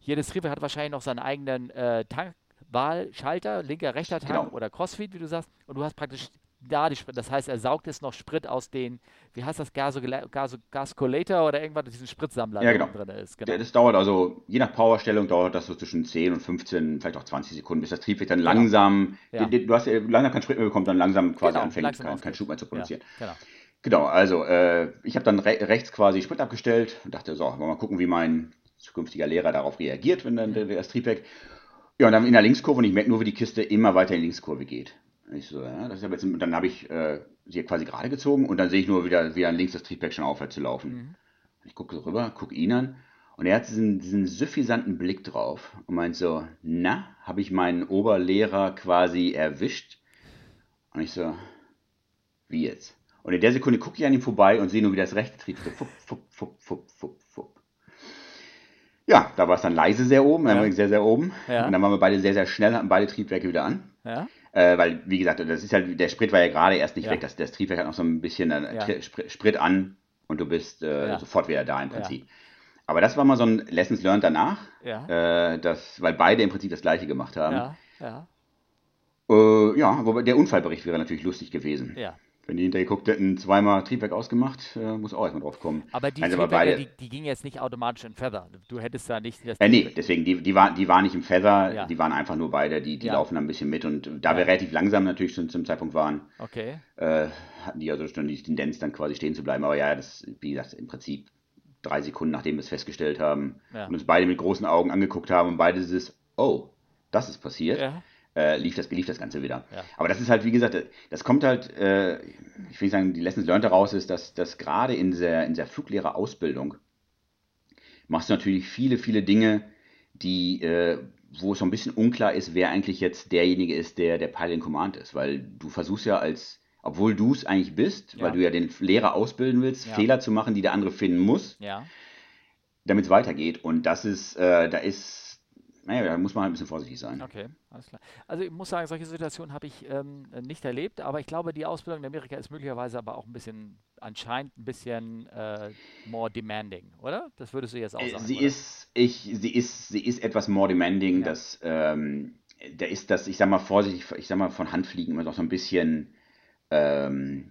jedes Triebwerk hat wahrscheinlich noch seinen eigenen äh, Tankwahlschalter, linker, rechter Tank genau. oder Crossfeed, wie du sagst. Und du hast praktisch da die Sprit. Das heißt, er saugt jetzt noch Sprit aus den, wie heißt das, Gascolator oder irgendwas, diesen Spritsammler, ja, genau. der drin ist. Genau. Das dauert also, je nach Powerstellung dauert das so zwischen 10 und 15, vielleicht auch 20 Sekunden, bis das Triebwerk dann genau. langsam, ja. du hast langsam keinen Sprit mehr bekommen, dann langsam quasi genau, anfängt, langsam keinen kein Schub mehr zu produzieren. Ja, genau. Genau, also äh, ich habe dann re rechts quasi Sprit abgestellt und dachte, so, wollen wir mal gucken, wie mein zukünftiger Lehrer darauf reagiert, wenn dann das Triebwerk. Ja, und dann in der Linkskurve und ich merke nur, wie die Kiste immer weiter in die Linkskurve geht. Ich so, ja, das ist jetzt, dann habe ich äh, sie quasi gerade gezogen und dann sehe ich nur wieder, wie links das Triebwerk schon aufhört zu laufen. Mhm. Ich gucke so rüber, gucke ihn an und er hat diesen, diesen suffisanten Blick drauf und meint so, na, habe ich meinen Oberlehrer quasi erwischt? Und ich so, wie jetzt? Und in der Sekunde gucke ich an ihm vorbei und sehe nur, wie das rechte Triebwerk fupp, fupp, fupp, fupp, fupp, fupp. Ja, da war es dann leise sehr oben, ja. sehr, sehr oben. Ja. Und dann waren wir beide sehr, sehr schnell, hatten beide Triebwerke wieder an. Ja. Äh, weil, wie gesagt, das ist halt, der Sprit war ja gerade erst nicht ja. weg. Das, das Triebwerk hat noch so ein bisschen ja. Sprit an und du bist äh, ja. sofort wieder da im Prinzip. Aber das war mal so ein Lessons Learned danach, äh, das, weil beide im Prinzip das gleiche gemacht haben. Ja, ja. Äh, ja, wobei der Unfallbericht wäre natürlich lustig gewesen. Ja. Wenn die hinterher geguckt hätten, zweimal Triebwerk ausgemacht, äh, muss auch erstmal drauf kommen. Aber die also Triebwerke, die, die gingen jetzt nicht automatisch in Feather. Du hättest da nicht das. Äh, nee, deswegen, die, die, war, die waren nicht im Feather, ja. die waren einfach nur beide, die, die ja. laufen ein bisschen mit. Und da wir relativ langsam natürlich schon zum Zeitpunkt waren, okay. äh, hatten die also schon die Tendenz, dann quasi stehen zu bleiben. Aber ja, das, wie gesagt, im Prinzip drei Sekunden, nachdem wir es festgestellt haben und uns beide mit großen Augen angeguckt haben und beide dieses, oh, das ist passiert. Ja äh, lief, das, lief das Ganze wieder. Ja. Aber das ist halt, wie gesagt, das kommt halt, äh, ich will sagen, die Lessons learned daraus ist, dass, dass gerade in der, in der Fluglehrerausbildung machst du natürlich viele, viele Dinge, die, äh, wo es so ein bisschen unklar ist, wer eigentlich jetzt derjenige ist, der der Pilot in Command ist. Weil du versuchst ja als, obwohl du es eigentlich bist, ja. weil du ja den Lehrer ausbilden willst, ja. Fehler zu machen, die der andere finden muss, damit es weitergeht. Und das ist, äh, da ist naja, da muss man halt ein bisschen vorsichtig sein. Okay, alles klar. Also ich muss sagen, solche Situationen habe ich ähm, nicht erlebt, aber ich glaube, die Ausbildung in Amerika ist möglicherweise aber auch ein bisschen, anscheinend ein bisschen äh, more demanding, oder? Das würdest du jetzt auch äh, sagen. Sie oder? ist, ich, sie ist, sie ist etwas more demanding, ja. dass ähm, da ist das, ich sag mal vorsichtig, ich sag mal von Handfliegen immer noch so ein bisschen ähm,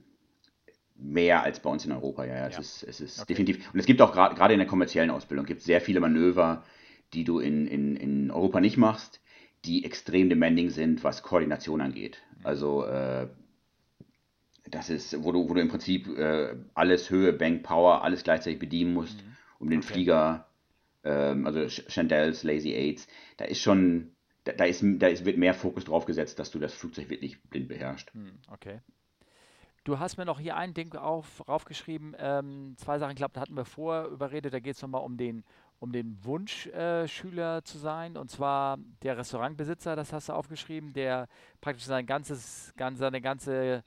mehr als bei uns in Europa. Ja, ja. es ist, es ist okay. definitiv. Und es gibt auch gerade in der kommerziellen Ausbildung gibt sehr viele Manöver, die du in, in, in Europa nicht machst, die extrem demanding sind, was Koordination angeht. Also äh, das ist, wo du, wo du im Prinzip äh, alles Höhe, Bank, Power, alles gleichzeitig bedienen musst, mhm. um den okay. Flieger, ähm, also Chandels, Lazy Aids, da ist schon, da, da, ist, da ist, wird mehr Fokus drauf gesetzt, dass du das Flugzeug wirklich blind beherrschst. Mhm. Okay. Du hast mir noch hier ein Ding auf, raufgeschrieben, ähm, zwei Sachen, ich glaube, da hatten wir vorher überredet, da geht es nochmal um den, um den Wunschschüler äh, zu sein. Und zwar der Restaurantbesitzer, das hast du aufgeschrieben, der praktisch sein ganzes, ganz, seine ganze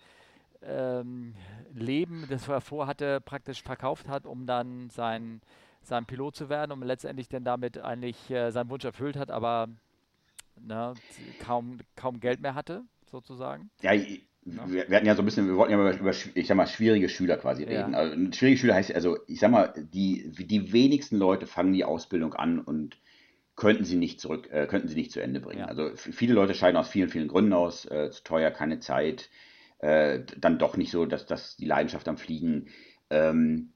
ähm, Leben, das er vorhatte, praktisch verkauft hat, um dann sein, sein Pilot zu werden und letztendlich dann damit eigentlich äh, seinen Wunsch erfüllt hat, aber ne, kaum, kaum Geld mehr hatte, sozusagen. Ja, ja. Wir, wir, hatten ja so ein bisschen, wir wollten ja über, über, ich sag mal, schwierige Schüler quasi reden. Ja. Also, schwierige Schüler heißt, also ich sag mal, die, die wenigsten Leute fangen die Ausbildung an und könnten sie nicht zurück, äh, könnten sie nicht zu Ende bringen. Ja. Also viele Leute scheiden aus vielen, vielen Gründen aus, äh, zu teuer, keine Zeit, äh, dann doch nicht so, dass, dass die Leidenschaft am Fliegen. Ähm,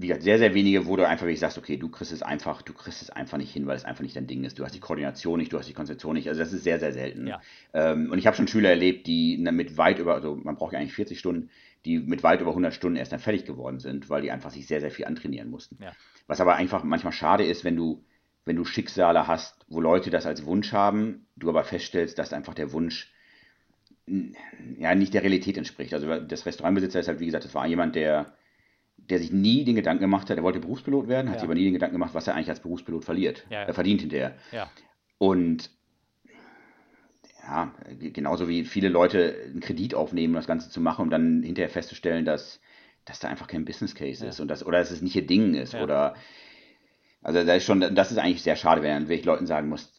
wie gesagt, sehr, sehr wenige, wo du einfach wirklich sagst, okay, du kriegst es einfach, du kriegst es einfach nicht hin, weil es einfach nicht dein Ding ist. Du hast die Koordination nicht, du hast die Konzentration nicht. Also das ist sehr, sehr selten. Ja. Ähm, und ich habe schon Schüler erlebt, die mit weit über, also man braucht ja eigentlich 40 Stunden, die mit weit über 100 Stunden erst dann fertig geworden sind, weil die einfach sich sehr, sehr viel antrainieren mussten. Ja. Was aber einfach manchmal schade ist, wenn du, wenn du Schicksale hast, wo Leute das als Wunsch haben, du aber feststellst, dass einfach der Wunsch ja nicht der Realität entspricht. Also das Restaurantbesitzer ist halt, wie gesagt, das war jemand, der der sich nie den Gedanken gemacht hat, er wollte Berufspilot werden, hat ja. sich aber nie den Gedanken gemacht, was er eigentlich als Berufspilot verliert. Ja, Er verdient hinterher. Ja. Und ja, genauso wie viele Leute einen Kredit aufnehmen, um das Ganze zu machen, um dann hinterher festzustellen, dass, dass da einfach kein Business Case ist und das, oder dass es nicht ihr Ding ist. Oder also da ist schon, das ist eigentlich sehr schade, wenn man Leuten sagen muss,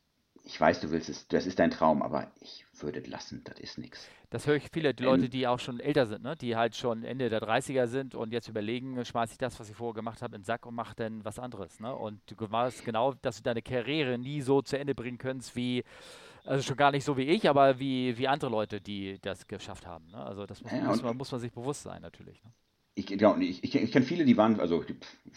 ich weiß, du willst es, das ist dein Traum, aber ich würde es lassen, das ist nichts. Das höre ich viele die Leute, die auch schon älter sind, ne? die halt schon Ende der 30er sind und jetzt überlegen, schmeiße ich das, was ich vorher gemacht habe, in den Sack und mache dann was anderes. Ne? Und du weißt genau, dass du deine Karriere nie so zu Ende bringen kannst, wie, also schon gar nicht so wie ich, aber wie, wie andere Leute, die das geschafft haben. Ne? Also das muss, ja, muss, man, muss man sich bewusst sein natürlich. Ne? Ich, genau, ich, ich, ich kenne viele, die waren, also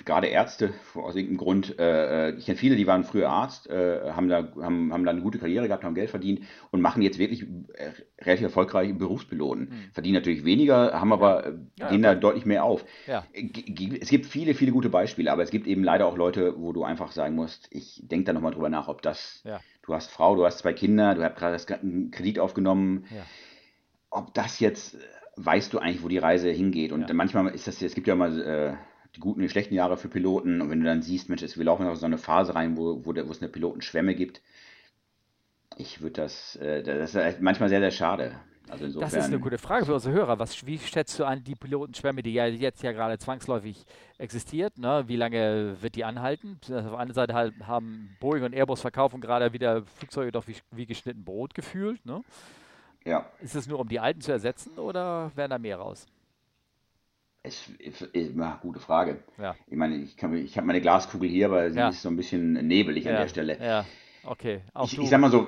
gerade Ärzte aus irgendeinem Grund, äh, äh, ich kenne viele, die waren früher Arzt, äh, haben, da, haben, haben da eine gute Karriere gehabt, haben Geld verdient und machen jetzt wirklich äh, relativ erfolgreiche Berufspiloten. Mhm. Verdienen natürlich weniger, haben aber, äh, ja, gehen ja, da deutlich mehr auf. Ja. Es gibt viele, viele gute Beispiele, aber es gibt eben leider auch Leute, wo du einfach sagen musst, ich denke da nochmal drüber nach, ob das, du hast Frau, du hast zwei Kinder, du hast gerade einen Kredit aufgenommen, ob das jetzt weißt du eigentlich, wo die Reise hingeht. Und ja. manchmal ist das, es gibt ja mal äh, die guten und die schlechten Jahre für Piloten. Und wenn du dann siehst, Mensch, wir laufen auf so eine Phase rein, wo, wo, der, wo es eine Pilotenschwemme gibt, ich würde das, äh, das ist manchmal sehr, sehr schade. Also insofern, das ist eine gute Frage für unsere Hörer. Was, wie schätzt du an die Pilotenschwemme, die ja jetzt ja gerade zwangsläufig existiert? Ne? Wie lange wird die anhalten? Auf der einen Seite halt haben Boeing und Airbus verkaufen gerade wieder Flugzeuge doch wie, wie geschnitten Brot gefühlt. Ne? Ja. Ist es nur, um die alten zu ersetzen oder werden da mehr raus? Es ist eine gute Frage. Ja. Ich meine, ich, ich habe meine Glaskugel hier, aber sie ja. ist so ein bisschen nebelig an der Stelle. Ja, okay. Auch ich, ich sag mal so,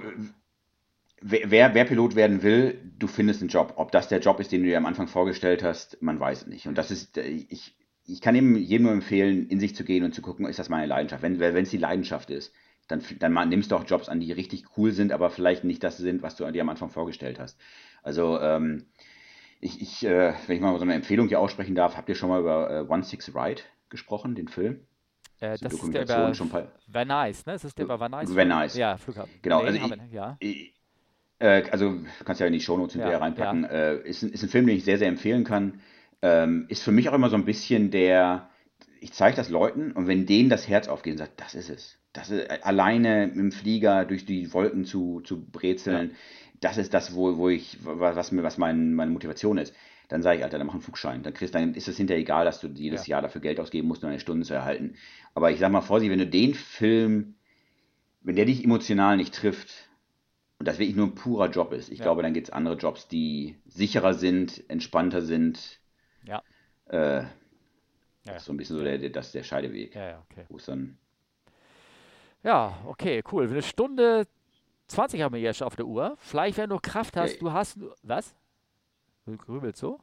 wer, wer, Pilot werden will, du findest einen Job. Ob das der Job ist, den du dir am Anfang vorgestellt hast, man weiß es nicht. Und das ist, ich, ich kann jedem, jedem nur empfehlen, in sich zu gehen und zu gucken, ist das meine Leidenschaft? Wenn es die Leidenschaft ist, dann, dann nimmst du auch Jobs an, die richtig cool sind, aber vielleicht nicht das sind, was du dir am Anfang vorgestellt hast. Also, ähm, ich, ich äh, wenn ich mal so eine Empfehlung hier aussprechen darf, habt ihr schon mal über äh, One Six Ride gesprochen, den Film? Äh, das ist der über schon Van Nice, ne? Das ist der über Van Nice? Van Nice. Ja, Flughafen. Genau, nee, also ich, ja. Ich, äh, also kannst ja in die Shownotes hinterher ja, reinpacken. Ja. Äh, ist, ist ein Film, den ich sehr, sehr empfehlen kann. Ähm, ist für mich auch immer so ein bisschen der, ich zeige das Leuten und wenn denen das Herz aufgeht und sagt, das ist es das ist, äh, alleine im Flieger durch die Wolken zu, zu brezeln, ja. das ist das, wo, wo ich, was, mir, was mein, meine Motivation ist. Dann sage ich, Alter, dann mach einen Flugschein. Dann, kriegst, dann ist es hinterher egal, dass du jedes ja. Jahr dafür Geld ausgeben musst, um eine Stunde zu erhalten. Aber ich sag mal Vorsicht, wenn du den Film, wenn der dich emotional nicht trifft, und das wirklich nur ein purer Job ist, ich ja. glaube, dann gibt es andere Jobs, die sicherer sind, entspannter sind. Ja. Äh, ja. so ein bisschen so der, der, das der Scheideweg. Ja, ja, okay. Wo es dann ja, okay, cool. Eine Stunde 20 haben wir jetzt auf der Uhr. Vielleicht, wenn du Kraft hast, du hast. Was? Du grübelst so?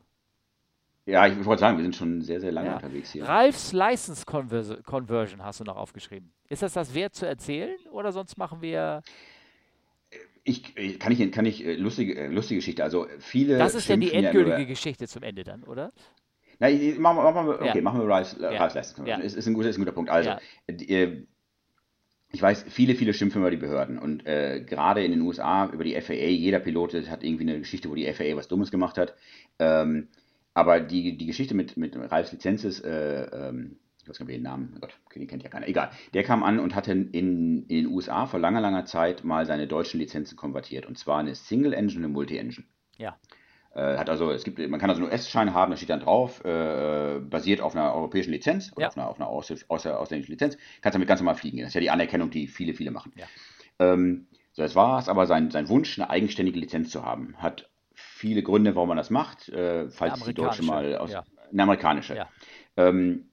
Ja, ich wollte sagen, wir sind schon sehr, sehr lange ja. unterwegs hier. Ralfs License Conversion hast du noch aufgeschrieben. Ist das das wert zu erzählen oder sonst machen wir. Ich, kann ich, kann ich, äh, lustige, äh, lustige Geschichte. Also viele. Das ist ja die endgültige ja Geschichte zum Ende dann, oder? Na, machen, machen wir, okay, ja. machen wir Ralph's, ja. Ralph's License Conversion. Ist, ist, ein guter, ist ein guter Punkt. Also, die, äh, ich weiß, viele, viele schimpfen über die Behörden und äh, gerade in den USA über die FAA, jeder Pilot hat irgendwie eine Geschichte, wo die FAA was Dummes gemacht hat. Ähm, aber die, die Geschichte mit, mit Ralfs Lizenzes, äh, ähm, ich weiß gar nicht, den Namen, oh Gott, den kennt ja keiner, egal. Der kam an und hatte in, in den USA vor langer, langer Zeit mal seine deutschen Lizenzen konvertiert. Und zwar eine Single Engine und eine Multi-Engine. Ja. Äh, hat also, es gibt, man kann also einen US-Schein haben, da steht dann drauf, äh, basiert auf einer europäischen Lizenz oder ja. auf einer, auf einer außer, ausländischen Lizenz, kannst damit ganz normal fliegen. Das ist ja die Anerkennung, die viele, viele machen. Ja. Ähm, so, jetzt war es aber sein, sein Wunsch, eine eigenständige Lizenz zu haben. Hat viele Gründe, warum man das macht, äh, falls die Deutsche mal aus. Ja. Eine amerikanische. Ja. Ähm,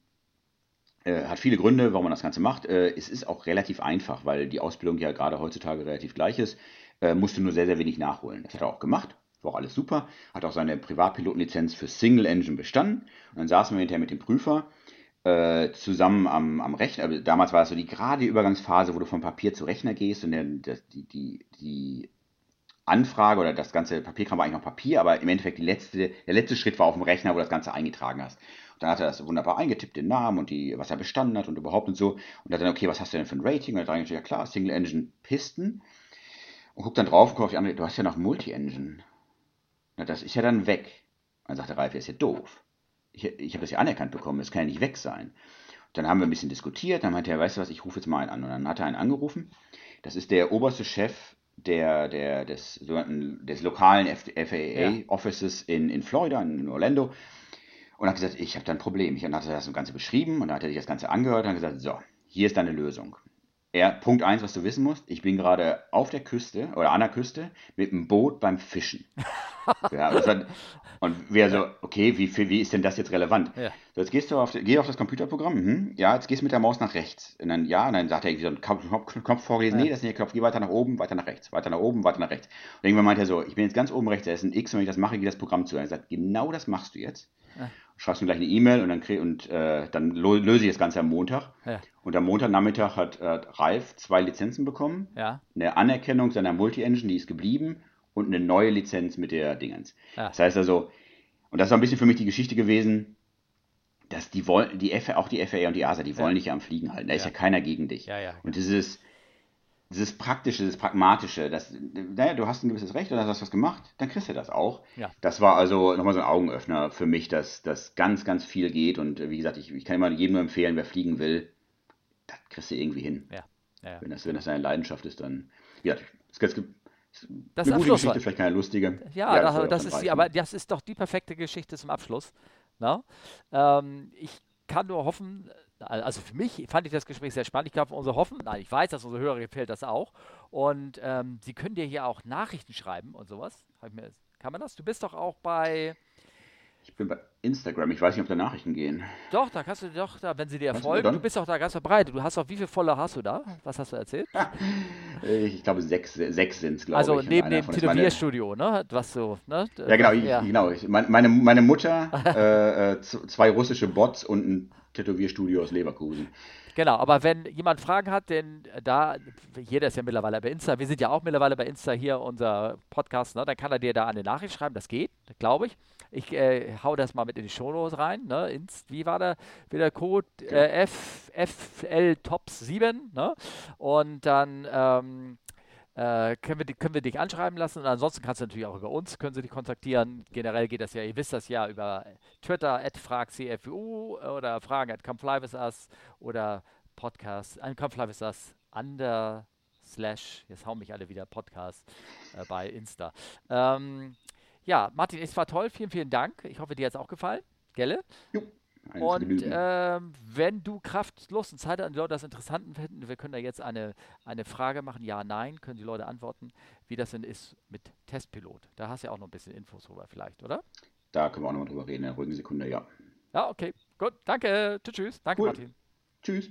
äh, hat viele Gründe, warum man das Ganze macht. Äh, es ist auch relativ einfach, weil die Ausbildung ja gerade heutzutage relativ gleich ist. Äh, musst du nur sehr, sehr wenig nachholen. Das hat er auch gemacht war auch alles super, hat auch seine Privatpilotenlizenz für Single Engine bestanden. Und dann saßen wir hinterher mit dem Prüfer äh, zusammen am, am Rechner. Also damals war es so die gerade Übergangsphase, wo du von Papier zu Rechner gehst und der, der, die, die, die Anfrage oder das ganze Papierkram war eigentlich noch Papier, aber im Endeffekt letzte, der letzte Schritt war auf dem Rechner, wo du das Ganze eingetragen hast. Und dann hat er das wunderbar eingetippt, den Namen und die, was er bestanden hat und überhaupt und so. Und hat dann, okay, was hast du denn für ein Rating? Und dann hat ja klar, Single Engine Pisten. Und guckt dann drauf und guckt auf die andere, du hast ja noch Multi-Engine. Na, das ist ja dann weg. Dann sagt der Ralf, der ist ja doof. ich, ich habe das ja anerkannt bekommen, das kann ja nicht weg sein. Dann haben wir ein bisschen diskutiert, dann meinte er, weißt du was, ich rufe jetzt mal einen an. Und dann hat er einen angerufen. Das ist der oberste Chef der, der, des, des lokalen FAA-Offices ja. in, in Florida, in Orlando. Und hat gesagt, ich habe da ein Problem. Ich, dann hat er das Ganze beschrieben und dann hat er sich das Ganze angehört und hat gesagt, so, hier ist deine Lösung. Er, Punkt eins, was du wissen musst, ich bin gerade auf der Küste oder an der Küste mit einem Boot beim Fischen. ja, hat, und wir so, okay, wie, wie ist denn das jetzt relevant? Ja. So, jetzt gehst du auf, geh auf das Computerprogramm, hm, ja, jetzt gehst du mit der Maus nach rechts. Und dann, ja, und dann sagt er irgendwie so einen Knopf, Knopf vorgelesen, ja. nee, das ist nicht der Knopf, geh weiter nach oben, weiter nach rechts, weiter nach oben, weiter nach rechts. Und irgendwann meint er so, ich bin jetzt ganz oben rechts, da ist ein X und wenn ich das mache, geht das Programm zu. Und er sagt, genau das machst du jetzt. Ja schreibst mir gleich eine E-Mail und dann krieg, und äh, dann löse ich das Ganze am Montag. Ja. Und am Montagnachmittag hat äh, Ralf zwei Lizenzen bekommen. Ja. Eine Anerkennung seiner Multi-Engine, die ist geblieben, und eine neue Lizenz mit der Dingens. Das heißt also, und das ist ein bisschen für mich die Geschichte gewesen, dass die wollen, die FA, auch die FAA und die ASA, die wollen dich ja am Fliegen halten. Da ist ja keiner gegen dich. Und dieses, dieses Praktische, das Pragmatische, das, naja, du hast ein gewisses Recht oder hast was gemacht, dann kriegst du das auch. Ja. Das war also nochmal so ein Augenöffner für mich, dass das ganz, ganz viel geht und wie gesagt, ich, ich kann immer jedem nur empfehlen, wer fliegen will, das kriegst du irgendwie hin. Ja. Ja, wenn, das, wenn das deine Leidenschaft ist, dann, ja, es gibt das eine gute Geschichte, vielleicht keine lustige. Ja, ja das, das ist die, aber das ist doch die perfekte Geschichte zum Abschluss. Ne? Ähm, ich kann nur hoffen, also für mich fand ich das Gespräch sehr spannend. Ich glaube, unsere hoffen, nein, ich weiß, dass unsere Hörer gefällt das auch. Und ähm, sie können dir hier auch Nachrichten schreiben und sowas. Kann man das? Du bist doch auch bei. Ich bin bei Instagram. Ich weiß nicht, ob da Nachrichten gehen. Doch, da kannst du doch, da, wenn sie dir folgen, du bist doch da ganz verbreitet. Du hast doch, wie viele Follower hast du da? Was hast du erzählt? ich glaube, sechs, sechs sind es, glaube also ich. Also neben dem Tätowierstudio, ne? Was so, ne? Ja, genau. Ich, ja. genau. Ich, meine, meine Mutter, äh, äh zwei russische Bots und ein Tätowierstudio aus Leverkusen. Genau, aber wenn jemand Fragen hat, denn da, jeder ist ja mittlerweile bei Insta, wir sind ja auch mittlerweile bei Insta hier, unser Podcast, ne, dann kann er dir da eine Nachricht schreiben, das geht, glaube ich. Ich äh, hau das mal mit in die Shownotes rein. Ne? Inst, wie war der, wie der Code? Äh, F, FL Tops 7. Ne? Und dann ähm, äh, können, wir, können wir dich anschreiben lassen und ansonsten kannst du natürlich auch über uns, können sie dich kontaktieren. Generell geht das ja, ihr wisst das ja, über Twitter, at fragcfu oder fragen at us oder Podcast, an us under slash, jetzt hauen mich alle wieder, Podcast äh, bei Insta. Ähm, ja, Martin, es war toll, vielen, vielen Dank. Ich hoffe, dir hat es auch gefallen. Gelle? Jo. Und ähm, wenn du Kraft, Lust und Zeit an die Leute das interessant finden, wir können da jetzt eine, eine Frage machen, ja, nein, können die Leute antworten, wie das denn ist mit Testpilot. Da hast du ja auch noch ein bisschen Infos drüber vielleicht, oder? Da können wir auch noch mal drüber reden, in einer ruhigen Sekunde, ja. Ja, okay, gut, danke, tschüss, tschüss, danke cool. Martin. Tschüss.